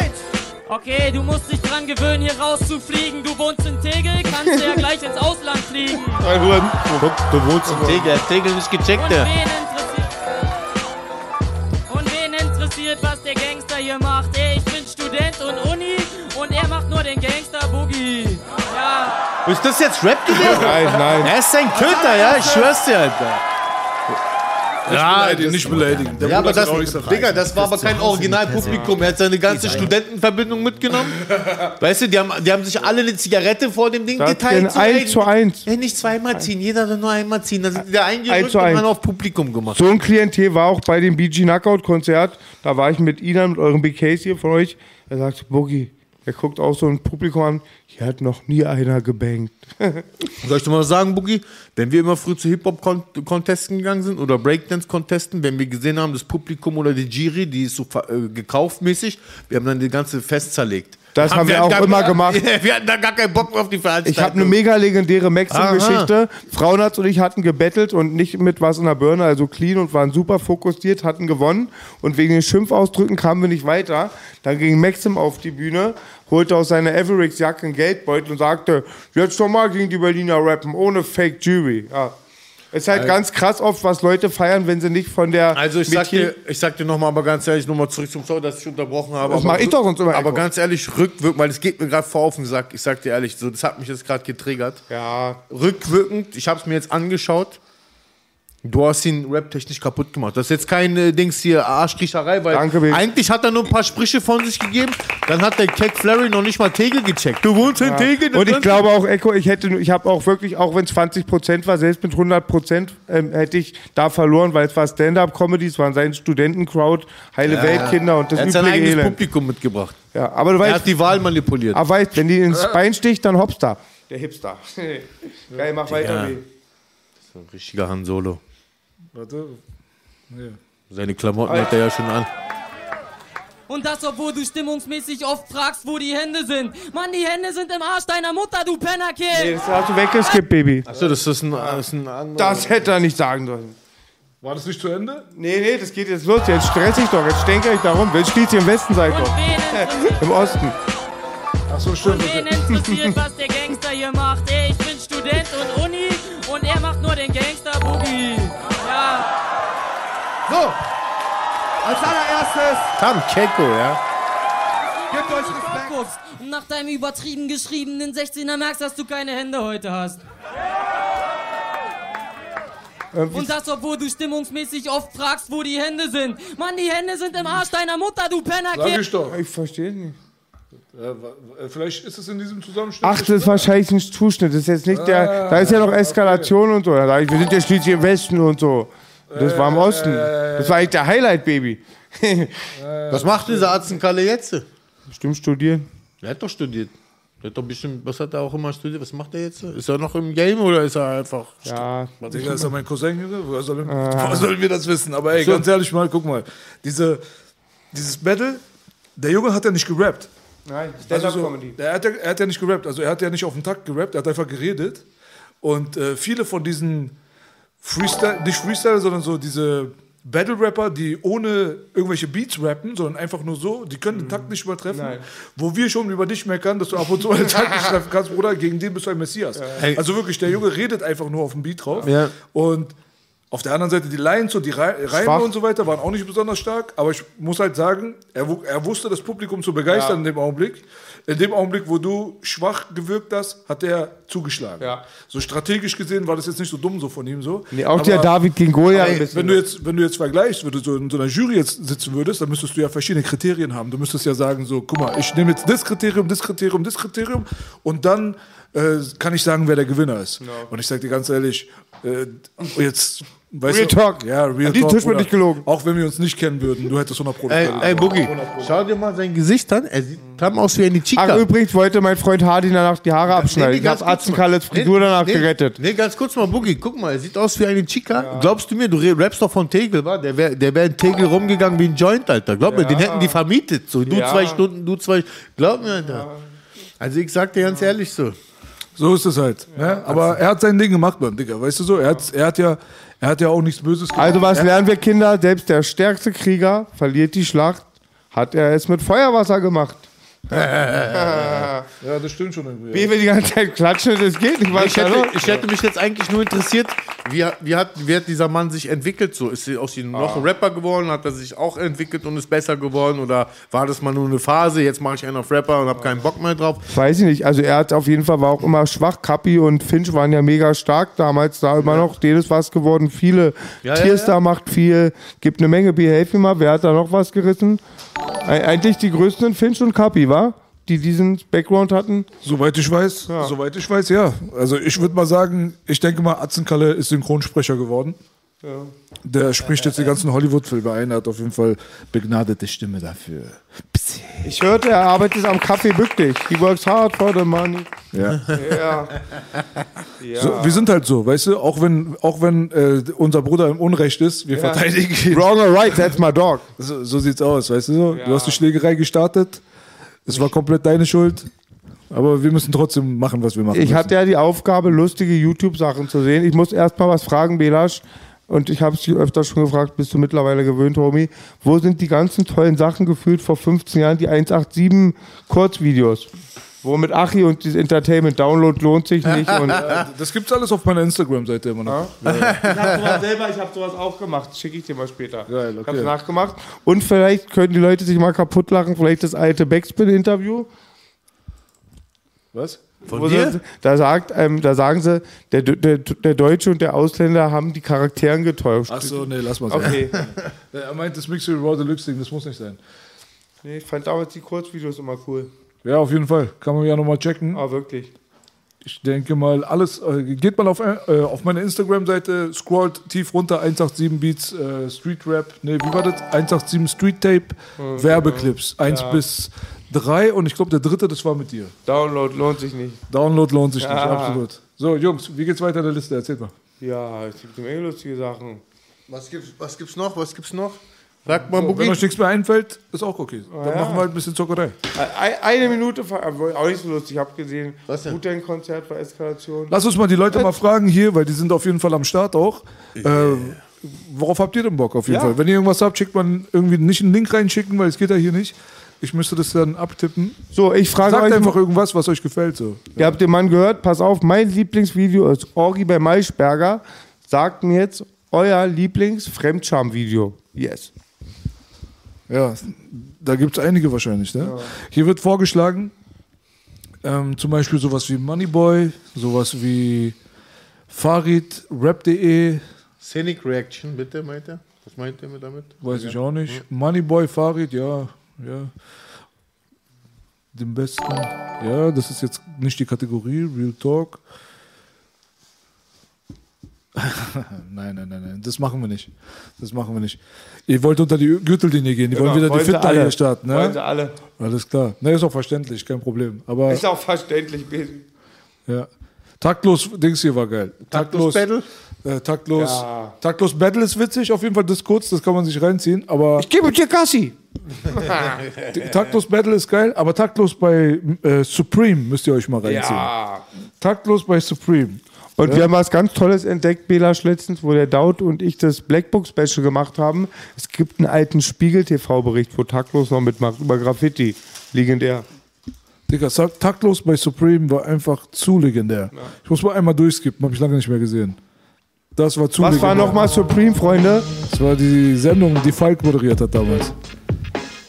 Okay, du musst dich dran gewöhnen, hier rauszufliegen. Du wohnst in Tegel, kannst du ja gleich ins Ausland fliegen. Du wohnst in Tegel, hat Tegel nicht gecheckt, Und der. wen interessiert, und wen interessiert, was der Gangster hier macht? Ey, ich bin Student und Uni er nur den Gangster-Boogie. Ja. Ist das jetzt Rap gewesen? Nein, nein. Er ist ein Köter, ja, ich schwör's dir, Alter. Ja, beleidigen, nicht beleidigen. Der ja, aber das. Digga, das war aber kein Originalpublikum. Er hat seine ganze Studentenverbindung mitgenommen. Weißt du, die haben, die haben sich alle eine Zigarette vor dem Ding Das geteilt. ist ein zu eins. Ja, nicht zweimal ziehen, jeder soll nur einmal ziehen. Dann sind die da Eins eingerückt zu und eins. dann auf Publikum gemacht. So ein Klientel war auch bei dem BG Knockout-Konzert. Da war ich mit Ihnen, mit euren BKs hier von euch. Er sagt, Boogie, er guckt auch so ein Publikum an. Hier hat noch nie einer gebankt. Soll ich dir mal sagen, Boogie, wenn wir immer früh zu Hip-Hop-Contesten gegangen sind oder Breakdance-Contesten, wenn wir gesehen haben, das Publikum oder die Jury, die ist so äh, gekauft mäßig, wir haben dann die ganze Fest zerlegt. Das haben wir hatten auch gar- immer gemacht. Wir hatten da gar keinen Bock mehr auf die Veranstaltung. Ich habe eine mega legendäre Maxim-Geschichte. Frauenarzt und ich hatten gebettelt und nicht mit was in der Birne, also clean und waren super fokussiert, hatten gewonnen. Und wegen den Schimpfausdrücken kamen wir nicht weiter. Dann ging Maxim auf die Bühne, holte aus seiner Avericks-Jacke einen Geldbeutel und sagte, jetzt doch mal gegen die Berliner rappen, ohne Fake Jury. Ja. Ist halt Also- ganz krass oft, was Leute feiern, wenn sie nicht von der Also ich sag dir, ich sag dir nochmal, aber ganz ehrlich, nochmal zurück zum Sorry, dass ich unterbrochen habe. Das mach ich doch sonst immer, Aber Echo. ganz ehrlich, rückwirkend, weil es geht mir gerade vor auf den Sack. Ich sag dir ehrlich, so, das hat mich jetzt gerade getriggert. Ja. Rückwirkend, ich habe es mir jetzt angeschaut. Du hast ihn raptechnisch kaputt gemacht. Das ist jetzt keine Dings hier Arschkriecherei, weil Danke, eigentlich hat er nur ein paar Sprüche von sich gegeben. Dann hat der Keck Flurry noch nicht mal Tegel gecheckt. Du wohnst in Ja. Tegel. das Und ich kannst glaube auch, Echo, ich hätte, ich habe auch wirklich, auch wenn es 20 Prozent war, selbst mit 100 Prozent ähm, hätte ich da verloren, weil es war Stand-up-Comedy, es waren seine Studentencrowd, heile. Weltkinder und das er hat sein übliche eigenes Elend. Publikum mitgebracht. Ja, aber du weißt, er hat die Wahl manipuliert. aber weißt, wenn die ins Bein sticht, dann hops da. Der Hipster. Geil, mach weiter. Ja. Lee. Das ist ein richtiger Han Solo. Warte. Nee. Seine Klamotten hat er ja schon an. Und das, obwohl du stimmungsmäßig oft fragst, wo die Hände sind. Mann, die Hände sind im Arsch deiner Mutter, du Pennerkind. Nee, das hast du weggeskippt, Baby. Achso, das ist ein, das ist ein anderer. Das hätte er nicht sagen sollen. War das nicht zu Ende? Nee, nee, das geht jetzt los. Jetzt stress ich doch. Jetzt stänker ich darum. Jetzt steht hier im Westen seid doch. Im Osten. Achso, stimmt. Wen interessiert, was der Gangster hier macht? Ey, ich bin Student und Uni und er macht nur den Gangster-Boogie. So, als allererstes Tam Keko, ja. gebt euch Respekt. guckst und nach deinem übertrieben geschriebenen 16er merkst, dass du keine Hände heute hast. Und das, obwohl du stimmungsmäßig oft fragst, wo die Hände sind. Mann, die Hände sind im Arsch deiner Mutter, du Sag Pennerkind. ich doch. Ich verstehe nicht. Wa- äh, vielleicht ist es in diesem Zusammenschnitt. Ach, das ist wahrscheinlich ein Zuschnitt. Das ist jetzt nicht der. Da ist ja noch Eskalation und so. Sag wir sind ja schließlich im Westen und so. Das war im Osten. Das war eigentlich der Highlight, Baby. Was macht dieser Atzenkalle jetzt? Bestimmt studieren. Er hat doch studiert. Der hat doch bestimmt, was hat er auch immer studiert? Was macht er jetzt? Ist er noch im Game oder ist er einfach. Ja. Digga, ist ja mein Cousin, Junge. Woher sollen, Ah. woher sollen wir das wissen? Aber ey, So. ganz ehrlich mal, guck mal. Diese, dieses Battle, der Junge hat ja nicht gerappt. Nein, Also so, Stand-up-Comedy. er, hat ja, er hat ja nicht gerappt, also er hat ja nicht auf den Takt gerappt, er hat einfach geredet. Und äh, viele von diesen Freestyle, nicht Freestyle, sondern so diese Battle-Rapper, die ohne irgendwelche Beats rappen, sondern einfach nur so, die können den Takt nicht übertreffen. Nein. Wo wir schon über dich meckern, dass du ab und zu den Takt nicht treffen kannst, Bruder, gegen den bist du ein Messias. Ey. Also wirklich, der Junge redet einfach nur auf dem Beat drauf. Ja. Und auf der anderen Seite die Lines und die Rei- Reime Schwach. und so weiter waren auch nicht besonders stark, aber ich muss halt sagen, er, er wusste das Publikum zu begeistern Ja. in dem Augenblick. In dem Augenblick, wo du schwach gewirkt hast, hat er zugeschlagen. Ja. So strategisch gesehen war das jetzt nicht so dumm so von ihm so. Nee, auch Aber der David gegen Goliath ein bisschen. Wenn du jetzt, wenn du jetzt vergleichst, wenn du so in so einer Jury jetzt sitzen würdest, dann müsstest du ja verschiedene Kriterien haben. Du müsstest ja sagen so, guck mal, ich nehme jetzt das Kriterium, das Kriterium, das Kriterium und dann äh, kann ich sagen, wer der Gewinner ist. Und ich sag dir ganz ehrlich, äh, jetzt weißt Real du, Talk. Ja, real An talk. Tisch wird nicht gelogen. Auch wenn wir uns nicht kennen würden, du hättest 100 Pro. Ey, ey Boogie, schau dir mal sein Gesicht an. Er sieht klamm aus wie eine Chica. Ach, übrigens wollte mein Freund Hardy danach die Haare abschneiden. nee, Ich ganz hab Atzenkalles. Frisur Nee, danach nee, gerettet. Nee, ganz kurz mal, Boogie, guck mal, er sieht aus wie eine Chica. Glaubst du mir, du rappst doch von Tegel, wa? Der wäre der wär in Tegel rumgegangen wie ein Joint, Alter. Glaub mir, den hätten die vermietet. So, du Ja. zwei Stunden, du zwei. Glaub mir, Alter. Also ich sag dir ganz ehrlich so. So ist es halt. ne? Aber er hat sein Ding gemacht, Mann, Digga. Weißt du so? Er hat, er hat, ja, er hat ja auch nichts Böses gemacht. Also was er, lernen wir Kinder? Selbst der stärkste Krieger verliert die Schlacht. Hat er es mit Feuerwasser gemacht. Ja, das stimmt schon irgendwie. Wie wir die ganze Zeit klatschen, das geht nicht. Was Ich hätte, ich hätte mich jetzt eigentlich nur interessiert, wie, wie, hat, wie hat dieser Mann sich entwickelt? So, ist er aus ihm noch ein Rapper geworden? Hat er sich auch entwickelt und ist besser geworden? Oder war das mal nur eine Phase? Jetzt mache ich einen auf Rapper und habe keinen Bock mehr drauf. Weiß ich nicht. Also er hat auf jeden Fall war auch immer schwach. Kappi und Finch waren ja mega stark damals. Da immer noch denen ist was geworden. Viele. Ja, ja, Tierstar ja. macht viel. Gibt eine Menge. Behave mal. Wer hat da noch was gerissen? Eig- Eigentlich die größten sind Finch und Kappi, wa? Die diesen Background hatten. Soweit ich weiß, soweit ich weiß, ja. Also ich würde mal sagen, ich denke mal, Atzenkalle ist Synchronsprecher geworden. Der spricht jetzt die ganzen Hollywood-Filme ein, hat auf jeden Fall begnadete Stimme dafür. Ich hörte, er arbeitet am Café Bücklich. He works hard for the money. Ja. Ja. ja. So, wir sind halt so, weißt du, auch wenn, auch wenn äh, unser Bruder im Unrecht ist, wir Ja. verteidigen ihn. Wrong or right, that's my dog. So, so sieht's aus, weißt du so? Du hast die Schlägerei gestartet, es war komplett deine Schuld, aber wir müssen trotzdem machen, was wir machen Ich müssen. hatte ja die Aufgabe, lustige YouTube-Sachen zu sehen. Ich muss erst mal was fragen, Belasch. Und ich habe es dich öfter schon gefragt, bist du mittlerweile gewöhnt, Homie? Wo sind die ganzen tollen Sachen gefühlt vor 15 Jahren, die 187 Kurzvideos? Wo mit Achi und dieses Entertainment Download lohnt sich nicht. Und Ja, das gibt's alles auf meiner Instagram-Seite immer noch. Ich habe sowas selber, ich habe sowas auch gemacht. Schicke ich dir mal später. Geil, Ich habe okay. nachgemacht. Und vielleicht können die Leute sich mal kaputt lachen, vielleicht das alte Backspin-Interview. Was? Wo sie- Da, sagt, ähm, da sagen sie, der, der, der Deutsche und der Ausländer haben die Charakteren getäuscht. Ach so, nee, lass mal Okay. er meint, das Mixed Raw Deluxe Ding, das muss nicht sein. Nee, ich fand damals die Kurzvideos immer cool. Ja, auf jeden Fall. Kann man ja nochmal checken. Ah, wirklich. Ich denke mal, alles. Äh, geht mal auf, äh, auf meine Instagram-Seite, scrollt tief runter, 187 Beats, äh, Street Rap. Nee, wie war das? 187 Street Tape, Mhm. Werbeclips. 1 Ja. bis 3 und ich glaube, der dritte, das war mit dir. Download lohnt sich nicht. Download lohnt sich nicht, Ja. absolut. So, Jungs, wie geht's weiter in der Liste? Erzählt mal. Ja, es gibt eine Menge lustige Sachen. Was gibt's, was gibt's noch? Was gibt's noch? Sag mal, So, wenn euch nichts mehr einfällt, ist auch okay. Dann ja. machen wir halt ein bisschen Zockerei. Ein- Eine Minute, auch nicht so lustig. Ich habe gesehen, Wu-Tang-Konzert bei Eskalation. Lass uns mal die Leute mal fragen hier, weil die sind auf jeden Fall am Start auch. Äh, worauf habt ihr denn Bock auf jeden Ja. Fall? Wenn ihr irgendwas habt, schickt man irgendwie nicht einen Link reinschicken, weil es geht ja hier nicht. Ich müsste das dann abtippen. So, ich frage Sagt euch einfach irgendwas, was euch gefällt. So. Ihr habt den Mann gehört, pass auf, mein Lieblingsvideo ist Orgi bei Maischberger. Sagt mir jetzt euer Lieblings-Fremdscham-Video. Yes. Ja, da gibt es einige wahrscheinlich. Ne? Hier wird vorgeschlagen, ähm, zum Beispiel sowas wie Moneyboy, sowas wie Farid, Rap.de, Scenic Reaction, bitte, meint er? Was meint ihr mit damit? weiß ich auch nicht. Moneyboy, Farid, ja, ja. Den besten, ja, das ist jetzt nicht die Kategorie, Real Talk. nein, nein, nein, nein, das machen wir nicht. Das machen wir nicht. Ihr wollt unter die Gürtellinie gehen, die Genau, wollen wieder die hier starten. Ne? Wollen sie alle. Alles klar. Ne, ist auch verständlich, kein Problem. Aber Ist auch verständlich. Baby. ja. Taktlos, Dings hier war geil. Taktlos Battle? Äh, taktlos, Ja. taktlos Battle ist witzig, auf jeden Fall das kurz, das kann man sich reinziehen. Aber Ich gebe dir Gassi. taktlos Battle ist geil, aber taktlos bei äh, Supreme müsst ihr euch mal reinziehen. Ja. Taktlos bei Supreme. Und Ja. wir haben was ganz Tolles entdeckt, Belasch, letztens, wo der Daut und ich das Blackbook-Special gemacht haben. Es gibt einen alten Spiegel-TV-Bericht, wo Taktlos noch mitmacht, über Graffiti. Legendär. Digga, taktlos bei Supreme war einfach zu legendär. Ich muss mal einmal durchskippen, habe ich lange nicht mehr gesehen. Das war zu Was legendär. war nochmal Supreme, Freunde? Das war die Sendung, die Falk moderiert hat damals.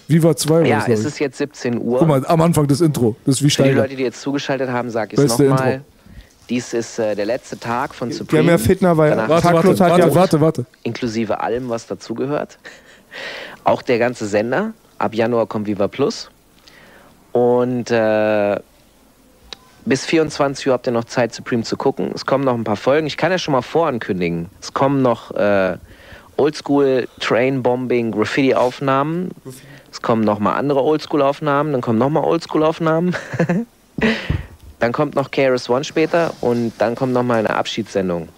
Viva 2 war Ja, es ist jetzt 17 Uhr. Guck mal, am Anfang das Intro. Das ist wie Für die. Leute, die jetzt zugeschaltet haben, sage ich es nochmal. Dies ist äh, der letzte Tag von Supreme. haben ja Fitner, weil Danach- Warte, warte, hat ja. warte, warte, warte. Inklusive allem, was dazugehört. Auch der ganze Sender. Ab Januar kommt Viva Plus. Und äh, bis 24 Uhr habt ihr noch Zeit, Supreme zu gucken. Es kommen noch ein paar Folgen. Ich kann ja schon mal vorankündigen. Es kommen noch äh, Oldschool Train Bombing Graffiti Aufnahmen. Es kommen noch mal andere Oldschool Aufnahmen. Dann kommen noch mal Oldschool Aufnahmen. dann kommt noch KRS One später und dann kommt noch mal eine Abschiedssendung.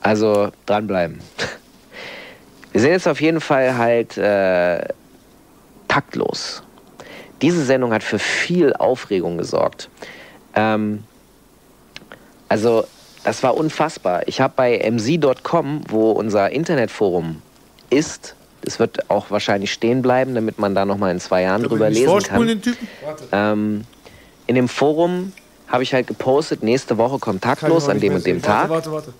Also dranbleiben. Wir sind jetzt auf jeden Fall halt äh, taktlos. Diese Sendung hat für viel Aufregung gesorgt. Ähm, also, das war unfassbar. Ich habe bei mz.com, wo unser Internetforum ist, das wird auch wahrscheinlich stehen bleiben, damit man da nochmal in zwei Jahren drüber lesen kann. den Typen? Ähm, in dem Forum habe ich halt gepostet, nächste Woche kontaktlos an dem und dem Tag. Warte, warte, warte.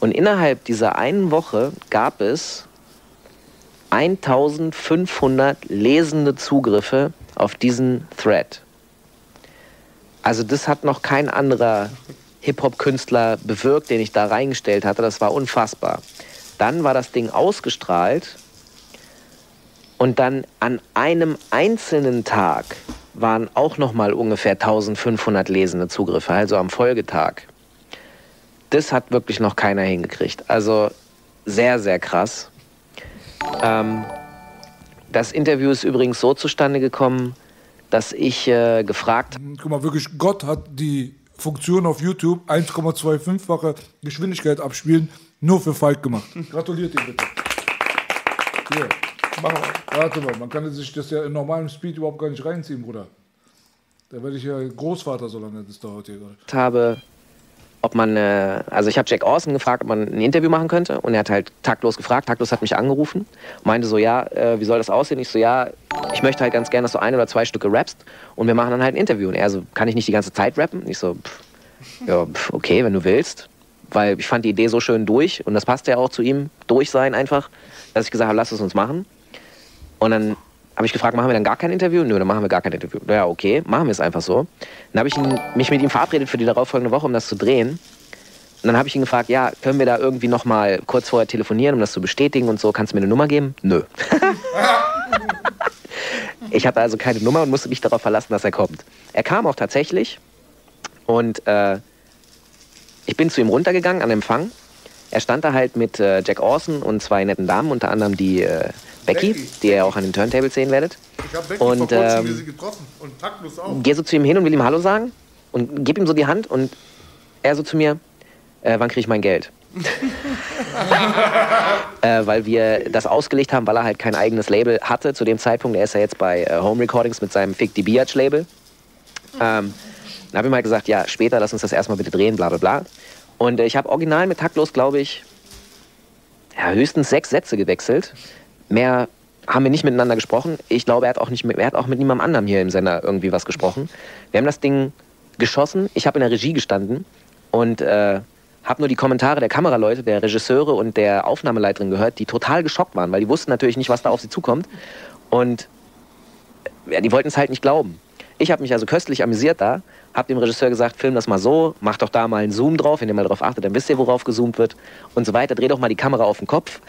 Und innerhalb dieser einen Woche gab es 1500 lesende Zugriffe auf diesen Thread. Also das hat noch kein anderer Hip-Hop-Künstler bewirkt, den ich da reingestellt hatte. Das war unfassbar. Dann war das Ding ausgestrahlt und dann an einem einzelnen Tag waren auch noch mal ungefähr 1500 lesende Zugriffe, also am Folgetag. Das hat wirklich noch keiner hingekriegt. Also sehr, sehr krass. Ähm, das Interview ist übrigens so zustande gekommen, dass ich äh, gefragt Guck mal, wirklich, Gott hat die Funktion auf YouTube 1,25-fache Geschwindigkeit abspielen nur für Falk gemacht. Gratuliert ihm bitte. Hier. Warte mal, man kann sich das ja in normalem Speed überhaupt gar nicht reinziehen, Bruder. Da werde ich ja Großvater, solange das dauert hier gerade. habe, ob man, äh, also ich habe Jack Orson gefragt, ob man ein Interview machen könnte und er hat halt taktlos gefragt, taktlos hat mich angerufen meinte so, ja, äh, wie soll das aussehen? Ich so, ja, ich möchte halt ganz gerne, dass du ein oder zwei Stücke rappst und wir machen dann halt ein Interview. Und er so, kann ich nicht die ganze Zeit rappen? Ich so, pff, ja, pff, okay, wenn du willst. Weil ich fand die Idee so schön durch und das passte ja auch zu ihm, durch sein einfach, dass ich gesagt habe, lass es uns machen. Und dann habe ich gefragt, machen wir dann gar kein Interview? Nö, dann machen wir gar kein Interview. Ja, okay, machen wir es einfach so. Dann habe ich ihn, mich mit ihm verabredet für die darauffolgende Woche, um das zu drehen. Und dann habe ich ihn gefragt, ja, können wir da irgendwie noch mal kurz vorher telefonieren, um das zu bestätigen und so? Kannst du mir eine Nummer geben? Nö. ich hatte also keine Nummer und musste mich darauf verlassen, dass er kommt. Er kam auch tatsächlich und äh, ich bin zu ihm runtergegangen an Empfang. Er stand da halt mit äh, Jack Orson und zwei netten Damen, unter anderem die äh, Becky, die ihr auch an den Turntables sehen werdet. Ich habe Becky Und, vor kurzem ähm, sie getroffen und taktlos auch. Gehe so zu ihm hin und will ihm Hallo sagen und gebe ihm so die Hand und er so zu mir, äh, wann kriege ich mein Geld? äh, weil wir das ausgelegt haben, weil er halt kein eigenes Label hatte zu dem Zeitpunkt. Er ist ja jetzt bei äh, Home Recordings mit seinem Fick die Biatch Label. Ähm, dann habe ich ihm halt gesagt, ja, später lass uns das erstmal bitte drehen, bla bla bla. Und äh, ich habe original mit taktlos, glaube ich, ja, höchstens sechs Sätze gewechselt. Mehr haben wir nicht miteinander gesprochen. Ich glaube, er hat auch, nicht mit, er hat auch mit niemandem anderem hier im Sender irgendwie was gesprochen. Wir haben das Ding geschossen. Ich habe in der Regie gestanden und äh, habe nur die Kommentare der Kameraleute, der Regisseure und der Aufnahmeleiterin gehört, die total geschockt waren, weil die wussten natürlich nicht, was da auf sie zukommt. Und ja, die wollten es halt nicht glauben. Ich habe mich also köstlich amüsiert da, habe dem Regisseur gesagt, film das mal so, mach doch da mal einen Zoom drauf, wenn ihr mal drauf achtet, dann wisst ihr, worauf gezoomt wird und so weiter. Dreh doch mal die Kamera auf den Kopf.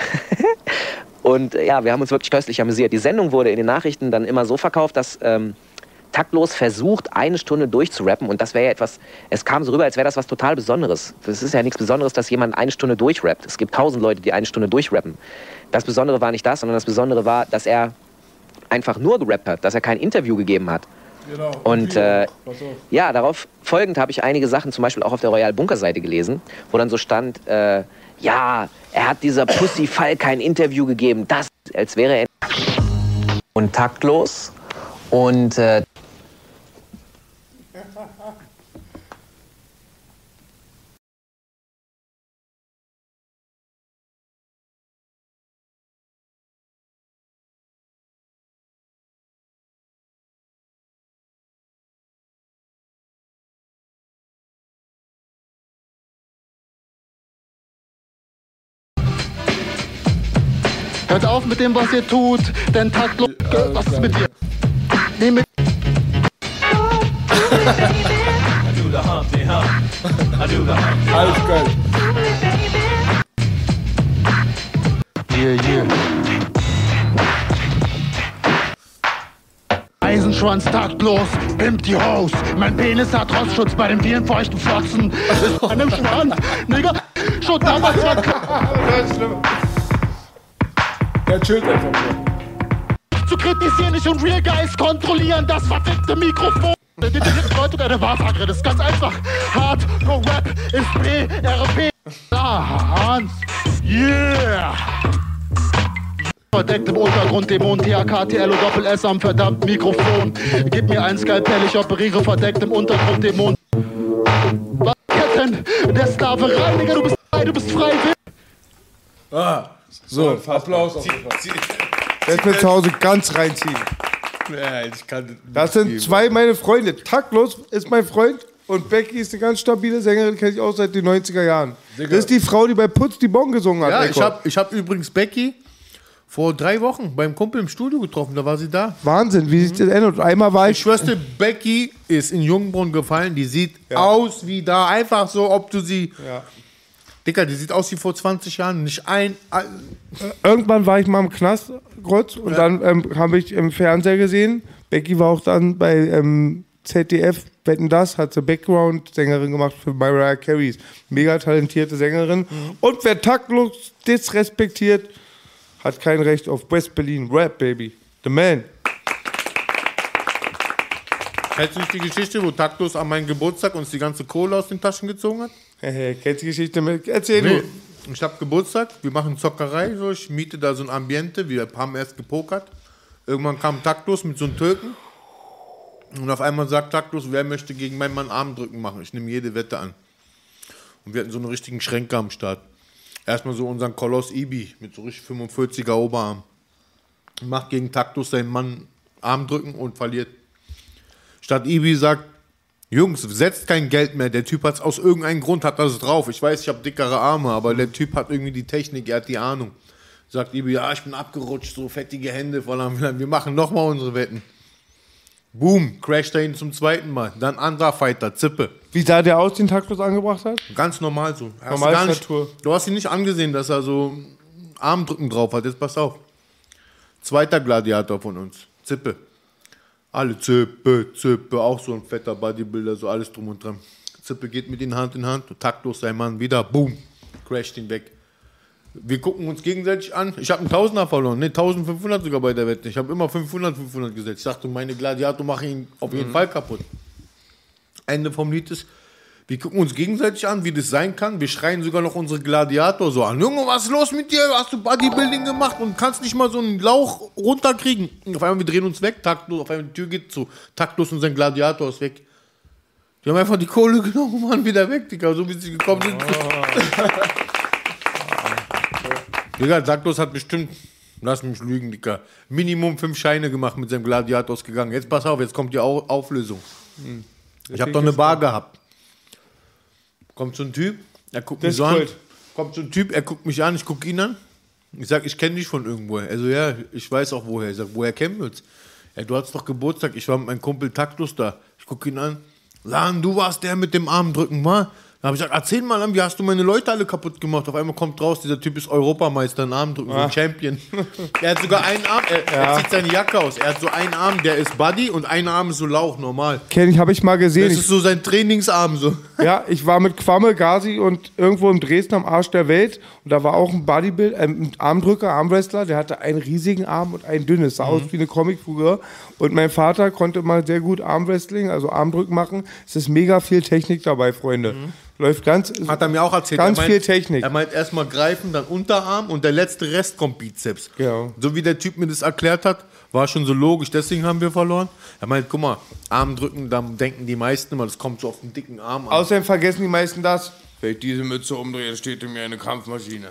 und äh, ja, wir haben uns wirklich köstlich amüsiert. Die Sendung wurde in den Nachrichten dann immer so verkauft, dass ähm, taktlos versucht, eine Stunde durchzurappen und das wäre ja etwas, es kam so rüber, als wäre das was total Besonderes. Es ist ja nichts Besonderes, dass jemand eine Stunde durchrappt. Es gibt tausend Leute, die eine Stunde durchrappen. Das Besondere war nicht das, sondern das Besondere war, dass er einfach nur gerappt hat, dass er kein Interview gegeben hat. Genau. Und äh, ja, darauf folgend habe ich einige Sachen zum Beispiel auch auf der Royal Bunker Seite gelesen, wo dann so stand, äh, ja, er hat dieser Pussy Fall kein Interview gegeben, das, als wäre er und taktlos und äh, Hört auf mit dem, was ihr tut, denn taktlos. Was ist mit dir? Mit. Alles geil. Yeah, yeah. Eisenschwanz taktlos, pimpt die Hose. Mein Penis hat Rostschutz bei den vielen feuchten Fotzen. Ist an dem Schwanz, Nigga. Schon damals war Das ist schlimm. Der chillt einfach nur. zu kritisieren, ich und Real Guys kontrollieren das verfickte Mikrofon. Die Bedeutung einer Wahrsagerin ist ganz einfach. Hardcore Rap ist BRP. Ah, Hans. Yeah. Verdeckt im Untergrund, Dämon, THK, TLO, Doppel S am verdammten Mikrofon. Gib mir ein Skalpell, ich operiere verdeckt im Untergrund, Dämon. Was Ketten der Sklaverei, Digga, du bist frei, du bist frei. Ah, so, Applaus auf jeden Fall. Jetzt mit zu Hause ganz reinziehen. Ja, ich kann Das sind zwei meine Freunde. Taktlos ist mein Freund und Becky ist eine ganz stabile Sängerin, kenne ich auch seit den 90er Jahren. Das ist die Frau, die bei Putz die Bon gesungen hat. Ja, ich habe ich hab übrigens Becky vor drei Wochen beim Kumpel im Studio getroffen, da war sie da. Wahnsinn, wie sich das ändert. Einmal war Ich ich. schwör's dir, Becky ist in Jungbrunnen gefallen, die sieht aus wie da, einfach so, ob du sie... Ja. Dicker, die sieht aus wie vor 20 Jahren, nicht ein... Irgendwann war ich mal im Knast kurz und dann ähm, habe ich im Fernseher gesehen. Becky war auch dann bei ähm, ZDF Wetten das, hat sie Background-Sängerin gemacht für Mariah Carey. Mega talentierte Sängerin. Und wer taktlos disrespektiert, hat kein Recht auf West Berlin Rap, Baby. The Man. Kennst du nicht die Geschichte, wo Taktlos an meinem Geburtstag uns die ganze Kohle aus den Taschen gezogen hat? Kennst du Geschichte mit? Erzähl Nee. du. Ich hab Geburtstag, wir machen Zockerei, so, ich miete da so ein Ambiente, wir haben erst gepokert. Irgendwann kam Taktlos mit so einem Türken. Und auf einmal sagt Taktlos, wer möchte gegen meinen Mann Armdrücken machen? Ich nehme jede Wette an. Und wir hatten so einen richtigen Schränker am Start. Erstmal so unseren Koloss Ibi mit so richtig 45er Oberarm. Macht gegen Taktlos seinen Mann Armdrücken und verliert. Statt Ibi sagt, Jungs, setzt kein Geld mehr. Der Typ hat es aus irgendeinem Grund hat das drauf. Ich weiß, ich habe dickere Arme, aber der Typ hat irgendwie die Technik, er hat die Ahnung. Sagt Ibi, ja, ich bin abgerutscht, so fettige Hände. Wir machen nochmal unsere Wetten. Boom, crasht er ihn zum zweiten Mal. Dann anderer Fighter, Zippe. Wie sah der aus, den Taktlos angebracht hat? Ganz normal so. Hast Normal du, nicht, du hast ihn nicht angesehen, dass er so Armdrücken drauf hat. Jetzt pass auf. Zweiter Gladiator von uns. Zippe. Alle Zippe, Zippe, auch so ein fetter Bodybuilder, so alles drum und dran. Zippe geht mit ihm Hand in Hand, taktlos sein Mann wieder, boom, crasht ihn weg. Wir gucken uns gegenseitig an. Ich habe einen Tausender verloren, ne, 1500 sogar bei der Wette. Ich habe immer 500, 500 gesetzt. Ich dachte, meine Gladiator machen ihn auf jeden Mhm. Fall kaputt. Ende vom Lied ist, wir gucken uns gegenseitig an, wie das sein kann. Wir schreien sogar noch unsere Gladiator so an. Junge, was ist los mit dir? Hast du Bodybuilding gemacht und kannst nicht mal so einen Lauch runterkriegen? Und auf einmal, wir drehen uns weg, taktlos, auf einmal die Tür geht zu, taktlos und sein Gladiator ist weg. Die haben einfach die Kohle genommen und waren wieder weg, Digga, so wie sie gekommen sind. Digga, taktlos hat bestimmt, lass mich lügen, Digga, Minimum fünf Scheine gemacht mit seinem Gladiator ist gegangen. Jetzt pass auf, jetzt kommt die Au Auflösung. Ich habe doch eine Bar gehabt. Kommt so ein Typ, er guckt Das mich so an. Kommt so ein Typ, er guckt mich an, ich gucke ihn an. Ich sag, ich kenne dich von irgendwoher. Also ja, ich weiß auch woher. Ich sag, woher kennen wir uns? Ja, du hattest doch Geburtstag, ich war mit meinem Kumpel Taktus da. Ich gucke ihn an. Lan, du warst der mit dem Armdrücken, wa? Da habe ich gesagt, erzähl mal wie hast du meine Leute alle kaputt gemacht? Auf einmal kommt raus, dieser Typ ist Europameister in Armdrücken, so Ah. ein Champion. Er hat sogar einen Arm, er, Ja. er zieht seine Jacke aus. Er hat so einen Arm, der ist Buddy und einen Arm ist so Lauch, normal. Kenn ich, habe ich mal gesehen. Das ist so sein Trainingsarm so. Ja, ich war mit Quamme, Gazi und irgendwo in Dresden am Arsch der Welt. Und da war auch ein Bodybuild, äh, ein Armdrücker, Armwrestler, der hatte einen riesigen Arm und einen dünnes. Sah aus wie eine Comicfigur. Und mein Vater konnte mal sehr gut Armwrestling, also Armdrücken machen. Es ist mega viel Technik dabei, Freunde. Läuft ganz. Hat er mir auch erzählt. Ganz er meint, viel Technik. Er meint erstmal greifen, dann Unterarm und der letzte Rest kommt Bizeps. Genau. So wie der Typ mir das erklärt hat, war schon so logisch, deswegen haben wir verloren. Er meint, guck mal, Arm drücken, dann denken die meisten immer, das kommt so auf den dicken Arm an. Außerdem vergessen die meisten das. Wenn ich diese Mütze umdrehe, steht in mir eine Kampfmaschine.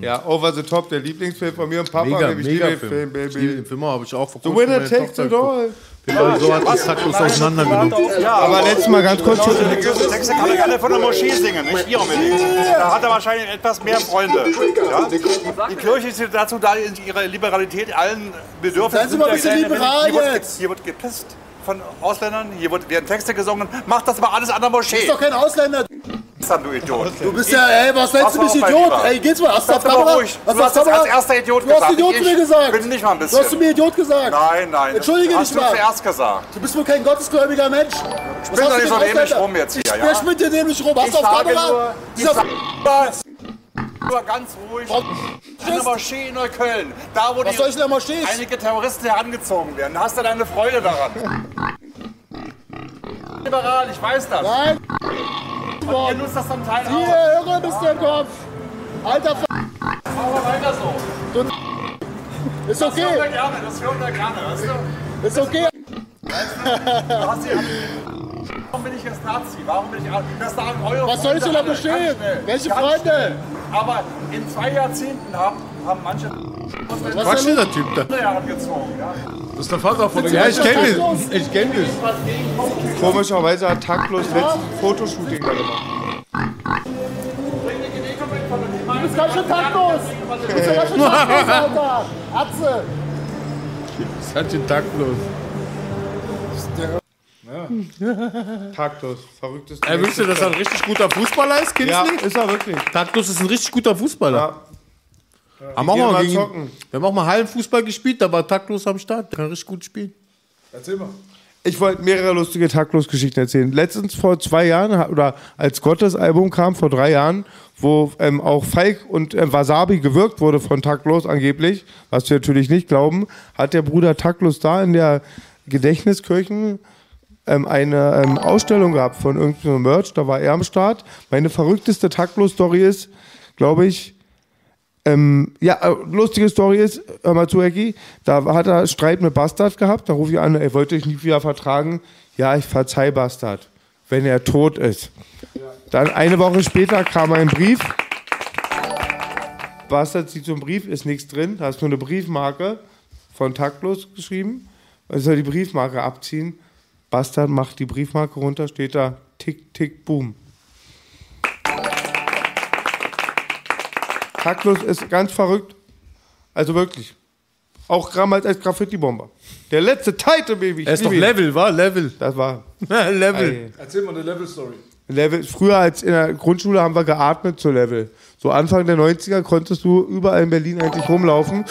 Ja, Over the Top, der Lieblingsfilm von mir und Papa. Mega, mega Film. Film, Ich Baby. den Film, habe ich auch vor The winner takes it all. Genau so hat das Taktlos auseinandergenommen. Aber letztes Mal ganz kurz. Religiöse Texte kann er gerne von der Moschee singen, nicht hier unbedingt. Da hat er wahrscheinlich etwas mehr Freunde. Ja? Die Kirche ist dazu da, ihre Liberalität allen Bedürfnissen Seien Sie mal ein bisschen liberal hier wird, jetzt. Hier wird gepisst von Ausländern, hier wird, werden Texte gesungen. Mach das mal alles an der Moschee. Du bist doch kein Ausländer. Dann, du Idiot. Du bist ja, ey, was nennst du mich Idiot? Ey, geht's mal, hast du auf Kamera? ruhig. Hast Du hast das als erster Idiot Du hast gesagt. Idiot Ich zu mir gesagt. Bin nicht mal ein Du bisschen. hast zu mir Idiot gesagt. Nein, nein. Entschuldige hast dich du mal. zuerst gesagt. Du bist wohl kein gottesgläubiger Mensch. Was bin hast doch du nicht so dämlich rum jetzt hier, Ich ja? sprech mit dir dämlich rum. Hast Ich du auf Kamera? Dieser Nur ganz ruhig. In der Moschee in Neukölln. Da, wo Was die ich einige Terroristen herangezogen werden. Da hast du deine Freude daran. Liberal, ich weiß das. Nein. Und ihr nutzt das zum Teil. Irre bist du im Kopf. Alter, F Machen wir weiter so. du Ist Das hören wir okay. gerne, das hören wir gerne, weißt du? Ist okay. Du hast die- Warum bin ich jetzt Nazi? Warum bin ich Das sagen eure Was soll ich in der Freunde Moschee? alle, ganz schnell, Welche ganz Freunde? schnell. Aber in zwei Jahrzehnten haben, haben manche Was ist dieser Typ da? herangezogen. Ja. Das ist der Vater von der Ja, ich kenne ihn. Ich kenne ihn. Komischerweise hat Taktlos letztes Fotoshooting da gemacht. Du bist ganz schön taktlos. Du bist ja ganz schön taktlos, Alter. Atze. Das ist ganz schön taktlos. Taktlos, verrücktes Ey, willst du, dass er ein richtig guter Fußballer ist, Kinsley? Ja, ist er wirklich. Taktlos ist ein richtig guter Fußballer. Haben Die auch mal gegen, wir haben auch mal Hallenfußball gespielt, da war Taktlos am Start. Der kann richtig gut spielen. Erzähl mal. Ich wollte mehrere lustige Taktlos-Geschichten erzählen. Letztens vor zwei Jahren, oder als Gottes Album kam, vor drei Jahren, wo ähm, auch Falk und ähm, Wasabi gewirkt wurde von Taktlos angeblich, was wir natürlich nicht glauben, hat der Bruder Taktlos da in der Gedächtniskirchen ähm, eine ähm, Ausstellung gehabt von irgendeinem Merch, da war er am Start. Meine verrückteste Taktlos-Story ist, glaube ich, ähm, ja, äh, lustige Story ist, hör mal zu, Ecki, da hat er Streit mit Bastard gehabt, da rufe ich an, er wollte ich nie wieder vertragen. Ja, ich verzeih Bastard, wenn er tot ist. Dann eine Woche später kam ein Brief. Bastard sieht so einen Brief, ist nichts drin, da ist nur eine Briefmarke von Taktlos geschrieben. Er soll die Briefmarke abziehen. Bastard macht die Briefmarke runter, steht da Tick, Tick, Boom. Taktlos ist ganz verrückt. Also wirklich. Auch damals als Graffiti-Bomber. Der letzte Title, Baby. Er ist doch. Level, war Level. Das war. Level. Erzähl mal eine Level-Story. Level. Früher als in der Grundschule haben wir geatmet zu Level. So Anfang der 90er konntest du überall in Berlin eigentlich rumlaufen.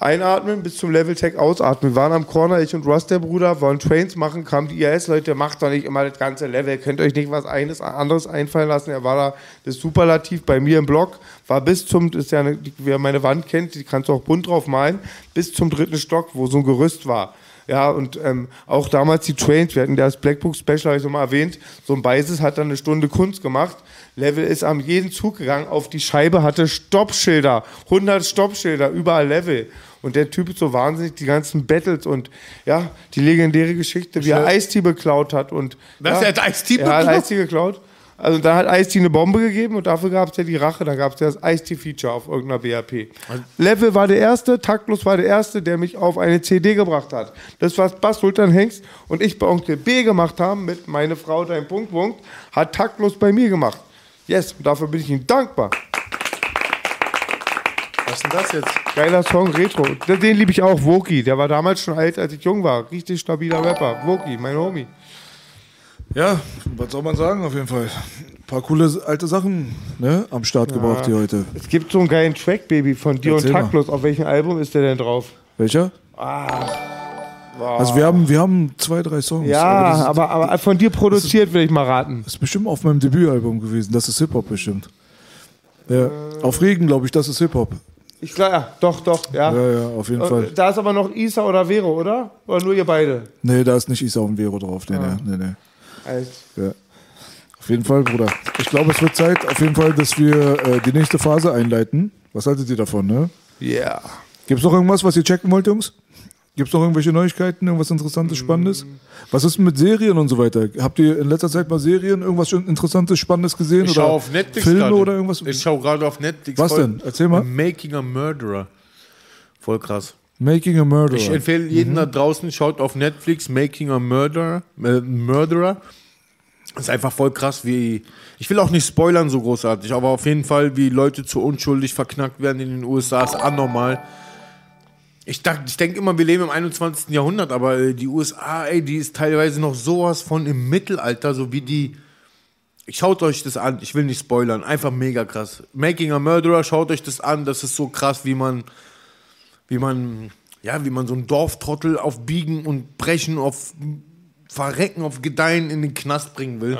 Einatmen bis zum Level Tech ausatmen. Wir waren am Corner, ich und Russ, der Bruder, wollen Trains machen, kamen die IS-Leute, macht doch nicht immer das ganze Level, könnt euch nicht was eines anderes einfallen lassen. Er war da das Superlativ bei mir im Blog, war bis zum, ist ja eine, wer meine Wand kennt, die kannst du auch bunt drauf malen, bis zum dritten Stock, wo so ein Gerüst war. Ja, und ähm, auch damals die Trains, wir hatten das Blackbook Special, habe ich nochmal erwähnt, so ein Beises hat dann eine Stunde Kunst gemacht. Level ist am jeden Zug gegangen, auf die Scheibe hatte Stoppschilder, 100 Stoppschilder, überall Level. Und der Typ ist so wahnsinnig, die ganzen Battles und ja, die legendäre Geschichte, wie er Ice-T beklaut hat. Und, Was, ja, er hat Ice-T Er hat beklaut? Ice-T geklaut. Also da hat Ice-T eine Bombe gegeben und dafür gab es ja die Rache, da gab es ja das Ice-T-Feature auf irgendeiner BAP. Level war der erste, Taktlos war der erste, der mich auf eine CD gebracht hat. Das, was Bass Sultan Hengst und ich bei Onkel B gemacht haben mit Meine Frau, dein Punkt, Punkt, hat Taktlos bei mir gemacht. Yes, und dafür bin ich ihm dankbar. Was ist denn das jetzt? Geiler Song, Retro. Den liebe ich auch, Woki. Der war damals schon alt, als ich jung war. Richtig stabiler Rapper. Woki, mein Homie. Ja, was soll man sagen auf jeden Fall. Ein paar coole alte Sachen ne, am Start gebracht hier heute. Es gibt so einen geilen Track, Baby, von mal. Taktlos. Auf welchem Album ist der denn drauf? Welcher? Ah. Wow. Also wir haben, wir haben zwei, drei Songs. Ja, ist- aber, aber von dir produziert, will ich mal raten. Das ist bestimmt auf meinem Debütalbum gewesen. Das ist Hip-Hop bestimmt. Ja. Auf Regen, glaube ich, das ist Hip-Hop. Ich glaube, ja, doch, doch, ja. Ja, ja, auf jeden Äh, Fall. Da ist aber noch Isa oder Vero, oder? Oder nur ihr beide? Nee, da ist nicht Isa und Vero drauf. Nee, Ah. nee, nee. Alt. Ja. Auf jeden Fall, Bruder. Ich glaube, es wird Zeit, auf jeden Fall, dass wir äh, die nächste Phase einleiten. Was haltet ihr davon, ne? Ja. Yeah. Gibt es noch irgendwas, was ihr checken wollt, Jungs? Gibt es noch irgendwelche Neuigkeiten, irgendwas Interessantes, Spannendes? Was ist mit Serien und so weiter? Habt ihr in letzter Zeit mal Serien, irgendwas Interessantes, Spannendes gesehen? Ich schaue auf Netflix Filme gerade. oder irgendwas? Ich schaue gerade auf Netflix. Was denn? Erzähl mal. Making a Murderer. Voll krass. Making a Murderer. Ich empfehle jeden Mhm. da draußen, schaut auf Netflix Making a Murderer. Äh, Murderer. Das ist einfach voll krass, wie. Ich will auch nicht spoilern so großartig, aber auf jeden Fall, wie Leute zu unschuldig verknackt werden in den USA, ist anormal. Ich, ich denke immer, wir leben im 21. Jahrhundert, aber äh, die USA, ey, die ist teilweise noch sowas von im Mittelalter, so wie die. Schaut euch das an, ich will nicht spoilern, einfach mega krass. Making a Murderer, schaut euch das an, das ist so krass, wie man, wie man, ja, wie man so einen Dorftrottel auf Biegen und Brechen, auf Verrecken, auf Gedeihen in den Knast bringen will.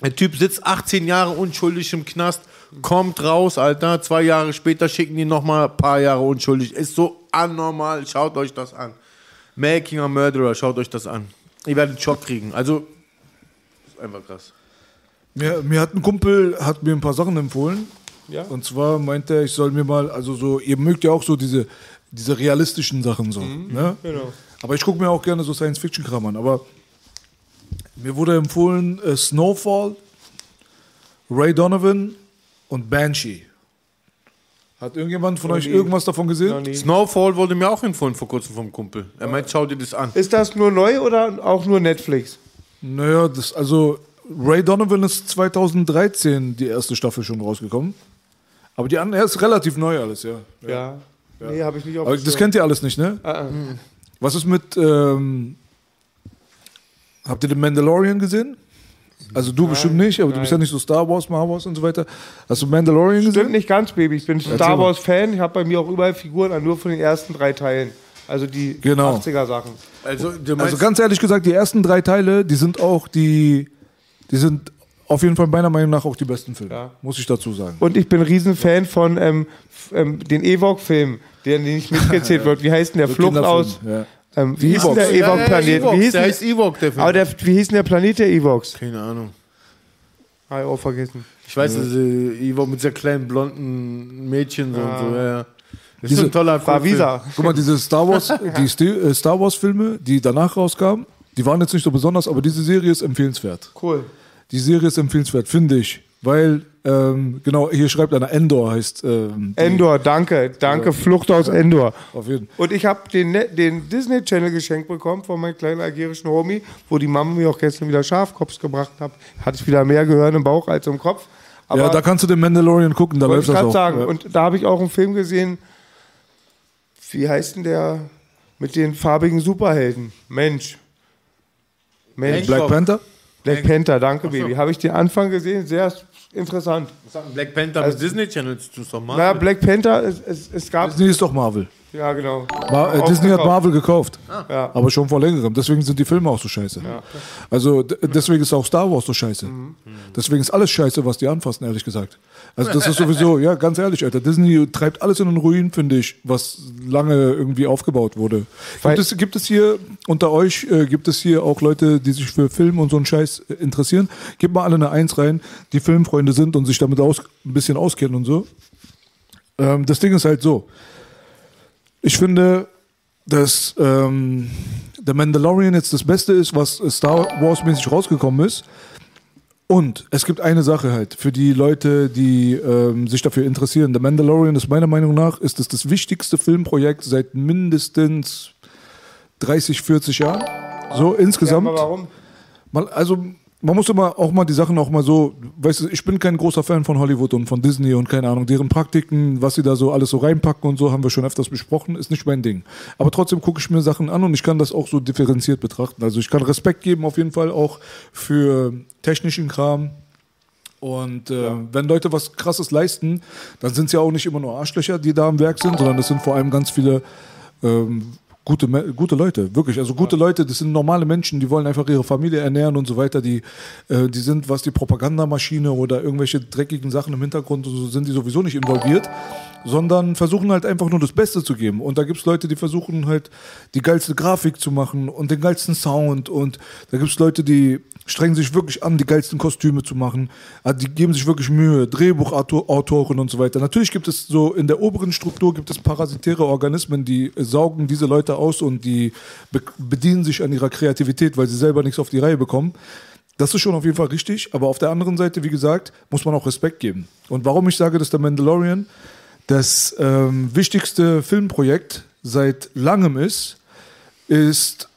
Der Typ sitzt 18 Jahre unschuldig im Knast, kommt raus, Alter. Zwei Jahre später schicken die nochmal ein paar Jahre unschuldig. Ist so anormal. Schaut euch das an. Making a Murderer, schaut euch das an. Ihr werdet einen Schock kriegen. Also, ist einfach krass. Mir, mir hat ein Kumpel hat mir ein paar Sachen empfohlen. Ja. Und zwar meinte er, ich soll mir mal, also so, ihr mögt ja auch so diese, diese realistischen Sachen so. Ne? Genau. Aber ich gucke mir auch gerne so Science-Fiction-Kram an. Aber mir wurde empfohlen äh, Snowfall, Ray Donovan und Banshee. Hat irgendjemand von euch irgendwas davon gesehen? Snowfall wurde mir auch empfohlen vor kurzem vom Kumpel. Er meint, schau dir das an. Ist das nur neu oder auch nur Netflix? Naja, das, also Ray Donovan ist 2013 die erste Staffel schon rausgekommen. Aber die andere ist relativ neu alles, ja. Ja. Nee, habe ich nicht auf Aber dem das kennt ihr alles nicht, ne? Ah, ah. Was ist mit, ähm, habt ihr den Mandalorian gesehen? Also du bestimmt nicht, aber du bist ja nein. nicht so Star Wars, Star Wars und so weiter. Hast du Mandalorian gesehen? Stimmt nicht ganz, Baby. Ich bin Erzähl Star mal. Wars-Fan. Ich habe bei mir auch überall Figuren, aber nur von den ersten drei Teilen. Also die Genau. 80er-Sachen. Also, du Also ganz ehrlich gesagt, die ersten drei Teile, die sind auch die, die sind auf jeden Fall meiner Meinung nach auch die besten Filme. Muss ich dazu sagen. Und ich bin ein Riesenfan von ähm, ähm, den Ewok-Film, der nicht mitgezählt wird. Wie heißt denn der? So Flucht aus. ja. Ähm, wie hieß denn der. Ewok-Planet? Ja, ja, Wie hieß der heißt Ewok, der Film. Aber der, wie hieß denn der Planet der Ewoks? Keine Ahnung. Habe ich auch vergessen. Ich weiß, diese Ivo mit dieser kleinen blonden Mädchen so und so, ja, ja. Das ist Diese- ein toller Favisa. Film. Guck mal, diese Star Wars, die äh, Star Wars Filme, die danach rauskamen, die waren jetzt nicht so besonders, aber diese Serie ist empfehlenswert. Cool. Die Serie ist empfehlenswert, finde ich, weil ähm, genau hier schreibt einer Endor heißt. Ähm, Endor, danke. Danke, Flucht aus Endor. Auf jeden Fall. Und ich habe den, Ne- den Disney Channel geschenkt bekommen von meinem kleinen algerischen Homie, wo die Mama mir auch gestern wieder Schafkopf gebracht hat. Hatte ich wieder mehr Gehirn im Bauch als im Kopf. Aber ja, da kannst du den Mandalorian gucken, da läuft ich das gerade auch. sagen. Ja. Und da habe ich auch einen Film gesehen, wie heißt denn der mit den farbigen Superhelden? Mensch. Mensch. Black Panther? Black Panther, danke, Baby. Habe ich den Anfang gesehen? Sehr interessant. Black Panther Also- mit Disney Channel zu doch mal. Na, Black Panther, es, es, es gab. Disney ist doch Marvel. Ja, genau. Ma äh, Disney hat. Marvel gekauft. Ja. Aber schon vor längerem. Deswegen sind die Filme auch so scheiße. Also d- deswegen ist auch Star Wars so scheiße. Mhm. Deswegen ist alles scheiße, was die anfassen, ehrlich gesagt. Also das ist sowieso, ja, ganz ehrlich, Alter. Disney treibt alles in den Ruin, finde ich, was lange irgendwie aufgebaut wurde. Gibt es, gibt es hier unter euch, äh, gibt es hier auch Leute, die sich für Film und so einen Scheiß äh, interessieren? Gebt mal alle eine Eins rein, die Filmfreunde sind und sich damit aus, ein bisschen auskennen und so. Ähm, das Ding ist halt so. Ich finde, dass ähm, The Mandalorian jetzt das Beste ist, was Star Wars mäßig rausgekommen ist. Und es gibt eine Sache halt für die Leute, die ähm, sich dafür interessieren. The Mandalorian ist meiner Meinung nach ist es das wichtigste Filmprojekt seit mindestens 30, 40 Jahren. So insgesamt. Ja, aber warum? Also man muss immer auch mal die Sachen auch mal so, weißt du, ich bin kein großer Fan von Hollywood und von Disney und keine Ahnung, deren Praktiken, was sie da so alles so reinpacken und so, haben wir schon öfters besprochen, ist nicht mein Ding. Aber trotzdem gucke ich mir Sachen an und ich kann das auch so differenziert betrachten. Also ich kann Respekt geben auf jeden Fall auch für technischen Kram. Und äh, wenn Leute was Krasses leisten, dann sind es ja auch nicht immer nur Arschlöcher, die da am Werk sind, sondern es sind vor allem ganz viele ähm, gute, gute Leute, wirklich. Also gute Leute, das sind normale Menschen, die wollen einfach ihre Familie ernähren und so weiter. Die, äh, die sind, was die Propagandamaschine oder irgendwelche dreckigen Sachen im Hintergrund, und so, sind die sowieso nicht involviert, sondern versuchen halt einfach nur das Beste zu geben. Und da gibt es Leute, die versuchen halt die geilste Grafik zu machen und den geilsten Sound. Und da gibt es Leute, die strengen sich wirklich an, die geilsten Kostüme zu machen. Also die geben sich wirklich Mühe, Drehbuchautoren und so weiter. Natürlich gibt es so in der oberen Struktur gibt es parasitäre Organismen, die saugen diese Leute aus und die be bedienen sich an ihrer Kreativität, weil sie selber nichts auf die Reihe bekommen. Das ist schon auf jeden Fall richtig, aber auf der anderen Seite, wie gesagt, muss man auch Respekt geben. Und warum ich sage, dass der Mandalorian das ähm, wichtigste Filmprojekt seit langem ist, ist,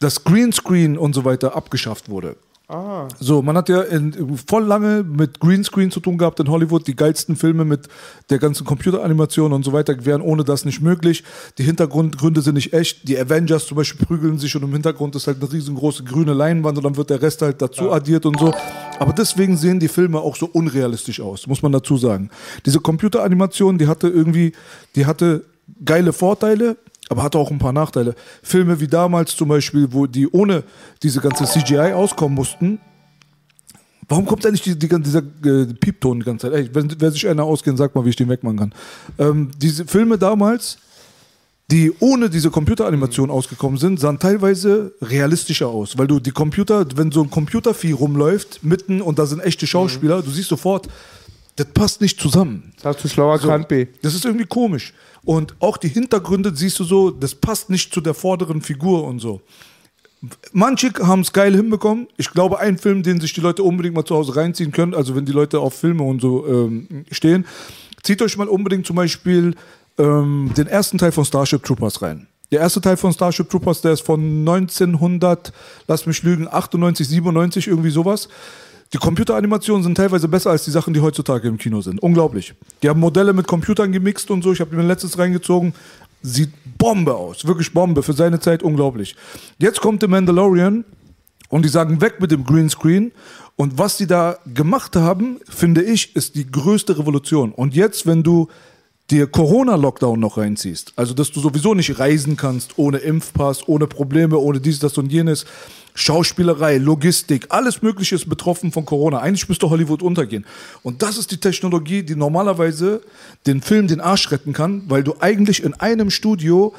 dass Greenscreen und so weiter abgeschafft wurde. Ah. So, man hat ja in, voll lange mit Greenscreen zu tun gehabt in Hollywood. Die geilsten Filme mit der ganzen Computeranimation und so weiter wären ohne das nicht möglich. Die Hintergrundgründe sind nicht echt. Die Avengers zum Beispiel prügeln sich und im Hintergrund ist halt eine riesengroße grüne Leinwand und dann wird der Rest halt dazu addiert und so. Aber deswegen sehen die Filme auch so unrealistisch aus, muss man dazu sagen. Diese Computeranimation, die hatte irgendwie, die hatte geile Vorteile, aber hatte auch ein paar Nachteile. Filme wie damals zum Beispiel, wo die ohne diese ganze CGI auskommen mussten. Warum kommt eigentlich die, die, dieser äh, Piepton die ganze Zeit? Ey, wenn, wer sich einer auskennt, sagt mal, wie ich den wegmachen kann. Ähm, diese Filme damals, die ohne diese Computeranimation ausgekommen sind, sahen teilweise realistischer aus. Weil du die Computer, wenn so ein Computervieh rumläuft, mitten und da sind echte Schauspieler, du siehst sofort, das passt nicht zusammen. Das hast du schlauer So, B. das ist irgendwie komisch. Und auch die Hintergründe siehst du so, das passt nicht zu der vorderen Figur und so. Manche haben es geil hinbekommen. Ich glaube, ein Film, den sich die Leute unbedingt mal zu Hause reinziehen können, also wenn die Leute auf Filme und so ähm, stehen, zieht euch mal unbedingt zum Beispiel ähm, den ersten Teil von Starship Troopers rein. Der erste Teil von Starship Troopers, der ist von 1900, lass mich lügen, 98, 97, irgendwie sowas. Die Computeranimationen sind teilweise besser als die Sachen, die heutzutage im Kino sind. Unglaublich. Die haben Modelle mit Computern gemixt und so. Ich habe mir letztes reingezogen. Sieht Bombe aus. Wirklich Bombe. Für seine Zeit unglaublich. Jetzt kommt The Mandalorian und die sagen weg mit dem Greenscreen. Und was die da gemacht haben, finde ich, ist die größte Revolution. Und jetzt, wenn du dir Corona-Lockdown noch reinziehst, also dass du sowieso nicht reisen kannst ohne Impfpass, ohne Probleme, ohne dies, das und jenes, Schauspielerei, Logistik, alles Mögliche ist betroffen von Corona. Eigentlich müsste Hollywood untergehen. Und das ist die Technologie, die normalerweise den Film den Arsch retten kann, weil du eigentlich in einem Studio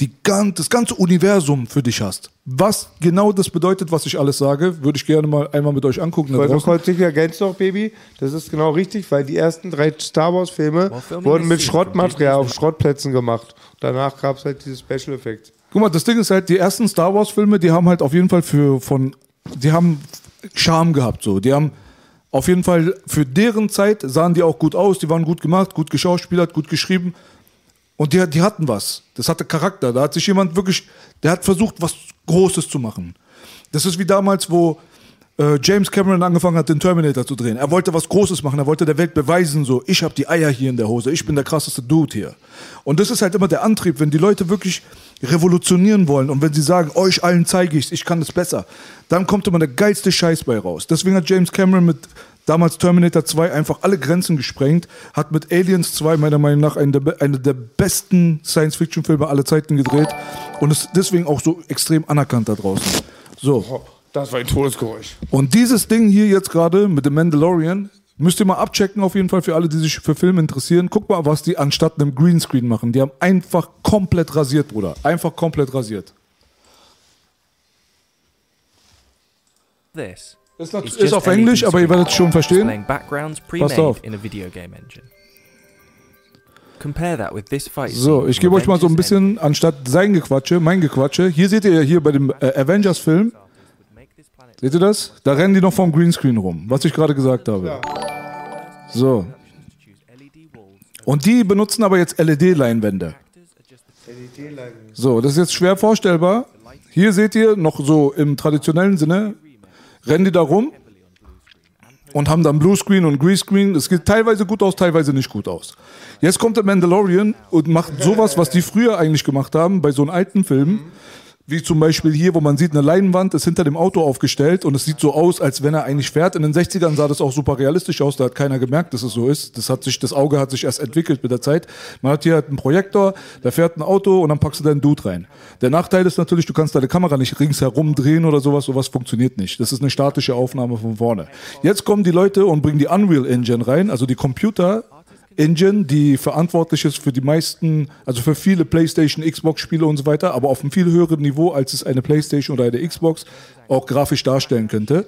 die, gan- das ganze Universum für dich hast. Was genau das bedeutet, was ich alles sage, würde ich gerne mal einmal mit euch angucken. Weil du kurz dich ergänzt noch, Baby. Das ist genau richtig, weil die ersten drei Star Wars Filme wurden mit Schrottmaterial auf Schrottplätzen gemacht. Danach gab es halt diese Special Effects. Guck mal, das Ding ist halt, die ersten Star Wars Filme, die haben halt auf jeden Fall für von, die haben Charme gehabt, so. Die haben auf jeden Fall für deren Zeit sahen die auch gut aus, die waren gut gemacht, gut geschauspielert, gut geschrieben. Und die, die hatten was. Das hatte Charakter. Da hat sich jemand wirklich, der hat versucht, was Großes zu machen. Das ist wie damals, wo äh, James Cameron angefangen hat, den Terminator zu drehen. Er wollte was Großes machen, er wollte der Welt beweisen, so, ich habe die Eier hier in der Hose, ich bin der krasseste Dude hier. Und das ist halt immer der Antrieb, wenn die Leute wirklich revolutionieren wollen und wenn sie sagen, euch allen zeige ich's, ich kann das besser, dann kommt immer der geilste Scheiß bei raus. Deswegen hat James Cameron mit damals Terminator 2 einfach alle Grenzen gesprengt, hat mit Aliens 2 meiner Meinung nach einen der, eine der besten Science-Fiction-Filme aller Zeiten gedreht und ist deswegen auch so extrem anerkannt da draußen. So. Das war ein Todesgeräusch. Und dieses Ding hier jetzt gerade mit dem Mandalorian, müsst ihr mal abchecken auf jeden Fall für alle, die sich für Filme interessieren. Guck mal, was die anstatt einem Greenscreen machen. Die haben einfach komplett rasiert, Bruder. Einfach komplett rasiert. This Ist ist auf Englisch, aber ihr werdet es schon verstehen. Passt auf. in a video game engine. Compare that with this fight So, ich gebe euch mal so ein bisschen, anstatt sein Gequatsche, mein Gequatsche. Hier seht ihr ja hier bei dem äh, Avengers-Film. Seht ihr das? Da rennen die noch vom Greenscreen rum, was ich gerade gesagt habe. So. Und die benutzen aber jetzt LED-Leinwände. So, das ist jetzt schwer vorstellbar. Hier seht ihr noch so im traditionellen Sinne, rennen die da rum und haben dann Bluescreen und Greenscreen. Es geht teilweise gut aus, teilweise nicht gut aus. Jetzt kommt der Mandalorian und macht sowas, was die früher eigentlich gemacht haben bei so einen alten Filmen. Wie zum Beispiel hier, wo man sieht, eine Leinwand ist hinter dem Auto aufgestellt und es sieht so aus, als wenn er eigentlich fährt. In den 60ern sah das auch super realistisch aus, da hat keiner gemerkt, dass es so ist. Das, hat sich, das Auge hat sich erst entwickelt mit der Zeit. Man hat hier halt einen Projektor, da fährt ein Auto und dann packst du deinen Dude rein. Der Nachteil ist natürlich, du kannst deine Kamera nicht ringsherum drehen oder sowas, sowas funktioniert nicht. Das ist eine statische Aufnahme von vorne. Jetzt kommen die Leute und bringen die Unreal Engine rein, also die Computer Engine, die verantwortlich ist für die meisten, also für viele PlayStation, Xbox-Spiele und so weiter, aber auf einem viel höheren Niveau, als es eine PlayStation oder eine Xbox auch grafisch darstellen könnte.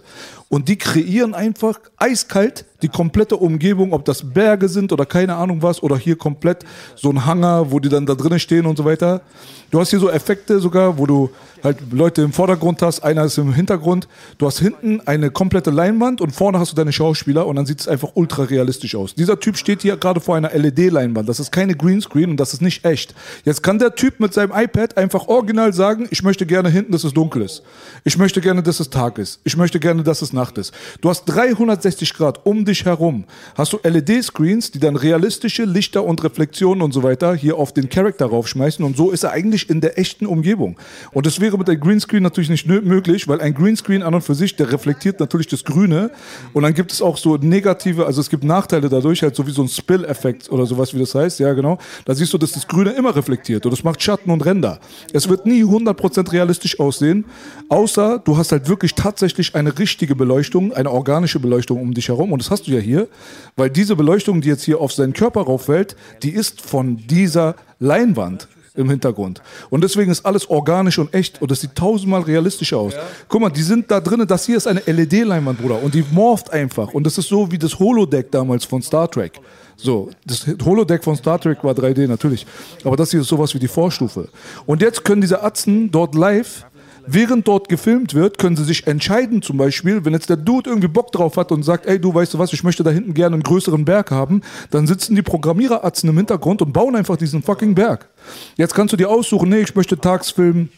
Und die kreieren einfach eiskalt die komplette Umgebung, ob das Berge sind oder keine Ahnung was, oder hier komplett so ein Hangar, wo die dann da drinnen stehen und so weiter. Du hast hier so Effekte sogar, wo du halt Leute im Vordergrund hast, einer ist im Hintergrund. Du hast hinten eine komplette Leinwand und vorne hast du deine Schauspieler und dann sieht es einfach ultra realistisch aus. Dieser Typ steht hier gerade vor einer LED-Leinwand. Das ist keine Greenscreen und das ist nicht echt. Jetzt kann der Typ mit seinem iPad einfach original sagen, ich möchte gerne hinten, dass es dunkel ist. Ich möchte gerne, dass es Tag ist. Ich möchte gerne, dass es Nacht ist. Du hast 360 Grad um dich herum. Hast du LED-Screens, die dann realistische Lichter und Reflexionen und so weiter hier auf den Charakter raufschmeißen und so ist er eigentlich in der echten Umgebung. Und das wäre mit einem Greenscreen natürlich nicht möglich, weil ein Greenscreen an und für sich, der reflektiert natürlich das Grüne und dann gibt es auch so negative, also es gibt Nachteile dadurch, halt so wie so ein Spill-Effekt oder sowas, wie das heißt, ja genau. Da siehst du, dass das Grüne immer reflektiert und das macht Schatten und Ränder. Es wird nie 100% realistisch aussehen, außer du hast halt wirklich tatsächlich eine richtige Beleuchtung, eine organische Beleuchtung um dich herum und das hast du ja hier, weil diese Beleuchtung, die jetzt hier auf seinen Körper rauffällt, die ist von dieser Leinwand im Hintergrund. Und deswegen ist alles organisch und echt und das sieht tausendmal realistischer aus. Guck mal, die sind da drinnen, das hier ist eine LED-Leinwand, Bruder, und die morpht einfach. Und das ist so wie das Holodeck damals von Star Trek. So, das Holodeck von Star Trek war 3D natürlich, aber das hier ist sowas wie die Vorstufe. Und jetzt können diese Atzen dort live Während dort gefilmt wird, können sie sich entscheiden, zum Beispiel, wenn jetzt der Dude irgendwie Bock drauf hat und sagt, ey, du weißt du was, ich möchte da hinten gerne einen größeren Berg haben, dann sitzen die Programmiereratzen im Hintergrund und bauen einfach diesen fucking Berg. Jetzt kannst du dir aussuchen, nee, ich möchte tags filmen,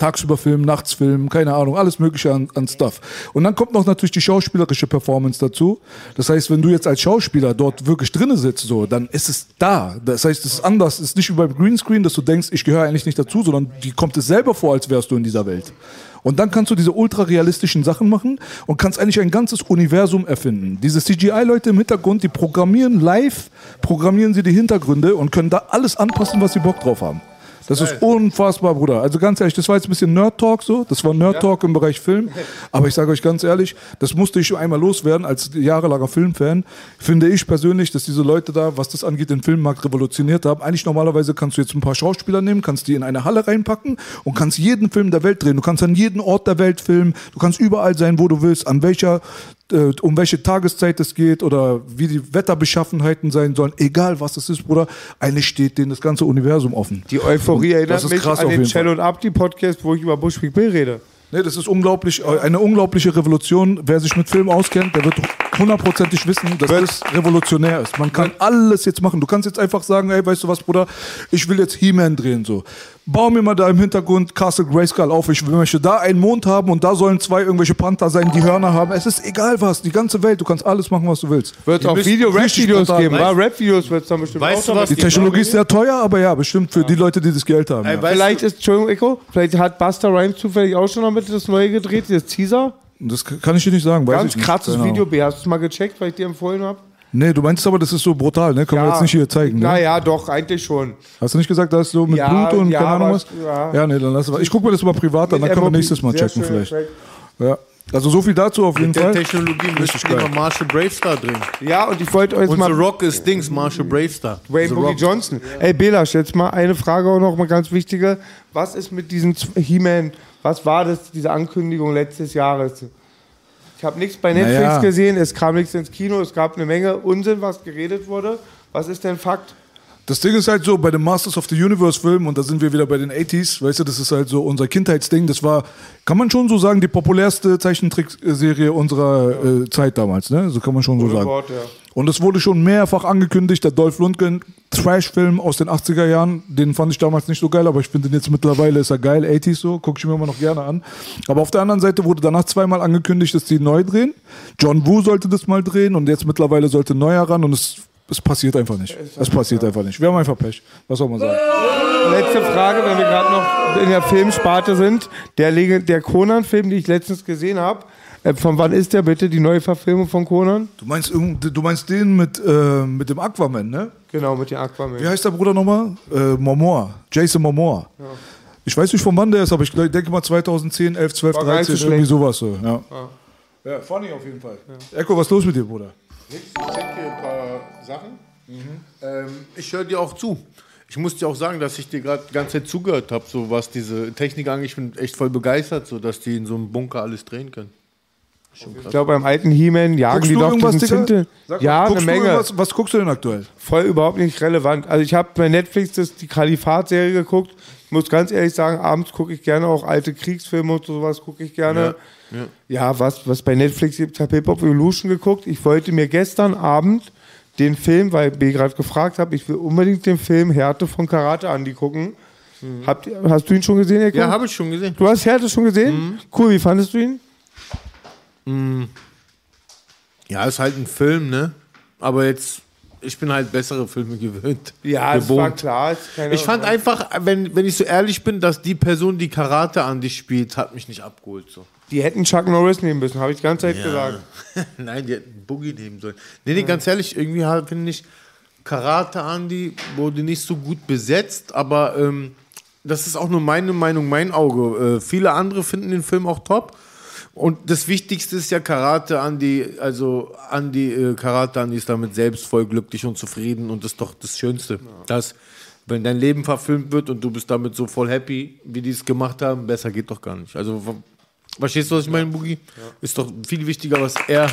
tagsüber filmen, nachts filmen, keine Ahnung, alles mögliche an, an Stuff. Und dann kommt noch natürlich die schauspielerische Performance dazu. Das heißt, wenn du jetzt als Schauspieler dort wirklich drinne sitzt, so, dann ist es da. Das heißt, es ist anders. Es ist nicht wie beim Greenscreen, dass du denkst, ich gehöre eigentlich nicht dazu, sondern die kommt es selber vor, als wärst du in dieser Welt. Und dann kannst du diese ultra realistischen Sachen machen und kannst eigentlich ein ganzes Universum erfinden. Diese CGI-Leute im Hintergrund, die programmieren live, programmieren sie die Hintergründe und können da alles anpassen, was sie Bock drauf haben. Das ist unfassbar, Bruder. Also ganz ehrlich, das war jetzt ein bisschen Nerd-Talk so. Das war Nerd-Talk im Bereich Film. Aber ich sage euch ganz ehrlich, das musste ich schon einmal loswerden als jahrelanger Filmfan. Finde ich persönlich, dass diese Leute da, was das angeht, den Filmmarkt revolutioniert haben. Eigentlich normalerweise kannst du jetzt ein paar Schauspieler nehmen, kannst die in eine Halle reinpacken und kannst jeden Film der Welt drehen. Du kannst an jeden Ort der Welt filmen. Du kannst überall sein, wo du willst, an welcher um welche Tageszeit es geht oder wie die Wetterbeschaffenheiten sein sollen, egal was es ist, Bruder, eigentlich steht denen das ganze Universum offen. Die Euphorie erinnert das ist mich krass an den. Cello und Abdi Podcast, wo ich über Bushwick Bill rede. Nee, das ist unglaublich, äh, eine unglaubliche Revolution. Wer sich mit Film auskennt, der wird hundertprozentig wissen, dass das revolutionär ist. Man kann alles jetzt machen. Du kannst jetzt einfach sagen, ey, weißt du was, Bruder, ich will jetzt He-Man drehen, so. Bau mir mal da im Hintergrund Castle Grayskull auf. Ich möchte da einen Mond haben und da sollen zwei irgendwelche Panther sein, die Hörner haben. Es ist egal was, die ganze Welt, du kannst alles machen, was du willst. Wird auch müssen Video, richtig Rap-Videos brutal- geben, wa? Rap-Videos wird es dann bestimmt Weißt auch du, was Die die Technologie ist sehr teuer, aber ja, bestimmt für die Leute, die das Geld haben. Ey, ja. weißt Vielleicht ist, Entschuldigung, Echo, vielleicht hat Buster Rhymes zufällig auch schon damit das neue gedreht, das Teaser. Das kann ich dir nicht sagen, weiß Ganz ich nicht. krasses. Video, B. Hast du es mal gecheckt, weil ich dir empfohlen habe? Nee, du meinst aber, das ist so brutal, ne? Können wir jetzt nicht hier zeigen, ne? Naja, doch, eigentlich schon. Hast du nicht gesagt, da ist so mit Ja, Blut und ja, keine Ahnung was? ja. Ja, nee, dann lass es. Ich gucke mir das mal privat an, dann können wir nächstes Mal checken vielleicht. Track. Ja. Also so viel dazu auf jeden mit der Fall. Technologie müssten wir geil. Marshall Bravestar drehen. Ja, und ich wollte euch Und mal. The Rock ist Dings, Marshall Bravestar. Wayne The Boogie Rock. Johnson. Ey, Belasch, jetzt mal eine Frage auch noch mal ganz wichtige. Was ist mit diesem Z- He-Man? Was war das, diese Ankündigung letztes Jahres? Ich habe nichts bei Netflix Naja. gesehen, es kam nichts ins Kino, es gab eine Menge Unsinn, was geredet wurde. Was ist denn Fakt? Das Ding ist halt so, bei dem Masters of the Universe Film, und da sind wir wieder bei den 80s, weißt du, das ist halt so unser Kindheitsding, das war, kann man schon so sagen, die populärste Zeichentrickserie unserer äh, Zeit damals, ne? So kann man schon so Gute sagen. Wort, ja. Und es wurde schon mehrfach angekündigt, der Dolph Lundgren Trash-Film aus den 80er Jahren, den fand ich damals nicht so geil, aber ich finde den jetzt mittlerweile ist er geil, 80s so, gucke ich mir immer noch gerne an. Aber auf der anderen Seite wurde danach zweimal angekündigt, dass die neu drehen. John Woo sollte das mal drehen und jetzt mittlerweile sollte neuer ran und es, es passiert einfach nicht. Es passiert einfach nicht. Wir haben einfach Pech. Was soll man sagen? Letzte Frage, wenn wir gerade noch in der Filmsparte sind. Der, der Conan-Film, den ich letztens gesehen habe, äh, von wann ist der bitte, die neue Verfilmung von Conan? Du meinst, irgend- du meinst den mit, äh, mit dem Aquaman, ne? Genau, mit dem Aquaman. Wie heißt der Bruder nochmal? Äh, Momoa. Jason Momoa. Ja. Ich weiß nicht, von wann der ist, aber ich denke mal 2010, 11, 12, War gar nicht 13, so irgendwie sowas so. Ja. Ja. ja, funny auf jeden Fall. Echo, was ist los mit dir, Bruder? Nix, ich check hier ein paar Sachen. Ähm, ich höre dir auch zu. Ich muss dir auch sagen, dass ich dir gerade die ganze Zeit zugehört habe, so was diese Technik angeht. Ich bin echt voll begeistert, so dass die in so einem Bunker alles drehen können. Ich glaube, beim alten He-Man jagen Guckst die du doch irgendwas, diesen? Zinte. Sag Ja, eine Menge. irgendwas? Was guckst du denn aktuell? Voll überhaupt nicht relevant. Also ich habe bei Netflix das, die Kalifat-Serie geguckt. Ich muss ganz ehrlich sagen, abends gucke ich gerne auch alte Kriegsfilme und sowas gucke ich gerne. Ja, ja. Ja, was, was bei Netflix gibt, ich habe Hip-Hop Evolution geguckt. Ich wollte mir gestern Abend den Film, weil B gerade gefragt habe, ich will unbedingt den Film Härte von Karate Andy gucken. Habt ihr, hast du ihn schon gesehen, Eko? Ja, habe ich schon gesehen. Du hast Härte schon gesehen? Cool, wie fandest du ihn? Mm. Ja, ist halt ein Film, ne? Aber jetzt, ich bin halt bessere Filme gewöhnt. Ja, es gewohnt. war klar. Ich fand einfach, wenn, wenn ich so ehrlich bin, dass die Person, die Karate an dich spielt, hat mich nicht abgeholt. So. Die hätten Chuck Norris nehmen müssen, habe ich die ganze Zeit gesagt. Nein, die hätten Boogie nehmen sollen. Nee, nee, ganz ehrlich, irgendwie halt, finde ich, Karate Andy wurde nicht so gut besetzt, aber ähm, das ist auch nur meine Meinung, mein Auge. Äh, viele andere finden den Film auch top. Und das Wichtigste ist ja Karate Andy, also Andy, äh, Karate Andy ist damit selbst voll glücklich und zufrieden und das ist doch das Schönste. Dass, wenn dein Leben verfilmt wird und du bist damit so voll happy, wie die es gemacht haben, besser geht doch gar nicht. Also, verstehst du, was ich meine, Boogie? Ist doch viel wichtiger, was er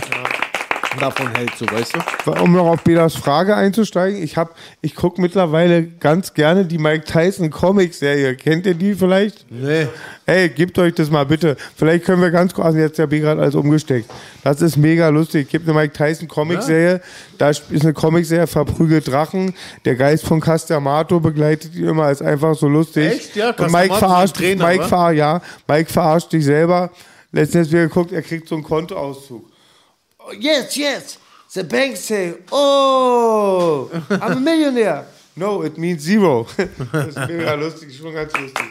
davon hält, so, weißt du? Um noch auf Belas Frage einzusteigen, ich, hab- ich gucke mittlerweile ganz gerne die Mike Tyson Comic-Serie. Kennt ihr die vielleicht? Nee. Hey, gebt euch das mal bitte. Vielleicht können wir ganz kurz, also jetzt der B gerade alles umgesteckt. Das ist mega lustig. Gibt eine Mike Tyson Comic-Serie. Da ist eine Comic-Serie, verprügelt Drachen. Der Geist von Castamato begleitet ihn immer, ist einfach so lustig. Echt? Ja, Und Mike verarscht, Trainer, Mike, ver, ja, Mike verarscht dich selber. Letztens wieder geguckt, er kriegt so einen Kontoauszug. Oh, yes, yes. The bank say, oh, I'm a millionaire. No, it means zero. das ist mega lustig, schon ganz lustig.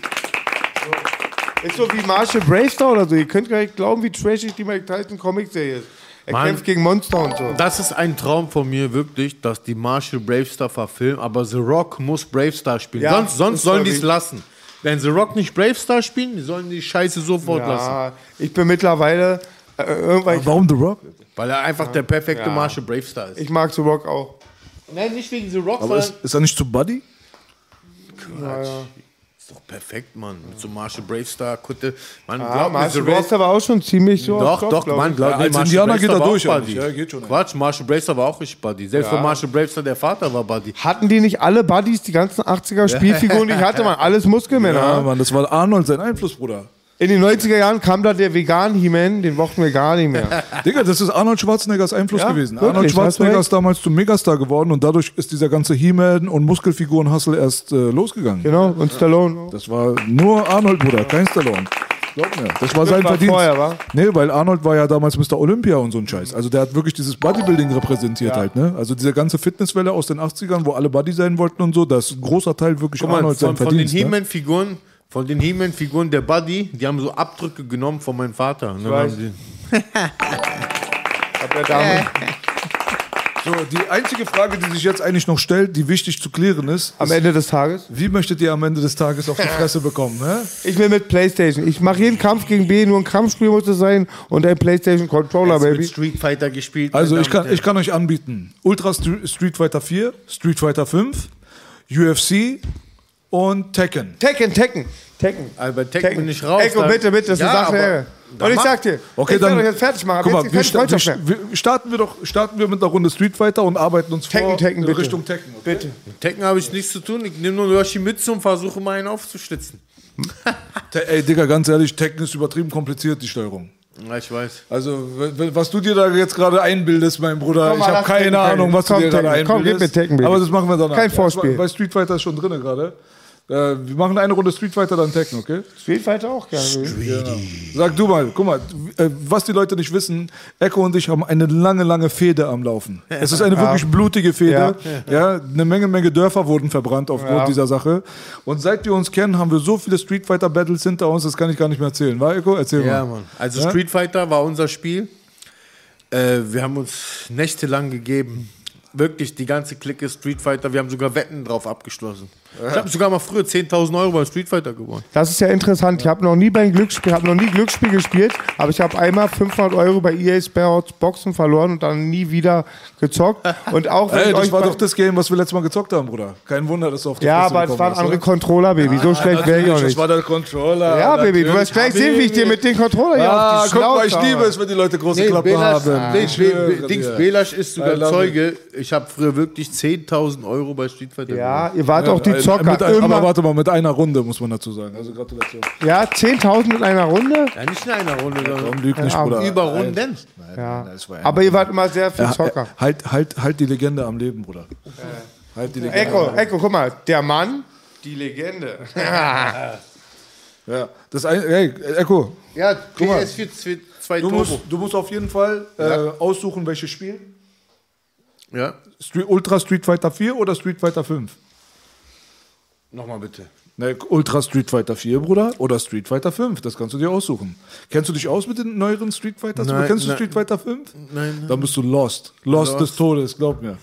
So. Ist so wie Marshall Bravestar oder so. Ihr könnt gar nicht glauben, wie trashig die Mike Tyson Comic-Serie ist. Er Mann. kämpft gegen Monster und so. Das ist ein Traum von mir, wirklich, dass die Marshall Bravestar verfilmen, aber The Rock muss Bravestar spielen. Ja, sonst sonst sollen die es lassen. Wenn The Rock nicht Bravestar spielen, die sollen die Scheiße sofort lassen. Ja, ich bin mittlerweile irgendwann. Warum The Rock? Weil er einfach der perfekte Ja. Marshall Bravestar ist. Ich mag The Rock auch. Nein, nicht wegen The Rock, Aber ist, ist er nicht zu Buddy? Quatsch. Ist doch perfekt, Mann. Mit so Marshall Bravestar, Kutte. Man Ah, glaubt mir, Marshall Bravestar war auch schon ziemlich so. Doch, Top, doch, glaub man glaubt Ja, als Marshall Indianer geht Bravestar er war durch. Buddy. Ja, geht schon. Quatsch, Marshall Bravestar war auch richtig Buddy. Selbst Ja. für Marshall Bravestar, der Vater war Buddy. Hatten die nicht alle Buddies, die ganzen 80er Spielfiguren, die ich hatte, man, alles Muskelmänner. Ja, Ja, Mann, das war Arnold sein Einflussbruder. In den 90er Jahren kam da der vegan He-Man, den mochten wir gar nicht mehr. Digga, das ist Arnold Schwarzeneggers Einfluss Ja, gewesen. wirklich, Arnold Schwarzenegger ist damals zum Megastar geworden und dadurch ist dieser ganze He-Man und Muskelfiguren-Hustle erst äh, losgegangen. Genau, und Stallone. Das war nur Arnold, Bruder, kein Stallone. Glaub mir. Das war sein war Verdienst. vorher, wa? Nee, weil Arnold war ja damals Mr. Olympia und so ein Scheiß. Also der hat wirklich dieses Bodybuilding repräsentiert Ja. halt, ne? Also diese ganze Fitnesswelle aus den 80ern, wo alle Buddy sein wollten und so, das ist ein großer Teil wirklich Guck mal, Arnold sein von, von den Verdienst. ne? He-Man-Figuren, von den He-Man-Figuren der Buddy, die haben so Abdrücke genommen von meinem Vater. Und dann weiß. haben Hab ja damals, So, die einzige Frage, die sich jetzt eigentlich noch stellt, die wichtig zu klären ist, am ist, Ende des Tages. wie möchtet ihr am Ende des Tages auf die Fresse bekommen? Ne? Ich will mit Playstation. Ich mache jeden Kampf gegen B, nur ein Kampfspiel muss es sein und ein Playstation Controller, Jetzt wird Baby. Street Fighter gespielt. Also ich kann, ich kann euch anbieten Ultra Str- Street Fighter 4, Street Fighter 5, UFC und Tekken. Tekken, Tekken, Tekken. Herren. bei Tekken bin ich raus. Eko, bitte, bitte, das Ja, ist eine Sache. Und ich sag dir, Okay, ich dann werde euch jetzt fertig machen. Guck mal, wir, sta wir, starten wir doch starten wir mit einer Runde Street Fighter und arbeiten uns Tekken, vor Tekken, in bitte. Richtung Tekken. Okay? Bitte. Mit Tekken habe ich nichts zu tun. Ich nehme nur Yoshi mit und versuche mal einen aufzuschlitzen. Ey, Digga, ganz ehrlich, Tekken ist übertrieben kompliziert, die Steuerung. Ja, ich weiß. Also, was du dir da jetzt gerade einbildest, mein Bruder, mal, ich habe keine Tekken, Ahnung, was komm, du dir gerade Tekken. Komm, einbildest. gib mir Tekken, Baby. Aber das machen wir danach. Kein Vorspiel. Bei Street Fighter ist schon drin gerade. Äh, wir machen eine Runde Street Fighter, dann Tekken, okay? Street Fighter auch gerne. Genau. Sag du mal, guck mal, äh, was die Leute nicht wissen, Echo und ich haben eine lange, lange Fehde am Laufen. Es ist eine Ja. wirklich blutige Fehde. Ja. Ja. eine Menge, Menge Dörfer wurden verbrannt aufgrund Ja. dieser Sache. Und seit wir uns kennen, haben wir so viele Street Fighter Battles hinter uns, das kann ich gar nicht mehr erzählen. War Echo? Erzähl Ja, mal. Mann. Also Ja? Street Fighter war unser Spiel. Äh, wir haben uns nächtelang gegeben. Wirklich die ganze Clique Street Fighter. Wir haben sogar Wetten drauf abgeschlossen. Ich habe sogar mal früher 10.000 Euro beim Street Fighter gewonnen. Das ist ja interessant. Ich habe noch nie beim Glücksspiel, habe noch nie Glücksspiel gespielt, aber ich habe einmal 500 Euro bei EA Sports Boxen verloren und dann nie wieder gezockt. Und auch wenn Ey, das euch war bei- doch das Game, was wir letztes Mal gezockt haben, Bruder. Kein Wunder, dass du auf die ja, Fresse aber es waren andere oder? Controller, Baby. So Ah, schlecht wäre ich auch nicht. Das war der Controller. Ja, Baby, du wirst gleich sehen, wie ich dir mit den Controller hier Ah, auf die guck mal, ich liebe es, wenn die Leute große Nee, Klappe Belasch, haben. nee, Be Dings. Belasch ist I sogar Zeuge. Ich habe früher wirklich 10.000 Euro bei Street Fighter Ja, gewonnen. ihr wart auch die Zocker. Mit ein, aber warte mal, mit einer Runde muss man dazu sagen. Also Gratulation. Ja, 10.000 in einer Runde? Ja, nicht in einer Runde, nicht, Ja, Bruder. über Runden. Ja. Aber ihr wart immer sehr viel Ja, Zocker. äh, halt, halt, halt die Legende am Leben, Bruder. Halt die Legende. Echo. Echo, guck mal, der Mann, die Legende. Ja, das ein, hey, Echo. Ja, Guck mal. PS4 2 Du Turbo. musst, du musst auf jeden Fall äh, aussuchen, welches Spiel. Ja, Street, Ultra Street Fighter 4 oder Street Fighter 5? Nochmal bitte. Ne, Ultra Street Fighter 4, Bruder, oder Street Fighter 5, das kannst du dir aussuchen. Kennst du dich aus mit den neueren Street Fighters? Nein, Kennst du nein. Street Fighter 5? Nein, Dann bist du lost. Lost, Lost. des Todes, glaub mir.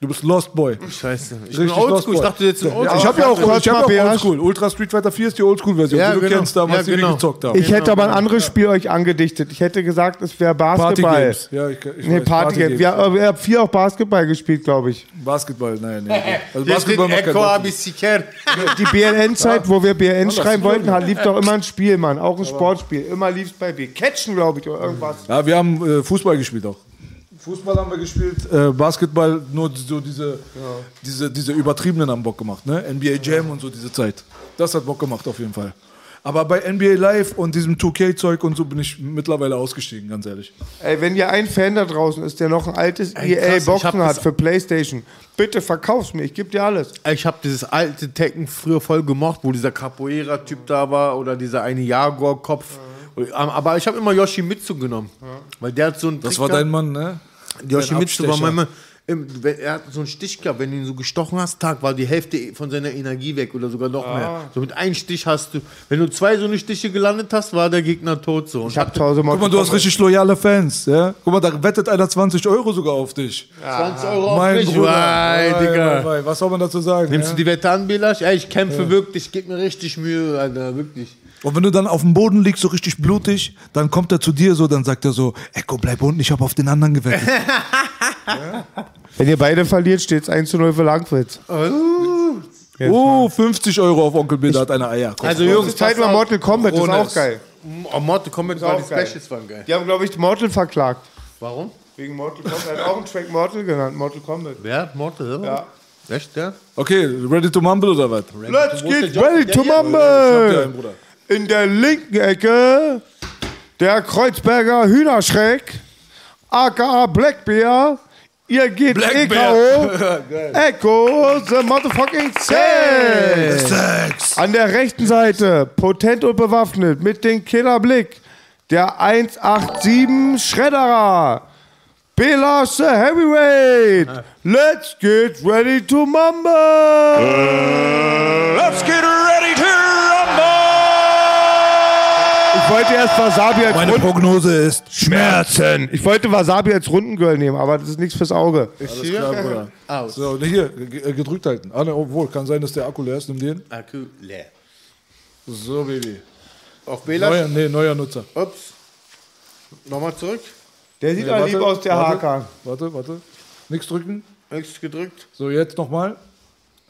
Du bist Lost Boy. Scheiße. Ich Richtig bin oldschool. Ich dachte jetzt Ja, oldschool. ich habe ja auch, ich hab ja auch. Oldschool. Ultra Street Fighter 4 ist die Oldschool-Version, Ja, die du genau. kennst damals, Ja, die wir genau. gezockt haben. Ich hätte aber ein anderes Spiel euch angedichtet. Ich hätte gesagt, es wäre Basketball. Partygames. Ja, ich, ich Nee, Partygames. Wir, äh, wir haben vier auch Basketball gespielt, glaube ich. Basketball, nein, nein. Also Basketball macht keinen. Die BLN-Zeit, wo wir BLN schreiben wollten, lief doch immer ein Spiel, Mann. Auch ein Sportspiel. Immer lief es bei B. Catchen, glaube ich, oder irgendwas. Ja, wir haben äh, Fußball gespielt auch. Fußball haben wir gespielt, äh, Basketball, nur so diese, diese, diese übertriebenen haben Bock gemacht, ne? NBA Jam und so diese Zeit. Das hat Bock gemacht auf jeden Fall. Aber bei NBA Live und diesem 2K-Zeug und so bin ich mittlerweile ausgestiegen, ganz ehrlich. Ey, wenn ihr ein Fan da draußen ist, der noch ein altes Ey, krass, ich EA-Boxen hab hat für Playstation, bitte verkauf's mir, ich geb dir alles. Ich habe dieses alte Tekken früher voll gemocht, wo dieser Capoeira-Typ da war oder dieser eine Jaguar-Kopf. Aber ich habe immer Yoshimitsu genommen. Weil der hat so einen Das war dein Mann, ne? Yoshimitsu war im- wenn- Er hat so einen Stich gehabt, wenn du ihn so gestochen hast, Tag war die Hälfte von seiner Energie weg oder sogar noch mehr. So mit einem Stich hast du, wenn du zwei so eine Stiche gelandet hast, war der Gegner tot so. Und Ich hab Hause Guck mal, du hast richtig loyale Fans, ja? Guck mal, da wettet einer 20 Euro sogar auf dich. 20 Euro auf Mein mich. Bruder. Wei, Wei, Digga. wei. Was soll man dazu sagen? Nimmst ja? du die Wette an, Belasch? Ja, ich kämpfe wirklich, gib mir richtig Mühe, Alter, wirklich. Und wenn du dann auf dem Boden liegst, so richtig blutig, dann kommt er zu dir so, dann sagt er so, Echo, bleib unten, ich habe auf den anderen gewettet. Wenn ihr beide verliert, steht's 1 zu 0 für Langwitz. oh, 50 Euro auf Onkel Bill, da hat einer Eier. Komm. Also Jungs, Zeit mal Mortal Kombat, das ist auch es. geil. Oh, Mortal Kombat war die geil. Specials waren geil. Die haben, glaube ich, Mortal verklagt. Warum? Wegen Mortal Kombat. Er hat auch einen Track Mortal genannt, Mortal Kombat. Wer Mortal? Ja. Echt, der? Okay, ready to mumble oder was? Let's get ready to hier? Ich hab dir einen, mumble! Bruder. In der linken Ecke der Kreuzberger Hühnerschreck, aka Blackbear. Ihr geht EKO. Geil. Echo the motherfucking sex. An der rechten Seite, potent und bewaffnet, mit dem Killerblick, der 187 Schredderer. Belash the Heavyweight. Let's get ready to mumble. Let's get ready Ich wollte erst Wasabi als Meine Runden- Prognose ist Schmerzen. Ich wollte Wasabi als Rundengirl nehmen, aber das ist nichts fürs Auge. Alles klar, Bruder. So, ne, hier, ge- äh, gedrückt halten. Ah, ne, obwohl, kann sein, dass der Akku leer ist. Nimm den. Akku leer. So, Baby. Auf Bela. Neuer, nee, neuer Nutzer. Ups. Nochmal zurück. Der sieht Nee, mal warte, lieb aus, der warte, Hakan. Warte, warte. Nichts drücken. Nichts gedrückt. So, jetzt nochmal.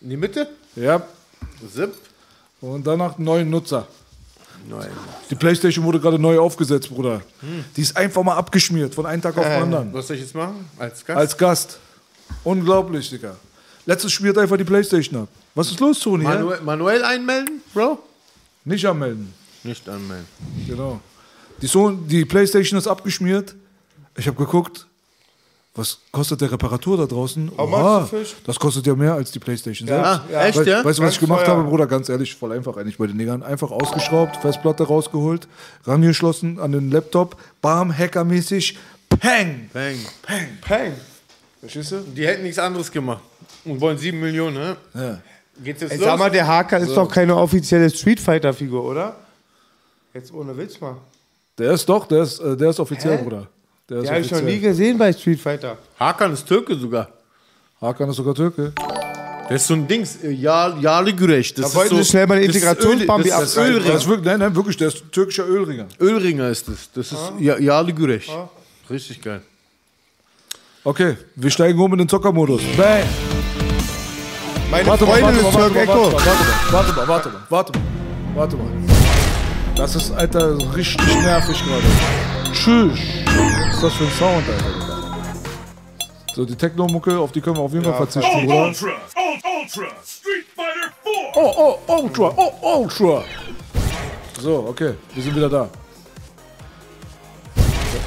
In die Mitte. Ja. Zip. Und danach einen neuen Nutzer. Nein. Die Playstation wurde gerade neu aufgesetzt, Bruder. Die ist einfach mal abgeschmiert von einem Tag auf den Äh, anderen. Was soll ich jetzt machen? Als Gast? Als Gast. Unglaublich, Digga. Letztes schmiert einfach die Playstation ab. Was ist los, Toni? hä? Manuell, manuell einmelden, Bro? Nicht anmelden. Nicht anmelden. Genau. Die, so die Playstation ist abgeschmiert. Ich habe geguckt, was kostet der Reparatur da draußen? How Oha, das kostet ja mehr als die Playstation Ja, selbst. ja. echt, Wei- ja? Weißt du, was ich gemacht habe, Bruder? Ganz ehrlich, voll einfach eigentlich bei den Niggern. Einfach ausgeschraubt, Festplatte rausgeholt, rangeschlossen an den Laptop, bam, hackermäßig, peng! Peng. Peng! Peng. Verstehst du? Die hätten nichts anderes gemacht. Und wollen 7 Millionen, ne? Ja. Geht's jetzt Ey, los? sag mal, der Hakan ist So. doch keine offizielle Street Fighter-Figur, oder? Jetzt ohne Witz mal. Der ist doch, der ist, äh, der ist offiziell, Hä? Bruder. Der ist Den habe ich noch nie gesehen bei Street Fighter. Hakan ist Türke sogar. Hakan ist sogar Türke. Das ist so ein Dings, äh, ja, Jale Güreş. Das Da ist wollten so, sie schnell mal eine das ist Integrationsbambi Öl- Das ist abreißen. Das Ölringer. ist wirklich, nein, nein, wirklich, der ist türkischer Ölringer. Ölringer ist das. Das ist ja, Jale Güreş. Richtig geil. Okay, wir steigen um in den Zockermodus. Bang! Meine Warte mal, Freundin warte ist mal, Türk warte warte mal, warte mal, warte mal, warte mal, warte mal. Das ist, Alter, richtig nervig gerade. Tschüss. Was ist das für ein Sound, Alter? So, die Techno-Mucke, auf die können wir auf jeden Fall verzichten, oder? Ultra, Ultra, Street Fighter 4. Oh, oh, Ultra, oh, Ultra. So, okay, wir sind wieder da.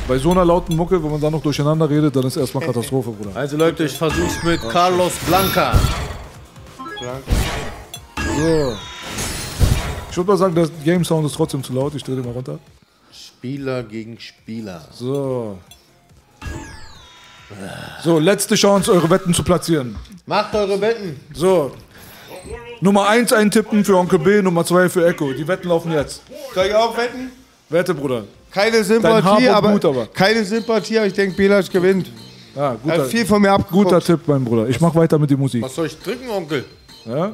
Bei so einer lauten Mucke, wenn man dann noch durcheinander redet, dann ist erstmal Katastrophe, Bruder. Also Leute, ich versuch's mit Carlos Blanca. So. Ich würde mal sagen, der Game Sound ist trotzdem zu laut. Ich drehe den mal runter. Spieler gegen Spieler. So. So, letzte Chance, eure Wetten zu platzieren. Macht eure Wetten. So. Nummer 1 eintippen für Onkel B, Nummer 2 für Echo. Die Wetten laufen jetzt. Soll ich auch wetten? Wette, Bruder. Keine Sympathie, aber, gut, aber. keine Sympathie, aber ich denke, Belasch gewinnt. Ja, guter, Hat viel von mir abgeguckt. guter Tipp, mein Bruder. Ich mach weiter mit der Musik. Was soll ich drücken, Onkel? Ja?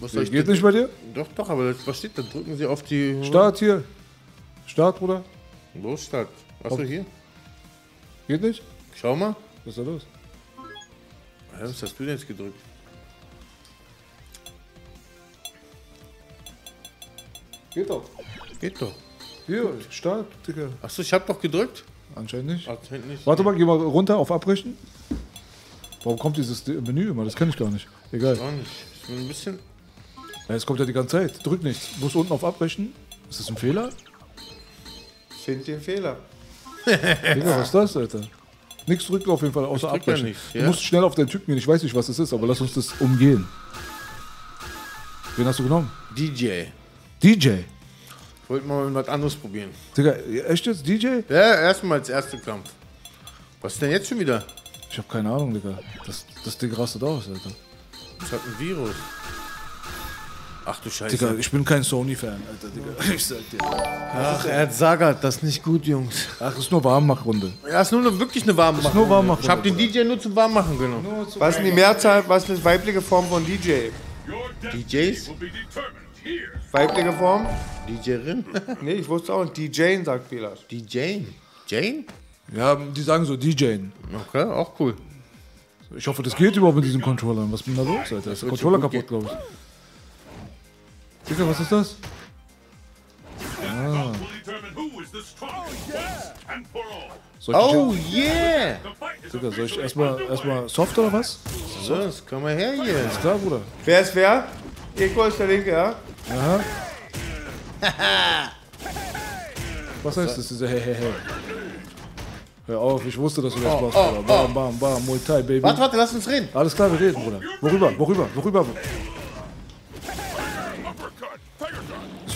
Was soll ich Geht drücken? nicht bei dir? Doch, doch, aber das- was steht da? Drücken Sie auf die... Start hier. Start, Bruder. Ist Start? Achso, hier. Geht nicht? Schau mal. Was ist da los? Hä, Was hast du denn jetzt gedrückt? Geht doch. Geht doch. Hier, Start, Digga. Achso, ich hab doch gedrückt. Anscheinend nicht. Anscheinend nicht. Warte mal, geh mal runter auf Abbrechen. Warum kommt dieses Menü immer? Das kenne ich gar nicht. Egal. Auch nicht. Ich bin ein bisschen... Ja, es kommt ja die ganze Zeit. Drück nichts. Du musst unten auf Abbrechen. Ist das ein Fehler? Find den Fehler. Digga, was ist das, Alter? Nichts drücken auf jeden Fall, außer drück ja abbrechen. nichts, Du ja. musst schnell auf deinen Typ gehen. Ich weiß nicht, was das ist, aber lass uns das umgehen. Wen hast du genommen? DJ. DJ. Ich wollte mal was anderes probieren. Digga, echt jetzt? DJ? Ja, erstmal als erster Kampf. Was ist denn jetzt schon wieder? Ich habe keine Ahnung, Digga. Das, das Ding rastet aus, Alter. Das hat ein Virus. Ach du Scheiße. Digga, ich bin kein Sony-Fan, Alter, Digga. Ich sag dir. Ach, er hat sagert, das ist nicht gut, Jungs. Ach, ist nur Warmmachrunde. Ja, ist nur eine, wirklich eine Warmmachung. nur Warmmachung, Ich habe den DJ nur zum Warmmachen genommen. Was ist denn die Mehrzahl, was ist weibliche Form von DJ? DJs? Weibliche Form? DJin? Nee, ich wusste auch nicht. DJ sagt Belasch. DJ? Jane? Ja, die sagen so DJen. Okay, auch cool. Ich hoffe, das geht überhaupt mit diesen Controllern. Was ist denn da los, Alter? Ist der Controller kaputt, glaube ich. Digga, was ist das? Ah. Soll ich Oh yeah! Digga, soll ich erstmal erstmal soft oder was? So, das komm mal her hier. Ist klar, Bruder. Wer ist wer? Eko ist der linke, ja? Aha. Was heißt das, diese Hey, hey, hey? Hör auf, ich wusste, dass du das Oh, machst, oh, Bruder. Bam, bam, bam, Muay Thai, Baby. Warte, warte, lass uns reden. Alles klar, wir reden, Bruder. Worüber, worüber, worüber? Ist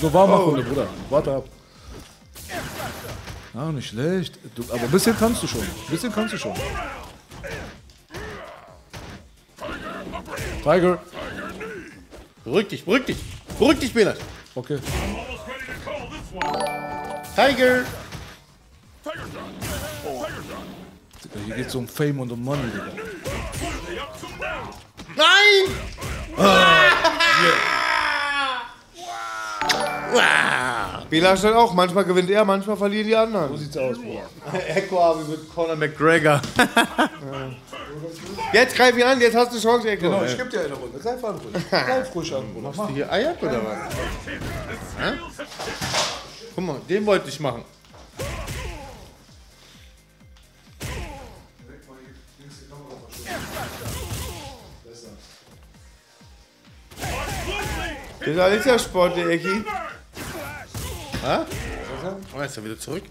nur warm machen, Oh. Bruder. Warte ab. Ah, nicht schlecht. Du, aber ein bisschen kannst du schon. Ein bisschen kannst du schon. Tiger. Beruhig dich, beruhig dich. Beruhig dich, Bela. Okay. Tiger. Digga, hier geht's um Fame und um Money, Digga. Nein! Bela stellt auch, manchmal gewinnt er, manchmal verlieren die anderen. So sieht's aus, Bruder. Echo habe mit Conor McGregor. Jetzt greif ihn an, jetzt hast du Chance, Echo. Genau, ich geb dir eine Runde. Greif an, Bruder. Greif ruhig an, Bruder. Machst du hier Eier oder was? Hä? Guck mal, den wollte ich machen. Das ist alles ja Sport, der Ecki. Hä? Oh, ist er wieder zurück?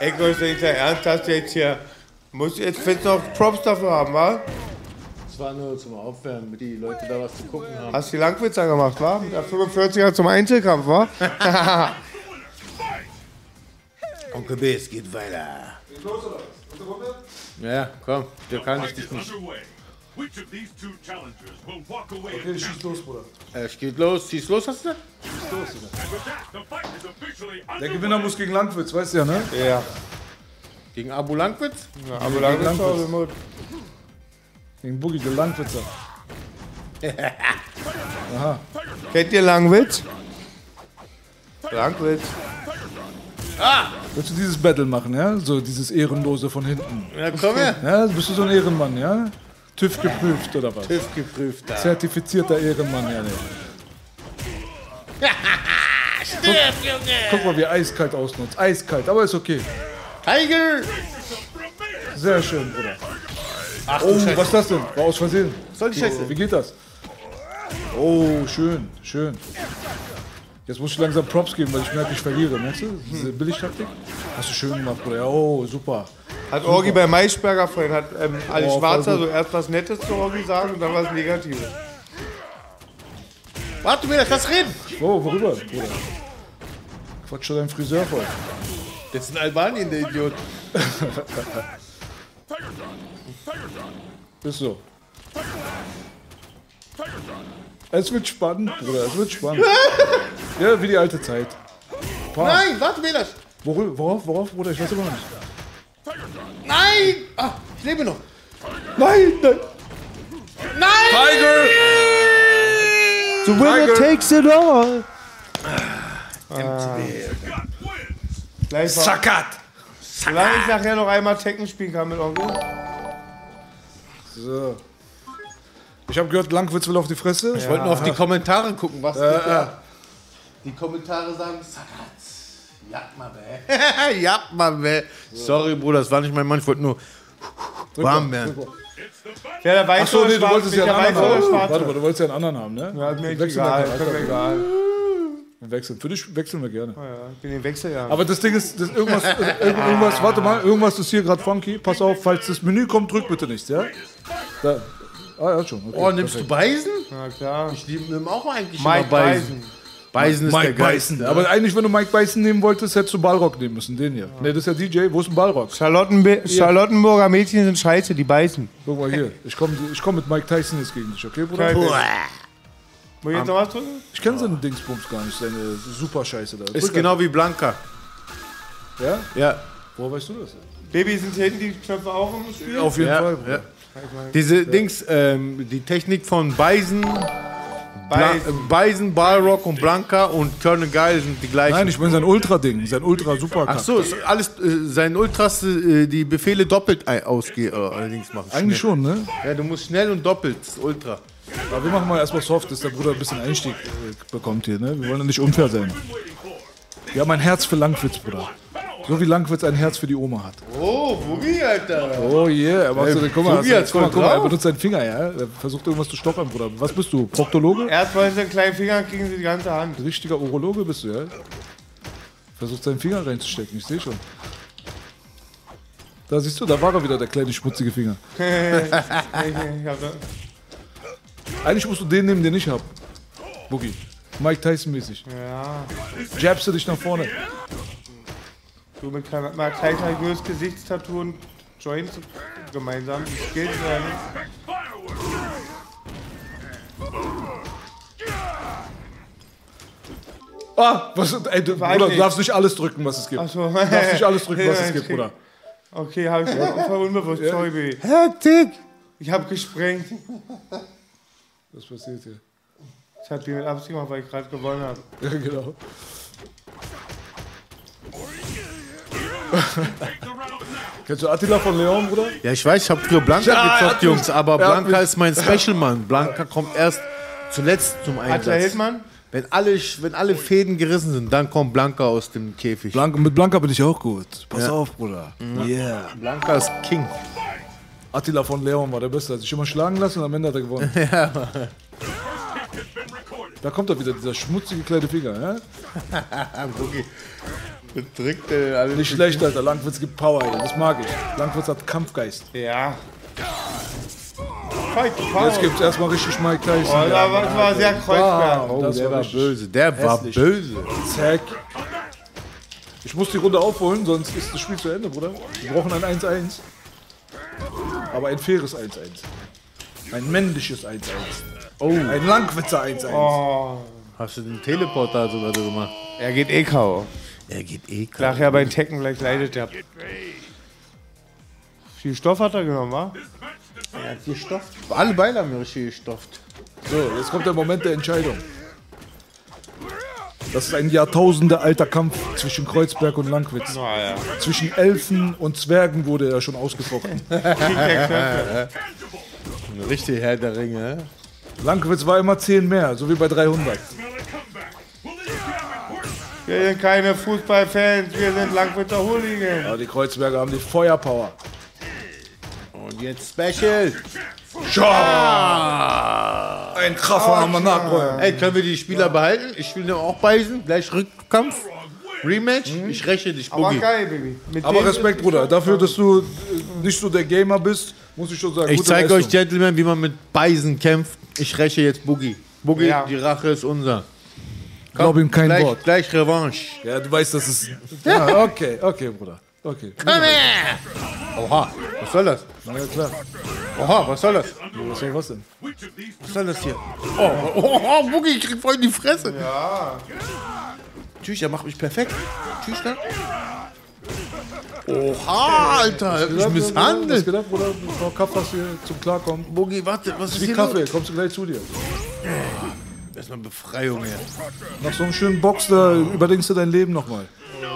Echo ist nicht der Ernst, dass du jetzt hier. Musst du jetzt fest noch Props dafür haben, wa? Das war nur zum Aufwärmen, damit die Leute da was zu gucken haben. Hast du die Langwitzer gemacht, wa? Mit der 45er zum Einzelkampf, wa? Onkel B, es geht weiter. Ja, komm, der kann ich dich nicht. Okay, schieß los, Bruder. Es geht los, schieß los, hast du? Schieß los, Digga. Der Gewinner muss gegen Landwitz, weißt du ja, ne? Ja. Gegen Abu Langwitz? Ja, Abu Langwitz Gegen auch remote. Gegen Boogie, der Landwitzer. Aha. Kennt ihr Langwitz? Langwitz. Ah! Willst du dieses Battle machen, ja? So dieses Ehrenlose von hinten. Ja, komm her. Ja, bist du so ein Ehrenmann, ja? TÜV geprüft oder was? TÜV geprüft, da. Zertifizierter Ehrenmann, ja, ne. Stirb, Junge! Guck mal, wie eiskalt ausnutzt. Eiskalt, aber ist okay. Tiger! Sehr schön, Bruder. Ach oh, Scheiße. was ist das denn? War aus Versehen. soll die Scheiße? Wie geht das? Oh, schön, schön. Jetzt muss ich langsam Props geben, weil ich merke, ich verliere. Merkst du? Diese Billigtaktik? Hast du schön gemacht, Bruder. Oh, super. Hat Orgi bei Maischberger vorhin, hat ähm, Ali Oh, Schwarzer so erst was Nettes zu Orgi sagen und dann was Negatives. Warte mir, lass reden! Oh, worüber, Bruder? Quatsch deinen Friseur voll. Das ist in Albanien, der Idiot. Ist so. Es wird spannend, Bruder, es wird spannend. ja, wie die alte Zeit. Pass. Nein, warte mir das! Worüber, worauf, worauf, Bruder? Ich weiß immer noch nicht. Nein! Ah, ich lebe noch. Nein, nein. Nein! Tiger! The winner Tiger. takes it all. Gleich mal- Sakat! Solange ich nachher noch einmal Tekken spielen kann mit Onkel. So. Ich habe gehört, Langwitz will auf die Fresse. Ich wollte nur auf die Kommentare gucken, was Ja, da. ja. Die Kommentare sagen, Sakat, Jagma, bäh. Jagma, bäh. Sorry, Bruder, das war nicht mein Mann, ich wollte nur warm werden. Ja, der Weiße Achso, nee, du wolltest ja einen anderen haben. Warte mal, du wolltest ja einen anderen haben, ne? Ja, mir egal, mir gerne. egal. Wir wechseln. Für dich wechseln wir gerne. Ja, ich bin den Wechsel ja. Aber das Ding ist, das irgendwas, irg- irgendwas, warte mal, irgendwas ist hier gerade funky. Pass auf, falls das Menü kommt, drück bitte nichts, ja? Da. Ah, ja, schon. Okay, Oh, nimmst du perfekt. Beisen? Ja, klar. Ich nehme auch eigentlich Mike immer Beisen. Beisen ist Mike der Geist. Bison. Aber eigentlich, wenn du Mike Bison nehmen wolltest, hättest du Ballrock nehmen müssen, den hier. Ne, das ist ja DJ. Wo ist ein Ballrock? Charlottenbe Charlottenburger Mädchen sind scheiße, die beißen. Guck mal hier. Ich komme ich komm mit Mike Tyson jetzt gegen dich, okay, Bruder? Ding. Muss ich jetzt noch was drücken? Ich kenne seinen Dingsbums gar nicht, seine super Scheiße da. Ist Drück genau wie Blanca. Ja? Ja. Woher weißt du das? Baby, sind hinten die Knöpfe auch im Spiel? Auf jeden Ja, Fall. ja. Bruder. Diese Dings, ähm, die Technik von Bison. Beisen, Balrog und Blanca und Colonel Geil sind die gleichen. Nein, ich meine sein Ultra-Ding, sein Ultra-Super. Ach so, ist alles, äh, sein Ultras, äh, die Befehle doppelt ein- ausge, äh, allerdings machen. Eigentlich Schnell. schon, ne? Ja, du musst schnell und doppelt, Ultra. Aber wir machen mal erstmal soft, dass der Bruder ein bisschen Einstieg äh, bekommt hier, ne? Wir wollen ja nicht unfair sein. Wir haben ein Herz für Langwitz, Bruder. So wie Langwitz ein Herz für die Oma hat. Oh, Boogie, Alter. Oh yeah, er macht so, Ey, guck mal, Boogie hat's guck mal, voll guck mal, er drauf. benutzt seinen Finger, ja. Er versucht irgendwas zu stoppern, Bruder. Was bist du? Proktologe? Erst wollen sie einen kleinen Finger, kriegen sie die ganze Hand. Richtiger Urologe bist du, ja? Versucht seinen Finger reinzustecken, ich sehe schon. Da siehst du, da war er wieder, der kleine schmutzige Finger. ich, ich hab da- Eigentlich musst du den nehmen, den ich hab. Boogie. Mike Tyson mäßig. ja. Jabst du dich nach vorne. Du mit kleiner- mal gleich ein größtes Gesichtstattoo und Joints gemeinsam. Ja nicht. Ah, was, ey, du, Bruder, du darfst nicht alles drücken, was es gibt. Ach so. Du darfst nicht alles drücken, was es gibt, Bruder. Okay, habe ich voll unbewusst. Sorry, Baby. Hektik! Ich habe gesprengt. Was passiert hier? Ich habe die mit Absicht gemacht, weil ich gerade gewonnen habe. Ja, genau. Kennst du Attila von Leon, Bruder? Ja, ich weiß, ich habe früher Blanca Ja, gezockt, Jungs, aber er Blanca ist mein Special, Mann. Blanca kommt erst zuletzt zum Attila Einsatz. Hildmann? Wenn alle, wenn alle Fäden gerissen sind, dann kommt Blanca aus dem Käfig. Blanca, mit Blanca bin ich auch gut. Pass Ja. auf, Bruder. Yeah. Blanca ist King. Attila von Leon war der Beste. Hat sich immer schlagen lassen und am Ende hat er gewonnen. Ja. Da kommt er wieder, dieser schmutzige kleine Finger. Ja? Bedrückt äh, alle. Nicht schlecht, Alter. Langwitz gibt Power, ey. Das mag ich. Langwitz hat Kampfgeist. Ja. Fight the power. Jetzt gibt's erstmal richtig Mike Tyson. Oh, da war- das war sehr Kreuzberg. Oh, das der war böse. Der war hässlich. böse. Zack. Ich muss die Runde aufholen, sonst ist das Spiel zu Ende, Bruder. Wir brauchen ein 1-1. Aber ein faires 1-1. Ein männliches 1-1. Oh. Ein Langwitzer 1-1. Oh. Hast du den Teleporter sogar so gemacht? Er geht eh K.O. Er geht eh Nachher beim Tekken gleich leidet er. Viel Stoff hat er genommen, wa? Er hat gestofft. Alle Beine haben mir richtig gestofft. So, jetzt kommt der Moment der Entscheidung. Das ist ein Jahrtausende alter Kampf zwischen Kreuzberg und Langwitz. ja. Zwischen Elfen und Zwergen wurde er schon ausgefochten. Richtig Herr der Ringe, hä? Langwitz war immer 10 mehr, so wie bei 300. Wir sind keine Fußballfans, wir sind Langwitzer Hooligans. Aber die Kreuzberger haben die Feuerpower. Und jetzt Special. Schau! Ein Kraffer haben wir nachholen. Ey, können wir die Spieler behalten? Ich will dem auch beißen. Gleich Rückkampf. Rematch. Ich räche dich, Aber Boogie. geil, Baby. Mit Aber Respekt, Bruder. Dafür, dass du äh, nicht so der Gamer bist, muss ich schon sagen. Ich zeige euch. Gentlemen, wie man mit Beisen kämpft. Ich räche jetzt Boogie. Boogie, Ja. die Rache ist unser. Glaub ihm kein gleich, Wort. Gleich Revanche. Ja, du weißt, dass es. Ja, okay, okay, Bruder. Okay. Komm her! Oha, was soll das? Na ja, klar. Oha, was soll das? Was soll was denn? Was soll das hier? Oh, oh, oh Boogie, ich krieg voll in die Fresse. Ja. Tschüss, er macht mich perfekt. Tschüss, ne? Oha, Alter, er Was misshandelt. gedacht, Bruder? Frau Kaffers hier zum Klarkommen. Boogie, warte, was ist Wie hier Kaffee, los? kommst du gleich zu dir. Erstmal Befreiung her. Nach so einem schönen Box, da überdenkst du dein Leben nochmal.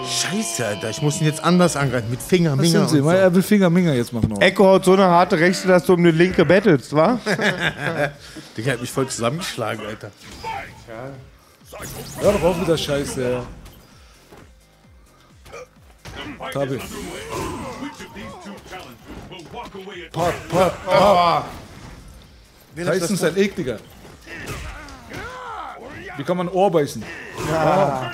Scheiße, Alter, ich muss ihn jetzt anders angreifen. Mit Finger, Was Minger sind sie? so. Er will Finger Minger jetzt machen. Auch. Echo haut so eine harte Rechte, dass du um eine linke bettelst, wa? Der hat mich voll zusammengeschlagen, Alter. Hör doch auf mit der Scheiße. Ja. Tabi. Pat, pat, pat. Tyson ist ein ekliger. Wie kann man ein Ohr beißen? Ja.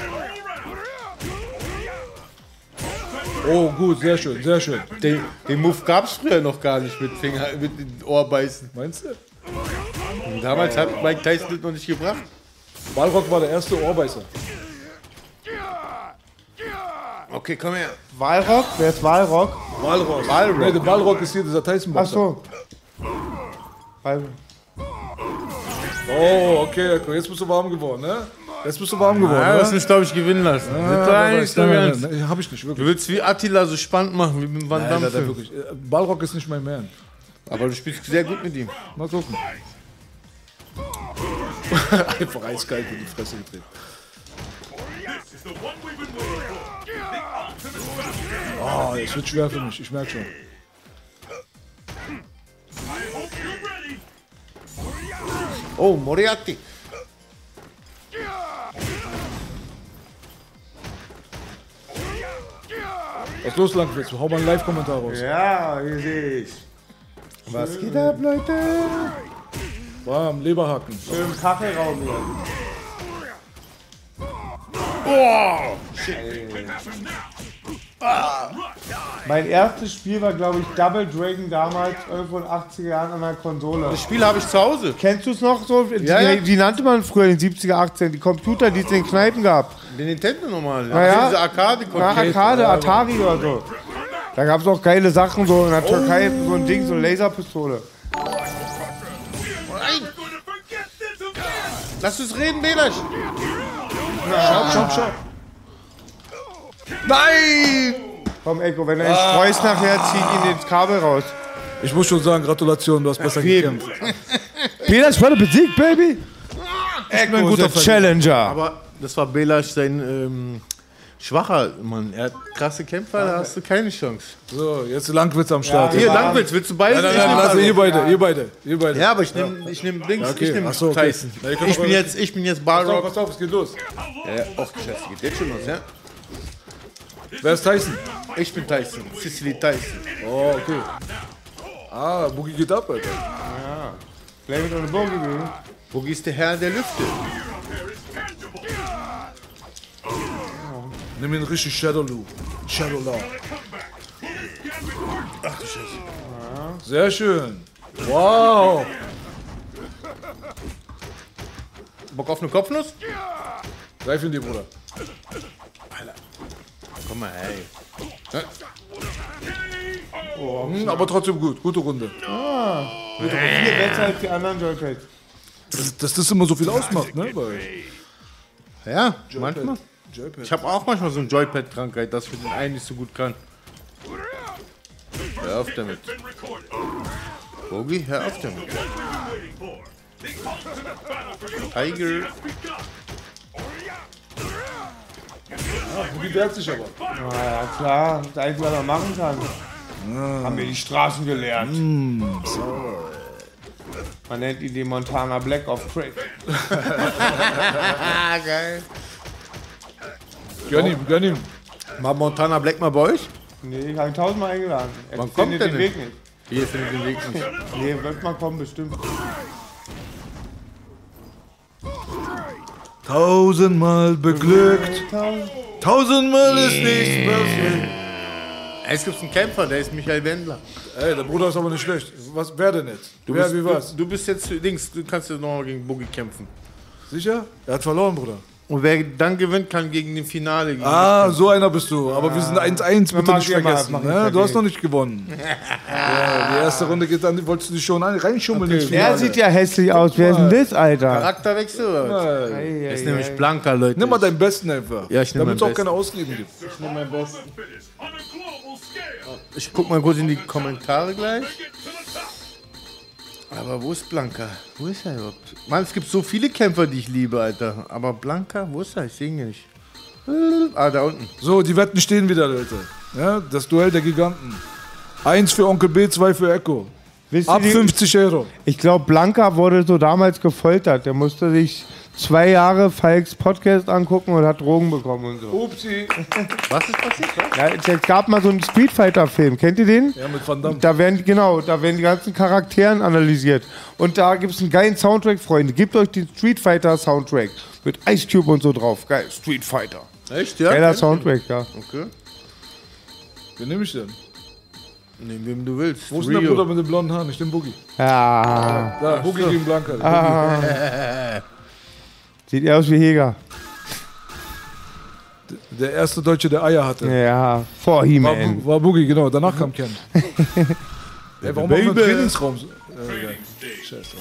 Oh, gut, sehr schön, sehr schön. Den, den Move gab's früher noch gar nicht mit Finger, mit Ohr beißen. Meinst du? Und damals hat Mike Tyson das noch nicht gebracht. Balrog war der erste Ohrbeißer. Okay, komm her. Walrock? Wer ist Walrock? Balrog. Balrog. Nee, der Balrog ist hier dieser tyson Ach so. Wal Oh, okay, okay, jetzt bist du warm geworden, ne? Jetzt bist du warm geworden, Ja, ne? du hast mich, glaube ich, gewinnen lassen. Ah, Nicht wer dein, weiß, nicht so nein, ganz. nein, nein, hab ich nicht, Du wirklich. willst wie Attila so spannend machen, wie mit Van Nein, Damme. Film. wirklich. Balrog ist nicht mein Man. Aber du spielst sehr gut mit ihm. Mal gucken. Einfach eiskalt in die Fresse getreten. Oh, es wird schwer für mich, ich merke schon. Oh, Moriarty. Was ist los, Langwitz? Hau mal einen Live-Kommentar raus. Ja, hier sehe ich. Was geht ab, Leute? Bam, Leberhaken. Schön Kachelraum hier. Boah! Mein erstes Spiel war, glaube ich, Double Dragon damals, irgendwo in den 80er Jahren an der Konsole. Das Spiel habe ich zu Hause. Kennst du es noch so? Die, Ja, ja. die nannte man früher in den 70er, 80er, die Computer, die es in den Kneipen gab. Den Nintendo nochmal. Naja, Diese arcade Na, Arcade, Atari oder so. Da gab es auch geile Sachen, so in der Türkei, so ein Ding, so eine Laserpistole. Nein! Lass uns reden, Belasch. Schau, schau, schau. Nein! Komm, Echo, wenn er ihn Ah. streust nachher, zieh ihn ins Kabel raus. Ich muss schon sagen, Gratulation, du hast besser jeden. gekämpft. Peter ist voll besiegt, Baby. bin ein Echo guter Challenger. Aber das war Belasch sein ähm, schwacher Mann. Er hat krasse Kämpfer, da hast du keine Chance. So, jetzt Langwitz am Start. Hier, Langwitz, willst du beide? Nein, nein, Ich nein, lass ihr beide, ihr beide, ihr beide. Ja, aber ich nehme ich nehm links, Ja, okay. ich nehme Ach so, okay. Tyson. Ja, ich, bin jetzt, ich bin jetzt Pass auf, pass auf, es geht los. Ja, auch Scheiße, geht jetzt schon los, ja? Wer ist Tyson? Ich bin Tyson, Cicely Tyson. Oh, okay. Ah, Boogie geht ab, Alter. Ja. Play mit ohne Boogie, Baby. Boogie ist der Herr der Lüfte. Nimm ihn richtig Shadow Lu. Shadow Law. Ach du Scheiße. Sehr schön. Wow. Bock auf eine Kopfnuss? Greif in die, Bruder. Komm mal, ey. Hm, aber trotzdem gut. Gute Runde. Ah, gut, aber viel besser als die anderen Joypads. Dass, dass das immer so viel ausmacht, ne? Weil Ja, Joypad. manchmal. Joypad. Ich habe auch manchmal so eine Joypad-Krankheit, dass ich für den einen nicht so gut kann. Hör auf damit. Bogi, hör auf damit. Tiger. Ah, Boogie wehrt sich aber. Na ja, klar, das Einzige, was er machen kann. Haben wir die Straßen gelernt. Mm, Man nennt ihn den Montana Black of Crack. Geil. Gönn ihm, gönn ihm. Mal Montana Black mal bei euch? Nee, ich habe ihn tausendmal eingeladen. Er Wann kommt findet der den? Weg nicht. Hier findet den Weg nicht. Nee, wird mal kommen, bestimmt. Tausendmal beglückt. Tausendmal ist nichts passiert. Es gibt einen Kämpfer, der ist Michael Wendler. Ey, der Bruder ist aber nicht schlecht. Was, wer denn jetzt? Du wer, bist, wie was? Du, du bist jetzt links, du kannst jetzt nochmal gegen Boogie kämpfen. Sicher? Er hat verloren, Bruder. Und wer dann gewinnt, kann gegen den Finale gehen. Ah, so einer bist du. Aber wir sind 1-1, bitte nicht ich ja mal, vergessen. ich Ne? Du hast noch nicht gewonnen. ja, die erste Runde geht dann, wolltest du dich schon ein- reinschummeln ins Finale. Er sieht ja hässlich aus. Wer ist denn das, Alter? Charakterwechsel. Ei, Das ist nämlich blanker, Leute. Nimm mal deinen Besten einfach. Ja, ich nehm Damit es auch keine. Ausreden gibt. Ich nehme meinen Besten. Ich guck mal kurz in die Kommentare gleich. Aber wo ist Blanca? Wo ist er überhaupt? Mann, es gibt so viele Kämpfer, die ich liebe, Alter. Aber Blanca, wo ist er? Ich sehe ihn nicht. Ah, da unten. So, die Wetten stehen wieder, Leute. Ja, das Duell der Giganten. Eins für Onkel B, zwei für Echo. Wisst Ab die- 50 Euro. Ich glaube, Blanca wurde so damals gefoltert. Der musste sich zwei Jahre Falks Podcast angucken und hat Drogen bekommen und so. Upsi. Was ist passiert? Ja, es gab mal so einen Street Fighter Film. Kennt ihr den? Ja, mit Van Damme. Da werden, genau, da werden die ganzen Charakteren analysiert. Und da gibt es einen geilen Soundtrack, Freunde. Gebt euch den Street Fighter Soundtrack. Mit Ice Cube und so drauf. Geil, Street Fighter. Echt, ja? Geiler Soundtrack, ja. Okay. Wen nehme ich denn? Nehmen wem du willst. Wo ist denn der Bruder mit den blonden Haaren? Ich nehme Boogie. Ja. Da, Boogie gegen Blanca. Ah. Sieht eher aus wie Heger. Der erste Deutsche, der Eier hatte. Ja, vor War, He-Man. Bu- war Boogie, genau. Danach kam Ken. Ey, warum haben wir einen Baby. Trainingsraum? so- Äh, egal. Scheiße.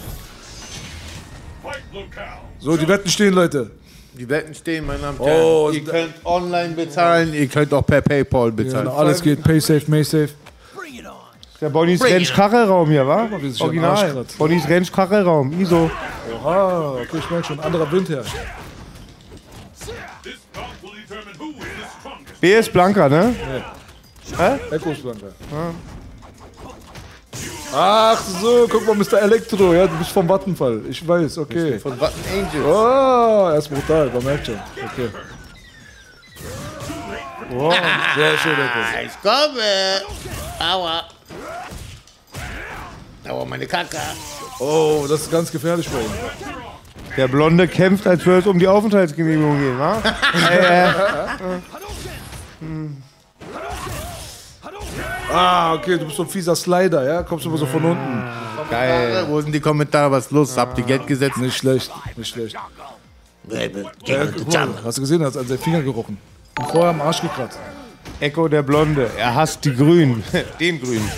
So, die Wetten stehen, Leute. Die Wetten stehen, meine Damen und Oh, Herren. Ihr könnt online bezahlen, ihr könnt auch per Paypal Ja, bezahlen. alles geht. Pay safe, May safe. Der Bonnys Bring Ranch Kachelraum hier, wa? Original. Bonnys Ranch Kachelraum, ISO. Oha, okay, ich merke schon. Anderer Wind herrscht. B ist Blanca, ne? Hä? Echo ist Blanca. Ach so, guck mal, Mr. Elektro. Ja, du bist vom Vattenfall. Ich weiß, okay. Von Button Angels. Oh, er ist brutal, man merkt schon. Okay. Wow, sehr schön, Echo. Ich komme. Aua. Aua, meine Kacke. Oh, das ist ganz gefährlich bei ihm. Der Blonde kämpft, als würde es um die Aufenthaltsgenehmigung gehen, wa? äh, äh. Ah, okay, du bist so ein fieser Slider, ja? Kommst du immer so von unten. Geil. Wo sind die Kommentare? Was ist los? Habt ihr Geld gesetzt? Nicht schlecht, nicht schlecht. Mal, hast du gesehen, er hat an seinen Finger gerochen. Und vorher am Arsch gekratzt. Echo der Blonde, er hasst die Grünen. Den Grünen.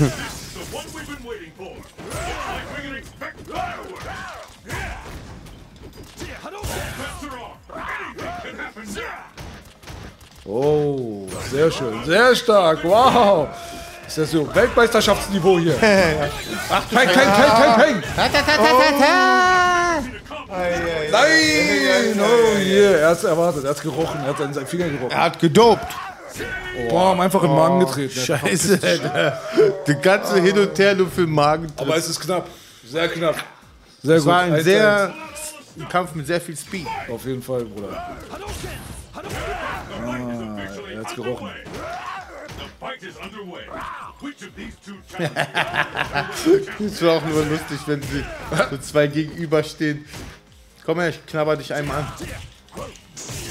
Oh, sehr schön, sehr stark, wow. Ist das so Weltmeisterschaftsniveau hier? Ach, peng, peng, peng, peng, peng. Nein, oh yeah, er hat es erwartet, er hat gerochen, er hat an seinen Finger gerochen. Er hat gedopt. Boah, einfach in den Magen getreten. Hat einfach Scheiße, Alter. Die ganze Hin und Her nur für den Magen. Aber es ist knapp, sehr knapp. Sehr Es gut. war ein 1-1. sehr ein Kampf mit sehr viel Speed. Auf jeden Fall, Bruder. Ah, er hat's gerochen. Es war auch nur lustig, wenn sie so zwei gegenüberstehen. Komm her, ich knabber dich einmal an.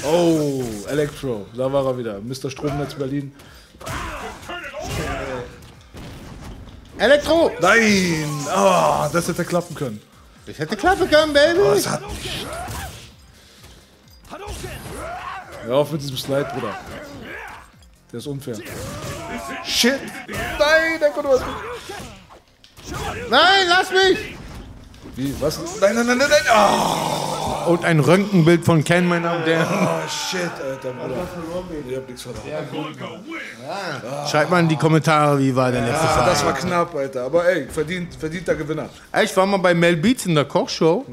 Oh, Electro, da war er wieder. Mr. Stromnetz Berlin. Elektro! Nein! Oh, das hätte klappen können. Ich hätte klappen können, Baby! Oh, hat. Hör auf mit diesem Slide, Bruder. Der ist unfair. Shit! Nein, der konnte was. Nein, lass mich! Wie? Was? Nein, nein, nein, nein, nein! Oh, Und ein Röntgenbild von Ken, mein Name, der. oh shit, Alter, Bruder. Ich hab nichts verloren. Schreibt mal in die Kommentare, wie war der letzte Ah, Fight. das war knapp, Alter. Aber ey, verdient, verdienter Gewinner. Ey, Ich war mal bei Mel Beats in der Kochshow.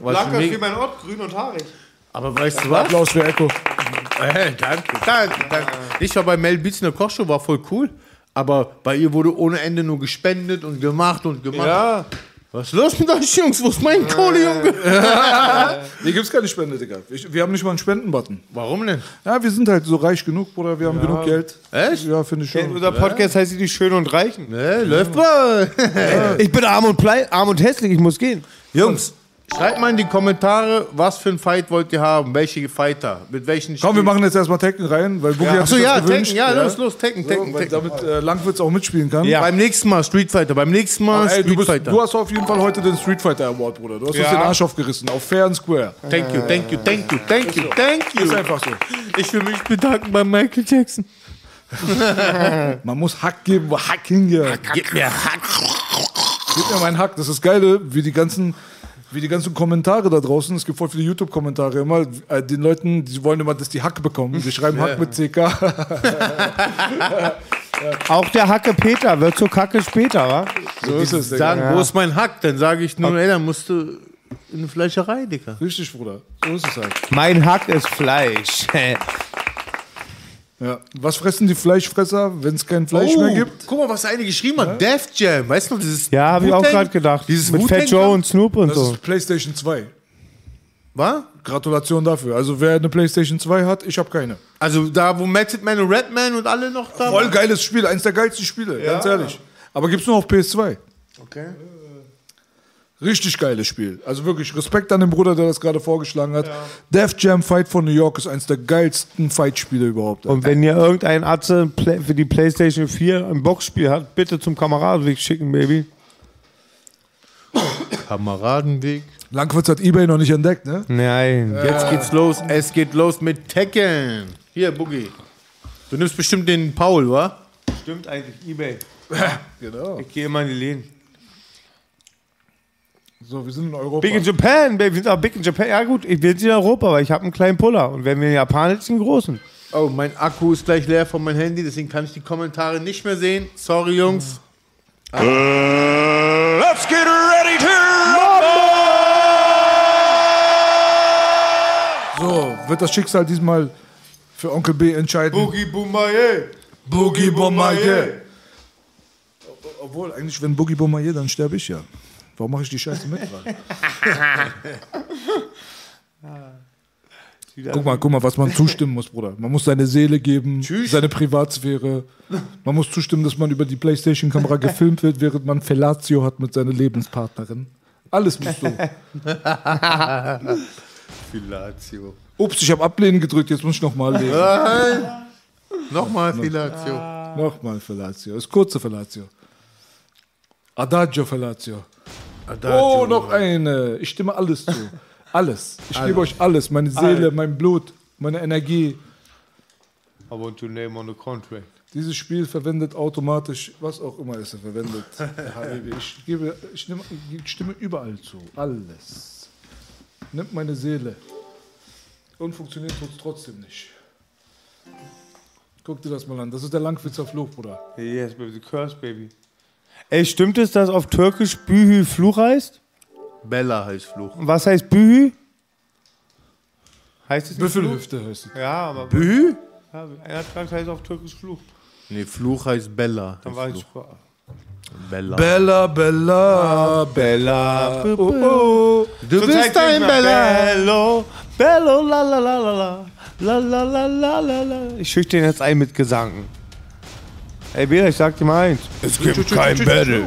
Was Blanker für mein Ort, grün und haarig. Aber weißt du was? Applaus für Echo. Äh, danke, danke, danke. Ich war bei Mel Beats in der Kochshow, war voll cool. Aber bei ihr wurde ohne Ende nur gespendet und gemacht und gemacht. Ja. Was ist los mit euch Jungs? Wo ist mein Kohle, Junge? Hier gibt's keine Spende, Digga. Ich, wir haben nicht mal einen Spendenbutton. Warum denn? Ja, wir sind halt so reich genug, Bruder. Wir haben genug Geld. Echt? Ja, finde ich schon. Unser Podcast heißt die Schönen und Reichen. Ne, läuft mal. Ich bin arm und, plei arm und hässlich, ich muss gehen. Jungs, schreibt mal in die Kommentare, was für ein Fight wollt ihr haben? Welche Fighter? Mit welchen Komm, wir machen jetzt erstmal Tekken rein, weil Boogie Ja. hat Achso, sich ja. Tekken, ja, los, los, Tekken, So, Tekken, weil Tekken. damit äh, Langwitz auch mitspielen kann. Beim nächsten Mal Street Fighter, beim nächsten Mal Aber, ey, du, Street bist, Fighter. du hast auf jeden Fall heute den Street Fighter Award, Bruder. Du hast uns Ja. den Arsch aufgerissen, auf Fair and Square. Thank you, thank you, thank you, thank you, thank you. Ist einfach so. Ich will mich bedanken bei Michael Jackson. Man muss Hack geben, wo Hack hingeht. Gib mir Hack. Gib mir meinen Hack. Das ist geile, wie die ganzen, wie die ganzen Kommentare da draußen. Es gibt voll viele YouTube-Kommentare immer. Äh, den Leuten, die wollen immer, dass die Hack bekommen. Die schreiben Hack mit CK. Auch der Hacke Peter wird zur Kacke später, wa? so ist es, Digga. Sagen, Ja. wo ist mein Hack? Dann sage ich nur, ey, dann musst du in eine Fleischerei, Digga. Richtig, Bruder. So ist es halt. Mein Hack ist Fleisch. Ja. Was fressen die Fleischfresser, wenn es kein Fleisch mehr gibt? Guck mal, was eine geschrieben hat. Def Jam. Weißt du noch, dieses. ja, habe ich auch gerade gedacht. Dieses Mit Fat Joe und Snoop und Das so. ist PlayStation 2. Was? Gratulation dafür. Also wer eine PlayStation 2 hat, ich habe keine. Also da, wo Method Man und Redman und alle noch da Voll waren? geiles Spiel, eins der geilsten Spiele, ganz ehrlich. Aber gibt's nur auf PS2. Okay. Richtig geiles Spiel. Also wirklich Respekt an den Bruder, der das gerade vorgeschlagen hat. Def Jam Fight von New York ist eins der geilsten Fight-Spiele überhaupt. Und wenn ihr irgendein Atze für die PlayStation 4 ein Boxspiel hat, bitte zum Kameradenweg schicken, Baby. Kameradenweg. Langwitz hat Ebay noch nicht entdeckt, ne? Nein. Jetzt geht's los. Es geht los mit Tekken. Hier, Boogie. Du nimmst bestimmt den Paul, wa? Stimmt eigentlich, Ebay. Genau. Ich gehe immer in die Läden. So, wir sind in Europa. Big in Japan, Baby. Wir sind auch big in Japan. Ja gut, ich bin in Europa, weil ich habe einen kleinen Puller. Und wenn wir in Japan sind, einen großen. Oh, mein Akku ist gleich leer von meinem Handy, deswegen kann ich die Kommentare nicht mehr sehen. Sorry, Jungs. Let's get ready to So, wird das Schicksal diesmal für Onkel B entscheiden? Boogie Boomaye. Boogie Bomaye. Obwohl, eigentlich, wenn Boogie Bomaye, dann sterbe ich ja. Warum mache ich die Scheiße mit? Mann? Guck mal, guck mal, was man zustimmen muss, Bruder. Man muss seine Seele geben, seine Privatsphäre. Man muss zustimmen, dass man über die Playstation-Kamera gefilmt wird, während man Fellatio hat mit seiner Lebenspartnerin. Alles musst du. Filatio. Ups, ich habe Ablehnen gedrückt, jetzt muss ich nochmal lesen. Nein. Nochmal Filatio. Nochmal Fellatio. Ist kurze Fellatio. Adagio Fellatio. Adagio. Oh, noch eine. Ich stimme alles zu. Alles. Ich Alles. gebe euch alles. Meine Seele, Alles. mein Blut, meine Energie. I want to name on the contract. Dieses Spiel verwendet automatisch, was auch immer es verwendet. Ich, gebe, ich, nehme, ich stimme überall zu. Alles. Nimmt meine Seele. Und funktioniert trotzdem nicht. Guck dir das mal an. Das ist der Langwitzer Fluch, Bruder. Yes, baby, the curse, baby. Ey, stimmt es, dass auf Türkisch Bühü Fluch heißt? Bella heißt Fluch. Und was heißt Bühü? Heißt es nicht Büffelhüfte heißt es. Ja, aber. Bühü? Ja, einer hat gesagt, heißt auf Türkisch Fluch. Nee, Fluch heißt Bella. Dann war ich. Bella. Bella, Bella, Bella. Oh, oh. Du bist ein Bella. Bello, Bello, la la la la la. La la la la la la. Ich schüch den jetzt ein mit Gesang. Ey, Bela, ich sag dir mal eins. Es gibt kein Battle.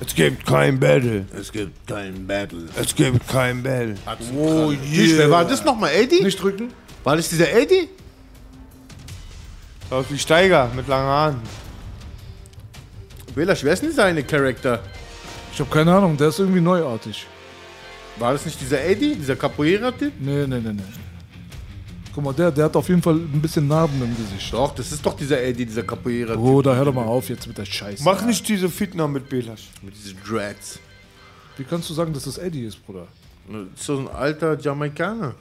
Es gibt kein Battle. Es gibt kein Battle. Es gibt kein Battle. Oh, yeah. Wer war das nochmal? Eddie? Nicht drücken. War das dieser Eddie? Aus wie Steiger mit langen Haaren. Bela, wer ist denn seine Charakter? Ich habe keine Ahnung, der ist irgendwie neuartig. War das nicht dieser Eddie, dieser Capoeira-Typ? Nee, nee, nee, nee. Guck mal, der, der hat auf jeden Fall ein bisschen Narben im Gesicht. Doch, das ist doch dieser Eddie, dieser Capoeira-Typ. Bruder, hör doch mal auf jetzt mit der Scheiße. Mach nicht diese Fitner mit Belasch. Mit diesen Dreads. Wie kannst du sagen, dass das Eddie ist, Bruder? Das ist so ein alter Jamaikaner.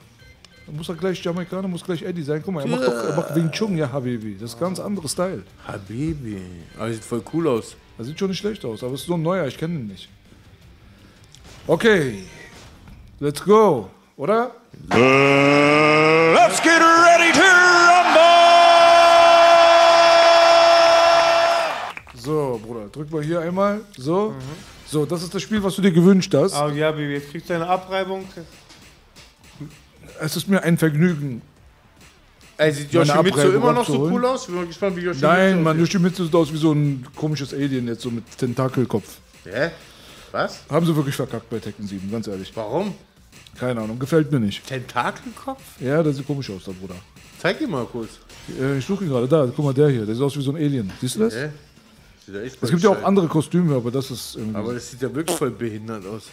Dann muss er gleich Jamaikaner, muss gleich Eddie sein. Guck mal, er macht doch er macht Wing Chun, ja, Habibi. Das ist ein ganz anderer Style. Habibi. Aber sieht voll cool aus. Er sieht schon nicht schlecht aus, aber es ist so ein neuer, ich kenne ihn nicht. Okay, let's go, oder? let's get ready to So, Bruder, drück mal hier einmal. So. So, das ist das Spiel, was du dir gewünscht hast. Ah, ja, Baby, jetzt kriegst du eine Abreibung. Es ist mir ein Vergnügen. Ey, sieht Yoshimitsu immer noch so cool aus? Ich bin mal gespannt, wie Yoshimitsu Nein, Mann. Yoshimitsu sieht aus wie so ein komisches Alien jetzt, so mit Tentakelkopf. Hä? Was? Haben sie wirklich verkackt bei Tekken 7, ganz ehrlich. Warum? Keine Ahnung, gefällt mir nicht. Tentakelkopf? Ja, das sieht komisch aus, da, Bruder. Zeig ihn mal kurz. Äh, ich suche ihn gerade da. Guck mal, der hier. Der sieht aus wie so ein Alien. Siehst du das? Hä? Sieht ja echt Es gibt ja auch andere Kostüme, aber das ist irgendwie. Aber das sieht ja wirklich voll behindert aus.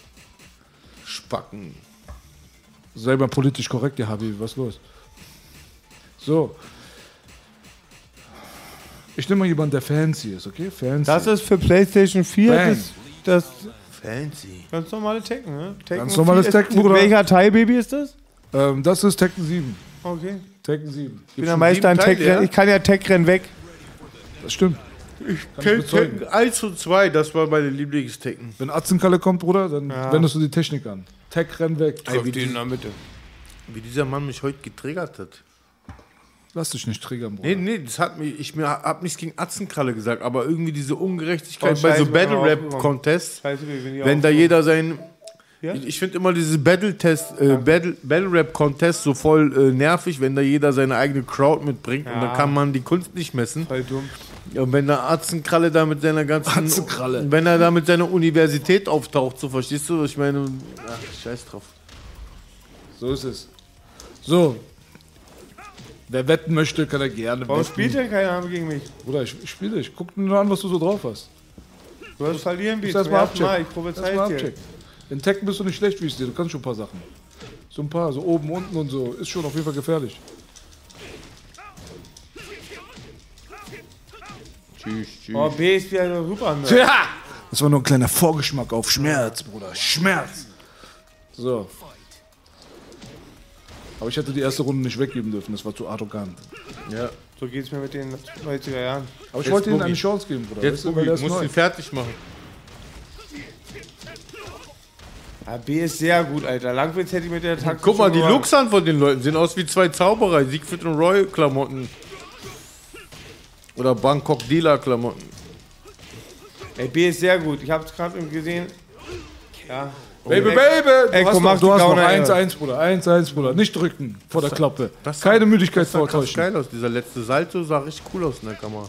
Spacken. Sei mal politisch korrekt, ja, Habibi, was los? So. Ich nehme mal jemanden, der fancy ist, okay? Fancy. Das ist für PlayStation 4 Bang. das, das Fancy. ganz normale Tekken, ne? Tekken Ganz normales 4 Tekken, ist, Bruder. Welcher Teil, Baby, ist das? ähm, das ist Tekken 7. Okay. Tekken 7. Ich bin der Meister an Tech ja? Ich kann ja Tech-Rennen weg. Das stimmt. Ich Kann kenn ich bezeugen. Tekken 1 und 2, das war meine Lieblingstekken. Wenn Atzenkalle kommt, Bruder, dann Ja. wendest du die Technik an. Tech, renn weg. Ey, wie, den in die, der Mitte. wie dieser Mann mich heute getriggert hat. Lass dich nicht triggern, Bruder. Nee, nee, das hat mich, ich mir, hab nichts gegen Atzenkralle gesagt, aber irgendwie diese Ungerechtigkeit Oh, bei scheiße, so ich bin Battle auch Rap aufgekommen. Contests, Scheiße, wir sind hier wenn da aufgekommen. jeder sein, Ja? ich, ich finde immer diese Battle Test, äh, Battle, Battle Rap Contest so voll äh, nervig, wenn da jeder seine eigene Crowd mitbringt und Ja. dann kann man die Kunst nicht messen. Voll dumm. Ja, und wenn der Atzenkralle da mit seiner ganzen, Atzenkralle. wenn er da mit seiner Universität auftaucht, so verstehst du, ich meine, ach, scheiß drauf. So ist es. So. Wer wetten möchte, kann er gerne Warum wetten. spielt denn keiner gegen mich? Bruder, ich, ich spiele dich. Guck mir nur an, was du so drauf hast. Du wirst verlieren, Zum erstmal abchecken. Ich prophezei es dir. In Tekken bist du nicht schlecht, wie ich sehe. Du kannst schon ein paar Sachen. So ein paar, so oben, unten und so. Ist schon auf jeden Fall gefährlich. Tschüss, tschüss. Oh, B ist wieder rüber. Ne? Tja! Das war nur ein kleiner Vorgeschmack auf Schmerz, Bruder. Schmerz. So. Aber ich hätte die erste Runde nicht weggeben dürfen. Das war zu arrogant. Ja. So geht's mir mit den 90er Jahren. Aber ich Jetzt wollte ihnen Boogie. eine Chance geben, Bruder. Jetzt Weißt du, Boogie, du musst neu. ihn fertig machen. Ja, B ist sehr gut, Alter. Langwitz hätte ich mit der Taktik. Guck mal, die. Looks an von den Leuten sehen aus wie zwei Zauberer, Siegfried und Roy Klamotten. Oder Bangkok Dealer Klamotten. Ey, B ist sehr gut. Ich hab's gerade gesehen. Ja. Baby, Ey, Baby! Du Echo, hast mach noch, du hast noch Gauner, 1, ey. 1, Bruder. 1, 1, Bruder. Nicht drücken vor der Klappe. Das Keine sah- Müdigkeit das sah vortäuschen. geil aus. Dieser letzte Salto sah richtig cool aus in der Kamera.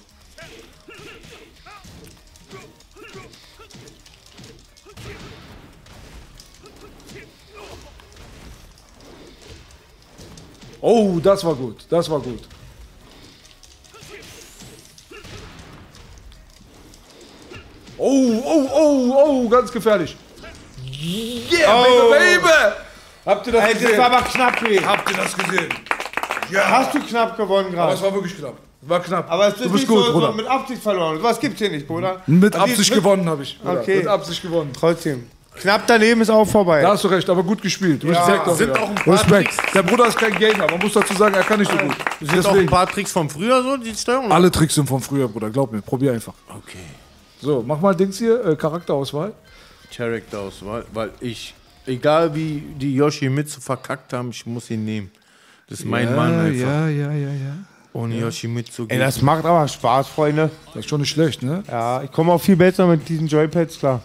Oh, das war gut. Das war gut. Oh, oh, oh, oh, ganz gefährlich. Yeah, Oh. Baby, Baby! Habt ihr das Ey, gesehen? das war aber knapp, ey. Habt ihr das gesehen? Hast du knapp gewonnen Aber gerade. es war wirklich knapp. War knapp. Aber es ist du bist nicht gut, so, Bruder. so mit Absicht verloren. Was gibt's hier nicht, Bruder? Mit Also Absicht die- gewonnen habe ich. Bruder. Okay. Mit Absicht gewonnen. Trotzdem. Knapp daneben ist auch vorbei. Da hast du recht, aber gut gespielt. Ja. Respekt Sind auch ein paar Respekt. Tricks- Der Bruder ist kein Gamer. Man muss dazu sagen, er kann nicht so gut. Sind auch ein Deswegen. paar Tricks von früher so, die Steuerung? Alle Tricks sind von früher, Bruder. Glaub mir. Probier einfach. Okay. So, mach mal Dings hier. Äh, Charakterauswahl. Charakterauswahl, weil ich, egal wie die Yoshimitsu verkackt haben, ich muss ihn nehmen. Das ist mein ja, Mann einfach. Ja, ja, ja, ja. Ohne Ja. Yoshimitsu Ey, das macht aber Spaß, Freunde. Das ist schon nicht schlecht, ne? Ja, ich komme auch viel besser mit diesen Joypads klar.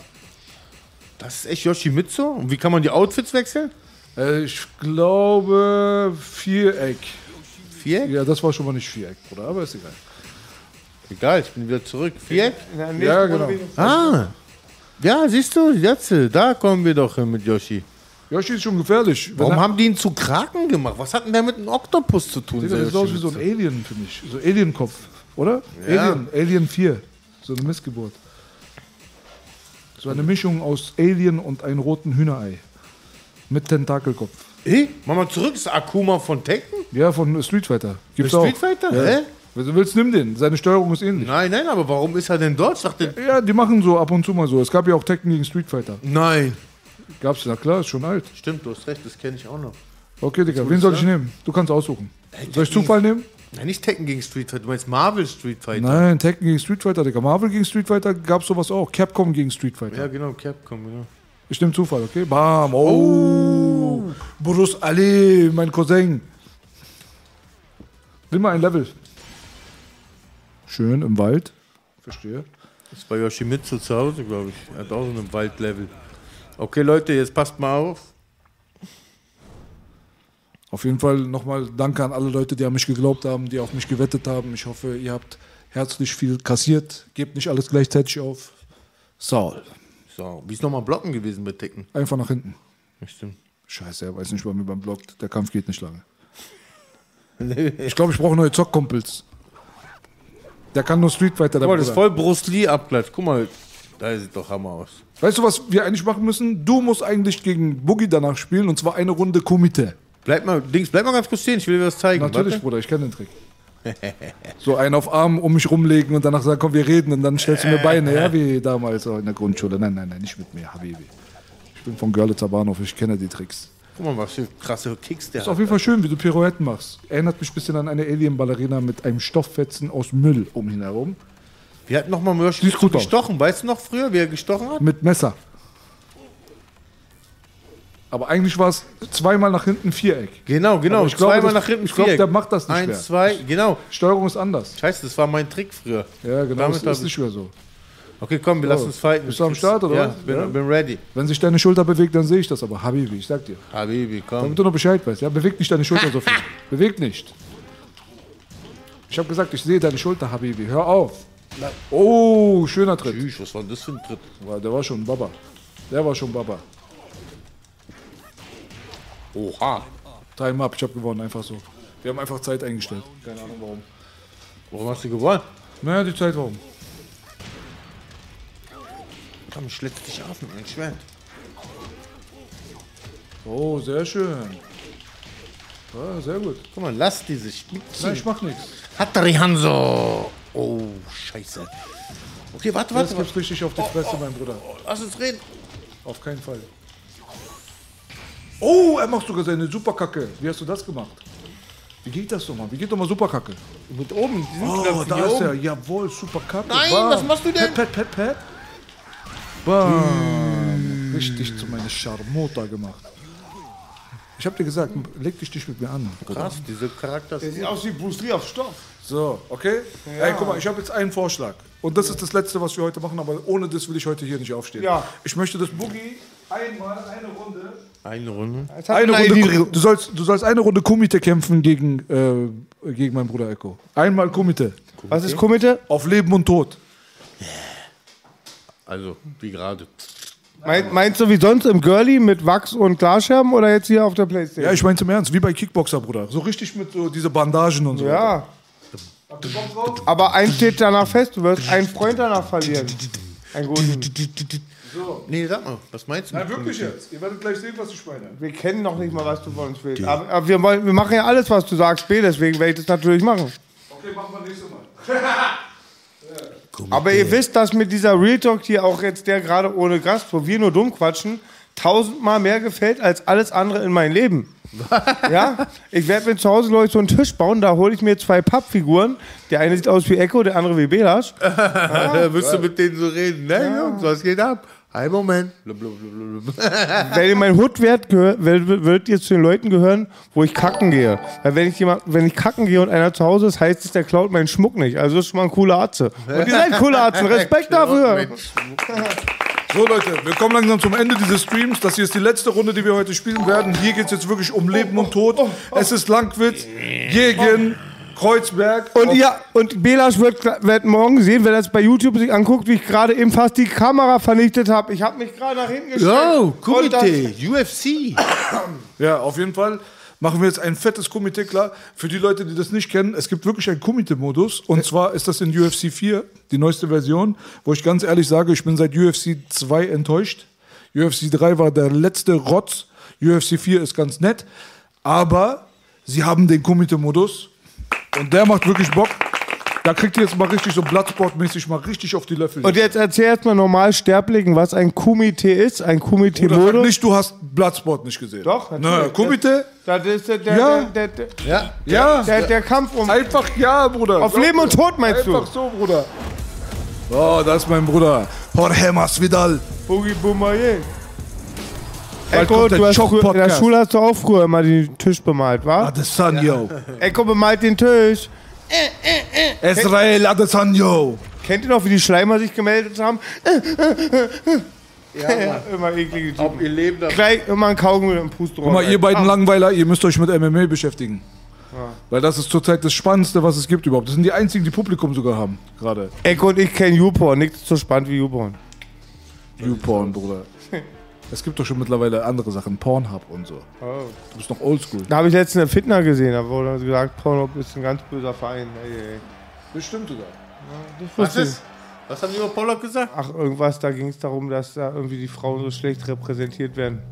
Das ist echt Yoshimitsu? Und wie kann man die Outfits wechseln? Äh, ich glaube Viereck. Viereck? Ja, das war schon mal nicht Viereck, Bruder, aber ist egal. Egal, ich bin wieder zurück. Viereck? Ja, genau. Ah. Ja, siehst du, jetzt, da kommen wir doch hin mit Yoshi. Yoshi ist schon gefährlich. Warum haben die ihn zu Kraken gemacht? Was hat denn der mit einem Oktopus zu tun? Digga, das sieht aus wie so ein? Alien, finde ich. So Alien-Kopf, oder? Ja. Alien, Alien 4. So eine Missgeburt. So eine Mischung aus Alien und einem roten Hühnerei. Mit Tentakelkopf. Ey, mach mal zurück, ist Akuma von Tekken? Ja, von Street Fighter. Gibt's Street auch. Fighter? Ja. Hä? Wenn du willst, nimm den. Seine Steuerung ist ähnlich. Nein, nein, aber warum ist er denn dort? Ich dachte, Ja, die machen so ab und zu mal so. Es gab ja auch Tekken gegen Street Fighter. nein. Gab's, na klar, ist schon alt. Stimmt, du hast recht, das kenne ich auch noch. Okay, Digga, wen soll ich nehmen? Du kannst aussuchen. Soll ich Zufall nehmen? Nein, nicht Tekken gegen Street Fighter, du meinst Marvel Street Fighter. Nein, Tekken gegen Street Fighter, Digga. Marvel gegen Street Fighter gab's sowas auch. Capcom gegen Street Fighter. Ja, genau, Capcom, genau. Ich nehme Zufall, okay? Bam. Oh. Bruce Ali, mein Cousin. Nimm mal ein Level. Schön im Wald. Verstehe. Das bei Yoshimitsu zu Hause, glaube ich. Er hat auch so ein Waldlevel. Okay, Leute, jetzt passt mal auf. Auf jeden Fall nochmal danke an alle Leute, die an mich geglaubt haben, die auf mich gewettet haben. Ich hoffe, ihr habt herzlich viel kassiert. Gebt nicht alles gleichzeitig auf. Saul. So, wie ist nochmal Blocken gewesen bei Tekken? Einfach nach hinten. Stimmt. Scheiße, er weiß nicht, wann mir beim Block. Der Kampf geht nicht lange. Ich glaube, ich brauche neue Zockkumpels. Der kann nur Street Fighter. der Guck mal, das ist voll Bruce Lee Abklatsch. Guck mal, da sieht doch Hammer aus. Weißt du, was wir eigentlich machen müssen? Du musst eigentlich gegen Boogie danach spielen und zwar eine Runde Kumite. Bleib mal, Dings, bleib mal ganz kurz stehen, ich will dir was zeigen. Natürlich, Warte. Bruder, ich kenne den Trick. So einen auf Arm um mich rumlegen und danach sagen, komm, wir reden und dann stellst du mir Beine, ja, wie damals in der Grundschule. Nein, nein, nein, nicht mit mir, Habibi. Ich bin von Görlitzer Bahnhof, ich kenne die Tricks. Guck mal, was für krasse Kicks der Ist auf jeden Fall schön, wie du Pirouetten machst. Erinnert mich ein bisschen an eine Alien-Ballerina mit einem Stofffetzen aus Müll um ihn herum. Wir hatten noch mal Mörsch Sieht gut aus. gestochen. Weißt du noch früher, wie er gestochen hat? Mit Messer. Aber eigentlich war es zweimal nach hinten Viereck. Genau, genau. Aber ich glaube, Zweimal das- nach hinten Ich glaube, Viereck. der macht das nicht Eins, mehr. zwei, genau. Steuerung ist anders. Scheiße, das war mein Trick früher. Ja, genau, Damit das ist ich- nicht mehr so. Okay, komm, wir lassen uns fighten. Bist du am Start, oder ja, was? Bin, Ja? bin ready. Wenn sich deine Schulter bewegt, dann sehe ich das aber. Habibi, ich sag dir. Habibi, komm. Damit du noch Bescheid weißt. Ja, beweg nicht deine Schulter so viel. Beweg nicht. Ich habe gesagt, ich sehe deine Schulter, Habibi. Hör auf. Oh, schöner Tritt. Tschüss, was war denn das für ein Tritt? Der war schon Baba. Der war schon Baba. Oha. Time up, ich habe gewonnen, einfach so. Wir haben einfach Zeit eingestellt. Keine Ahnung warum. Warum hast du gewonnen? Naja, die Zeit warum. Komm, schlitz dich auf mit meinem Schwert. Oh, sehr schön. Ja, sehr gut. Guck mal, lass die sich mitziehen. Nein, ich mach nichts. Hattori Hanzo. Oh, scheiße. Okay, warte, warte. Jetzt gibt's richtig auf die Fresse, mein Bruder. Lass uns reden. Auf keinen Fall. Oh, er macht sogar seine Superkacke. Wie hast du das gemacht? Wie geht das nochmal? Wie geht nochmal Superkacke? Mit oben. Oh, da ist oben. er. Jawohl, Superkacke. Nein, Bam. was machst du denn? Pet, pet, pet, pet. Bam. Richtig zu meiner Charmota gemacht. Ich hab dir gesagt, leg dich nicht mit mir an. Bruder. Krass, diese Charakter. Der sieht aus wie Bruce Lee auf Stoff. So, okay? Ja. Ey, guck mal, ich habe jetzt einen Vorschlag. Und das ist das Letzte, was wir heute machen, aber ohne das will ich heute hier nicht aufstehen. Ja. Ich möchte, dass Boogie einmal eine Runde. Eine Runde. Eine Runde du, sollst, du sollst eine Runde Kumite kämpfen gegen, äh, gegen meinen Bruder Echo. Einmal Kumite. Was ist Kumite? Auf Leben und Tod. Also, wie gerade. Mein, meinst du wie sonst im Girlie mit Wachs und Glasscherben oder jetzt hier auf der Playstation? Ja, ich meine zum Ernst, wie bei Kickboxer, Bruder. So richtig mit so diese Bandagen und so. Ja. Aber eins steht danach fest, du wirst einen Freund danach verlieren. Einen guten. So. Nee, sag mal, was meinst du? Nein, wirklich jetzt. Ihr werdet gleich sehen, was ich meine. Wir kennen noch nicht mal, was du von uns willst. Aber, aber wir, wollen, wir machen ja alles, was du sagst, B, deswegen werde ich das natürlich machen. Okay, machen wir nächstes Mal. Aber ihr wisst, dass mit dieser Real Talk hier auch jetzt der gerade ohne Gast, wo wir nur dumm quatschen, tausendmal mehr gefällt als alles andere in meinem Leben. ja? Ich werde mir zu Hause, glaube ich, so einen Tisch bauen, da hole ich mir zwei Pappfiguren. Der eine sieht aus wie Echo, der andere wie Belas. Ja, Wirst du mit denen so reden? Ne, Jungs, was geht ab? Ein Moment. Blub, blub, blub, blub. Wenn ihr mein Hut werdet, gehör- werdet würdet ihr zu den Leuten gehören, wo ich kacken gehe. Weil wenn ich, jemand, wenn ich kacken gehe und einer zu Hause ist, heißt es, der klaut meinen Schmuck nicht. Also das ist schon mal ein cooler Atze. Und ihr seid coole Atzen. Respekt dafür. So Leute, wir kommen langsam zum Ende dieses Streams. Das hier ist die letzte Runde, die wir heute spielen werden. Hier geht es jetzt wirklich um Leben und Tod. Es ist Langwitz gegen Kreuzberg. Und ja, und Belasch wird, wird morgen sehen, wenn er das bei YouTube sich anguckt, wie ich gerade eben fast die Kamera vernichtet habe. Ich habe mich gerade nach hinten gestellt. Das- Kumite, UFC. Ja, auf jeden Fall machen wir jetzt ein fettes Komitee klar. Für die Leute, die das nicht kennen, es gibt wirklich einen Komitee-Modus. Und zwar ist das in UFC 4, die neueste Version, wo ich ganz ehrlich sage, ich bin seit UFC 2 enttäuscht. UFC 3 war der letzte Rotz. UFC 4 ist ganz nett. Aber sie haben den Komitee-Modus. Und der macht wirklich Bock. Da kriegt ihr jetzt mal richtig so Bloodsport-mäßig mal richtig auf die Löffel. Und jetzt erzähl erst mal normal Sterblichen, was ein Kumite ist, ein Oder sag nicht, du hast Bloodsport nicht gesehen. Doch, Na, natürlich. Komitee? Das ist der, der, Ja. der, der, Ja. Ja. der, der Kampf um. Einfach ja, Bruder. Auf Leben und Tod meinst du? Einfach so, Bruder. Oh, das ist mein Bruder. Jorge Masvidal. Boogie Boomaye. Der du hast früher, in der. Schule hast du auch früher immer den Tisch bemalt, wa? Adesanya. Echo bemalt den Tisch. Israel Adesanya. Kennt ihr noch, wie die Schleimer sich gemeldet haben? Ja, immer eklige Typen. Ob ihr Leben da. Gleich immer ein Kaugummi im Pustrohr. Guck mal, ihr beiden Ah. Langweiler, ihr müsst euch mit MMA beschäftigen. Weil das ist zurzeit das Spannendste, was es gibt überhaupt. Das sind die einzigen, die Publikum sogar haben. Gerade. Echo und ich kennen YouPorn. Nichts ist so spannend wie YouPorn. YouPorn, Bruder. Es gibt doch schon mittlerweile andere Sachen. Pornhub und so. Oh. Du bist noch oldschool. Da habe ich letztens einen Fitner gesehen, da wurde gesagt, Pornhub ist ein ganz böser Verein. Ey, ey. Bestimmt sogar. Das Was ist? Was haben die über Pollock gesagt? Ach, irgendwas, da ging es darum, dass da irgendwie die Frauen so schlecht repräsentiert werden.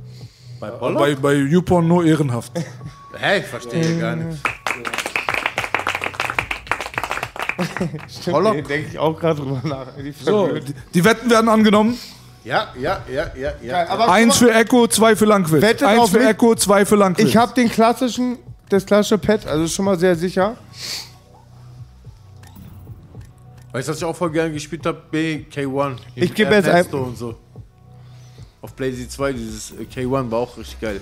Bei Bei, bei YouPorn nur ehrenhaft. Hä, ich verstehe gar nicht. Stimmt, denke ich auch gerade drüber nach. Die So, die Wetten werden angenommen. Ja, ja, ja, ja, ja. aber Eins für Echo, zwei für Langwitz. Wettet Eins auf für mich. Echo, zwei für Langwitz. Ich habe den klassischen, das klassische Pad, also schon mal sehr sicher. Weißt du, was ich auch voll gerne gespielt habe? BK1. Ich gebe jetzt ein- so. Auf PlayStation 2, dieses äh, K1 war auch richtig geil.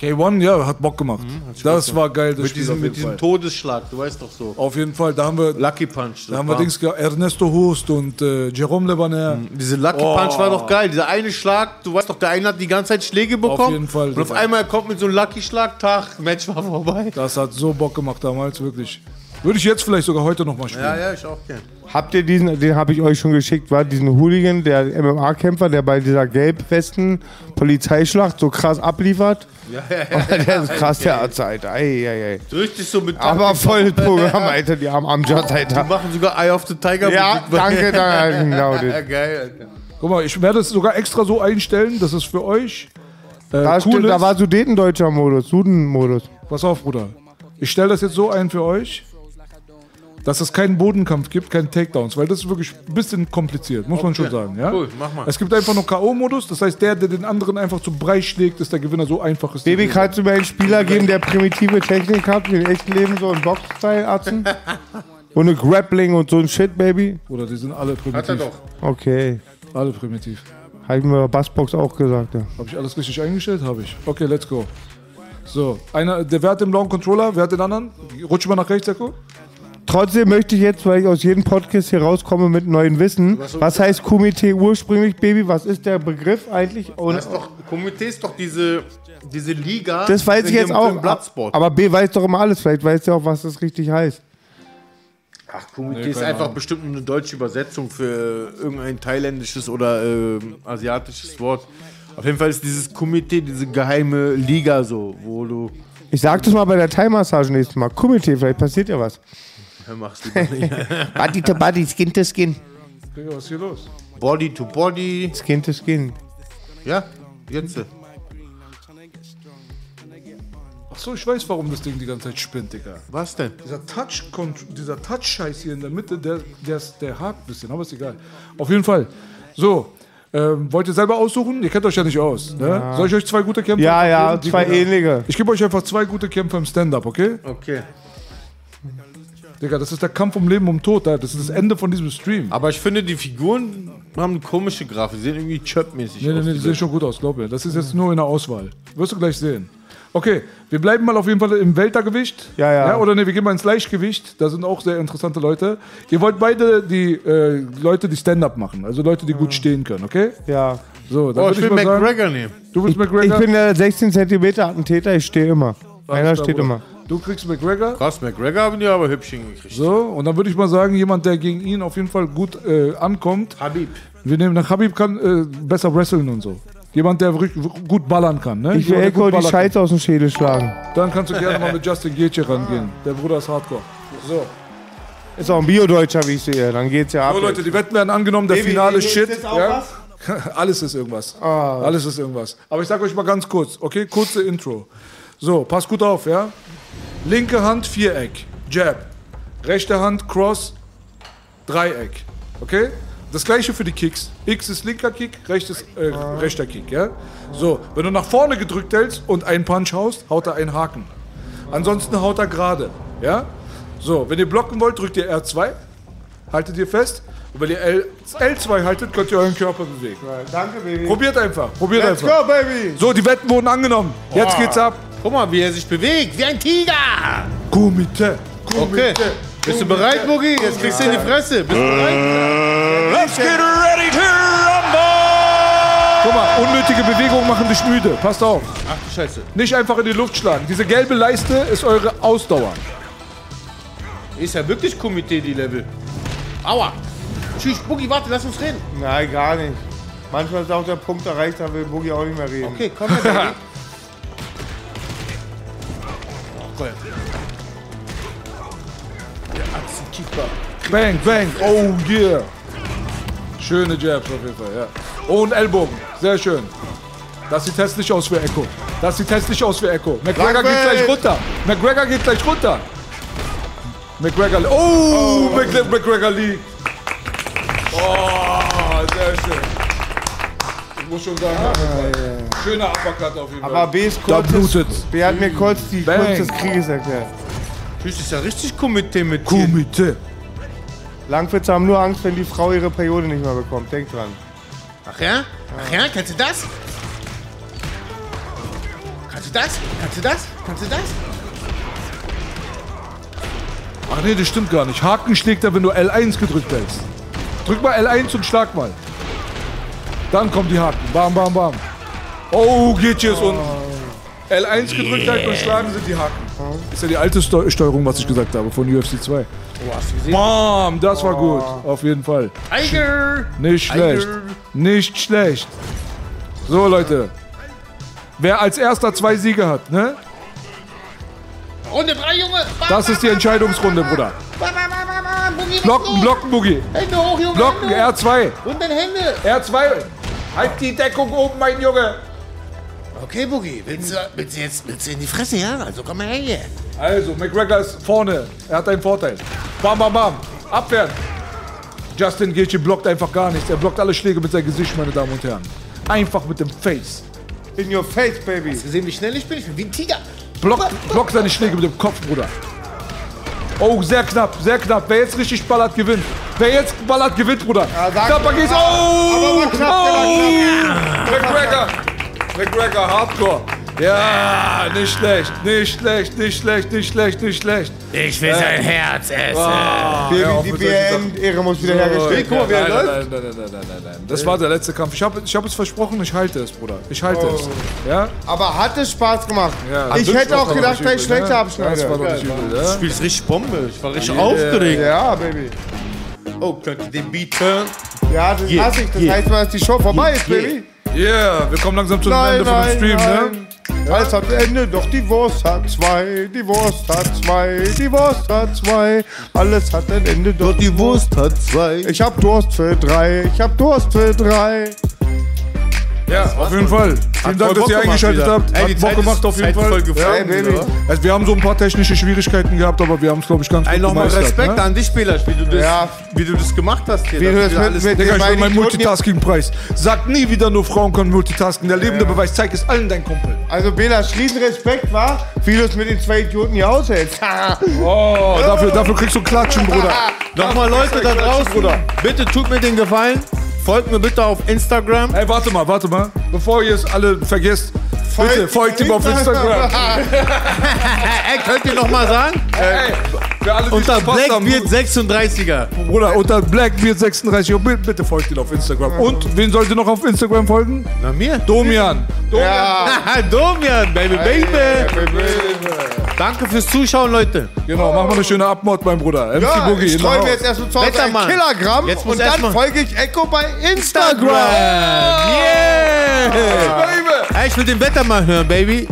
K1, ja, hat Bock gemacht. Spaß das gemacht. war geil, das Mit Spiel diesem, auf mit diesem Fall. Todesschlag, du weißt doch so. Auf jeden Fall, da haben wir, Lucky Punch. da haben wir Dings, Ernesto Hust und äh, Jerome Lebaner. Diese Lucky Oh. Punch war doch geil. Dieser eine Schlag, du weißt doch, der eine hat die ganze Zeit Schläge bekommen. jeden Fall, Und auf einmal kommt mit so einem Lucky Schlag, Tag, Match war vorbei. Das hat so Bock gemacht damals, wirklich. Würde ich jetzt vielleicht sogar heute nochmal spielen. Ja, ja, ich auch gern. Habt ihr diesen, den habe ich euch schon geschickt, war diesen Hooligan, der MMA-Kämpfer, der bei dieser gelbwesten Polizeischlacht so krass abliefert? Ja, ja, ja. der ist krass, der Arzt, Alter. Ei, ei, ei. So Richtig so mit Aber volles Programm, Alter, die haben Amjad, Die Alter. machen sogar Eye of the Tiger. Ja, Musik. danke, danke, genau das. Ja, geil, Alter. Guck mal, ich werde es sogar extra so einstellen, dass es für euch äh, Da, cool stimmt, ist. da war Sudetendeutscher Modus, Sudenmodus. Pass auf, Bruder. Ich stelle das jetzt so ein für euch, dass es keinen Bodenkampf gibt, keinen Takedowns, weil das ist wirklich ein bisschen kompliziert, muss man Okay. schon sagen. Ja? Cool, mach mal. Es gibt einfach nur K.O.-Modus, das heißt, der, der den anderen einfach zu Brei schlägt, ist der Gewinner. So einfach ist Baby, kannst du mir einen Spieler geben, der primitive Technik hat, wie im echten Leben, so ein Box-Style-Atzen? Ohne Grappling und so ein Shit, Baby? Oder die sind alle primitiv. Hat er doch. Okay. Alle primitiv. Habe ich mir bei Bassbox auch gesagt, ja. Habe ich alles richtig eingestellt? Habe ich. Okay, let's go. So, einer, der, wer hat den blauen Controller? Wer hat den anderen? Rutsch mal nach rechts, Eko. Trotzdem möchte ich jetzt, weil ich aus jedem Podcast hier rauskomme mit neuen Wissen, Was- was heißt Kumite ursprünglich, Baby? Was ist der Begriff eigentlich? Und Das ist doch, Komitee ist doch diese, diese Liga. das weiß ich jetzt dem auch. Bloodsport. Aber B weiß doch immer alles. Vielleicht weiß er auch, was das richtig heißt. Ach, Komitee Nee, ist einfach Ahnung. bestimmt eine deutsche Übersetzung für irgendein thailändisches oder ähm, asiatisches Wort. Auf jeden Fall ist dieses Komitee diese geheime Liga so, wo du. Ich sag das mal bei der Thai-Massage nächstes Mal. Kumite, vielleicht passiert ja was. Ja, mach's lieber nicht. Body to Body, Skin to Skin. Digga, was ist hier los? Body to Body. Skin to Skin. Ja, jetzt. Achso, ich weiß, warum das Ding die ganze Zeit spinnt, Digga. Was denn? Dieser Touch, dieser Touch-Scheiß hier in der Mitte, der, der, ist, der hakt ein bisschen, aber ist egal. Auf jeden Fall. So, ähm, wollt ihr selber aussuchen? Ihr kennt euch ja nicht aus. Ne? Ja. Soll ich euch zwei gute Kämpfer Ja, ja, zwei ähnliche. Ich gebe euch einfach zwei gute Kämpfer im Stand-Up, okay? Okay. Digga, das ist der Kampf um Leben und Tod. da. Das ist das Ende von diesem Stream. Aber ich finde, die Figuren haben eine komische Grafik. Die sehen irgendwie chöp-mäßig Nee, nee, aus. nee, die sehen schon gut aus, glaub mir. Das ist jetzt nur in der Auswahl. Wirst du gleich sehen. Okay, wir bleiben mal auf jeden Fall im Weltergewicht. Ja, ja. oder ne, wir gehen mal ins Leichtgewicht. Da sind auch sehr interessante Leute. Ihr wollt beide die äh, Leute, die Stand-up machen. Also Leute, die gut stehen können, okay? Ja. So, dann Oh, ich will mal sagen- McGregor nehmen. Du willst Ich, McGregor? ich bin der 16 cm Attentäter, ich stehe immer. Einer steht immer. Du kriegst McGregor. Krass, McGregor haben die aber hübsch hingekriegt. So, und dann würde ich mal sagen, jemand, der gegen ihn auf jeden Fall gut äh, ankommt. Habib. Wir nehmen nach Habib kann äh, besser wresteln und so. Jemand, der wirklich gut ballern kann. Ne? Ich will gut die Scheiße aus dem Schädel schlagen. Dann kannst du gerne mal mit Justin Gaethje rangehen. Der Bruder ist Hardcore. So. Ist auch ein Bio-Deutscher, wie ich sehe. Dann geht's ja ab. So Leute, die Wetten werden angenommen, der Baby, finale ist Shit. jetzt auch Ja? Alles ist irgendwas. Ah. Alles ist irgendwas. Aber ich sag euch mal ganz kurz, okay? Kurze Intro. So, passt gut auf, ja? Linke Hand Viereck, Jab. Rechte Hand Cross, Dreieck. Okay? Das gleiche für die Kicks. X ist linker Kick, rechtes, äh, rechter Kick, ja? So, wenn du nach vorne gedrückt hältst und einen Punch haust, haut er einen Haken. Ansonsten haut er gerade, ja? So, wenn ihr blocken wollt, drückt ihr R2, haltet ihr fest. Und wenn ihr L, L2 haltet, könnt ihr euren Körper bewegen. Danke, Baby. Probiert einfach, probiert Let's einfach. go, Baby. So, die Wetten wurden angenommen. Jetzt geht's ab. Guck mal, wie er sich bewegt. Wie ein Tiger. Kumite. Okay. Bist du bereit, Boogie? Jetzt kriegst du in die Fresse. Bist du bereit? Let's get ready to rumble! Guck mal, unnötige Bewegungen machen dich müde. Passt auf. Ach du Scheiße. Nicht einfach in die Luft schlagen. Diese gelbe Leiste ist eure Ausdauer. Ist ja wirklich Komitee, die Level. Aua. Tschüss, Boogie, warte, lass uns reden. Nein, gar nicht. Manchmal ist auch der Punkt erreicht, da will Boogie auch nicht mehr reden. Okay, komm her, Her. Der Achsenkeeper. Bang, bang. Oh yeah. Schöne Jabs auf jeden Fall, ja. Oh, und Ellbogen. Sehr schön. Das sieht hässlich aus für Echo. Das sieht hässlich aus für Echo. McGregor geht Langfeld. gleich runter. McGregor geht gleich runter. McGregor. Oh, McGregor, McGregor liegt. Oh, sehr schön. Ich muss schon sagen, schöner Uppercut auf jeden Fall. Aber B ist Da kurz. blutet's. B hat mir kurz die Bang. Kunst des Krieges erklärt. Tschüss, ist ja richtig Komitee mit dir. Kumite. Langwitze haben nur Angst, wenn die Frau ihre Periode nicht mehr bekommt. Denk dran. Ach ja? Ach ja, kannst du das? Kannst du das? Kannst du das? Kannst du das? Ach nee, das stimmt gar nicht. Haken schlägt er, wenn du L1 gedrückt hältst. Drück mal L1 und schlag mal. Dann kommen die Haken. Bam, bam, bam. Oh, geht jetzt unten. L1 gedrückt halten und schlagen sind die Haken. Ist ja die alte Steu Steuerung, was ich gesagt habe, von UFC 2. Oh, hast du gesehen? Bam, das war gut. Auf jeden Fall. Tiger! Nicht schlecht. Tiger. Nicht schlecht. So, Leute. Wer als erster zwei Siege hat, ne? Runde 3, Junge! Bam, Das ist die Entscheidungsrunde, Bruder. bam, bam, bam, bam, bam. Boogie, Blocken, blocken, Boogie. Hände hoch, Junge! Blocken, Hände hoch. R2. Und deine Hände! R2. Halt die Deckung oben, mein Junge. Okay, Boogie, willst du, willst du jetzt willst du in die Fresse, ja? Also komm mal her hier. Also, McGregor ist vorne. Er hat einen Vorteil. Bam, bam, bam. Abwehren. Justin Gaethje blockt einfach gar nichts. Er blockt alle Schläge mit seinem Gesicht, meine Damen und Herren. Einfach mit dem Face. In your face, baby. Hast du gesehen, wie schnell ich bin? Ich bin wie ein Tiger. Block, block seine Schläge mit dem Kopf, Bruder. Oh, sehr knapp, sehr knapp. Wer jetzt richtig ballert, gewinnt. Wer jetzt ballert, gewinnt, Bruder. sag- Knapper geht's. Oh! Aber war knapp, der war oh! McGregor. McGregor, Hardcore. Ja, nicht schlecht, nicht schlecht, nicht schlecht, nicht schlecht, nicht schlecht. Ich will sein Herz essen. Die, hör auf die. BN-Ehre muss wieder hergestellt Nein, werden. nein, nein, nein, nein, nein, nein. Das war der letzte Kampf. Ich habe ich hab es versprochen, ich halte es, Bruder. Ich halte es. Ja? Aber hat es Spaß gemacht? Ja, ich hätte auch gedacht, dass ich schlechter ne? abschneide. Das war doch nicht übel, Du ja? spielst richtig Bombe. Ich war richtig Yeah. aufgeregt. Ja, Baby. Oh, könnt ihr den Beat hören? Ja, das Yeah, hasse ich. Das yeah. heißt, dass die Show vorbei ist, Yeah. Baby. Yeah, wir kommen langsam zum Nein, Ende nein, Stream, ne? nein. Alles hat Ende, doch die Wurst hat zwei, die Wurst hat zwei, die Wurst hat zwei. Alles hat ein Ende, doch die Wurst hat zwei. Ich hab Durst für drei, ich hab Durst für drei. Ja, auf jeden Fall. Vielen Dank, dass ihr gemacht eingeschaltet habt. Ey, Hat die Bock Zeit gemacht ist- auf jeden Zeit Fall. geflogen, ja, oder? Also wir haben so ein paar technische Schwierigkeiten gehabt, aber wir haben es, glaube ich, ganz gut Ey, nochmal. Respekt ne? an dich, Belasch, wie du das, Ja. wie du das gemacht hast hier. Wie du das mit- mit- Digga, ich will meinen Multitasking-Preis. Sag nie wieder nur Frauen können multitasken. Der lebende Beweis, zeig es allen dein Kumpel. Also Bela, riesen Respekt war, wie du es mit den zwei Idioten hier aushältst. Oh, dafür, dafür kriegst du Klatschen, Bruder. Nochmal Leute da draußen, bitte tut mir den Gefallen, folgt mir bitte auf Instagram. Ey, warte mal, warte mal. Bevor ihr es alle vergesst, bitte folgt ihm auf Instagram. Ey, könnt ihr nochmal sagen? Ey, für alle, die Unter verpasst haben, Blackbeard 36er. Bruder, unter Blackbeard36. Und bitte folgt ihn auf Instagram. Und wen sollt ihr noch auf Instagram folgen? Na mir. Domian. Ja. Domian, baby, baby. Danke fürs Zuschauen, Leute. Genau, mach mal eine schöne Abmord, mein Bruder. MC Ja, Boogie. ich träume house. jetzt erstmal zu Hause ein. Kilogramm Jetzt muss und dann erstmal- folge ich Echo bei Instagram. Yeah! Ey, ich will den Wettermann hören, Baby.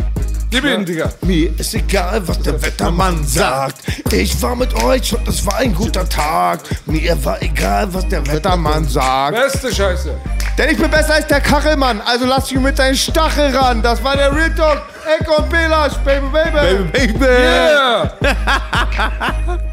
Gib ihn, Digga. Mir ist egal, was der Wettermann sagt. Ich war mit euch und es war ein guter Tag. Mir war egal, was der Wettermann sagt. Beste Scheiße. Denn ich bin besser als der Kachelmann, also lass dich mit deinen Stachel ran. Das war der Real Talk. Echo und Belasch, Baby, Baby. Baby, baby. Yeah.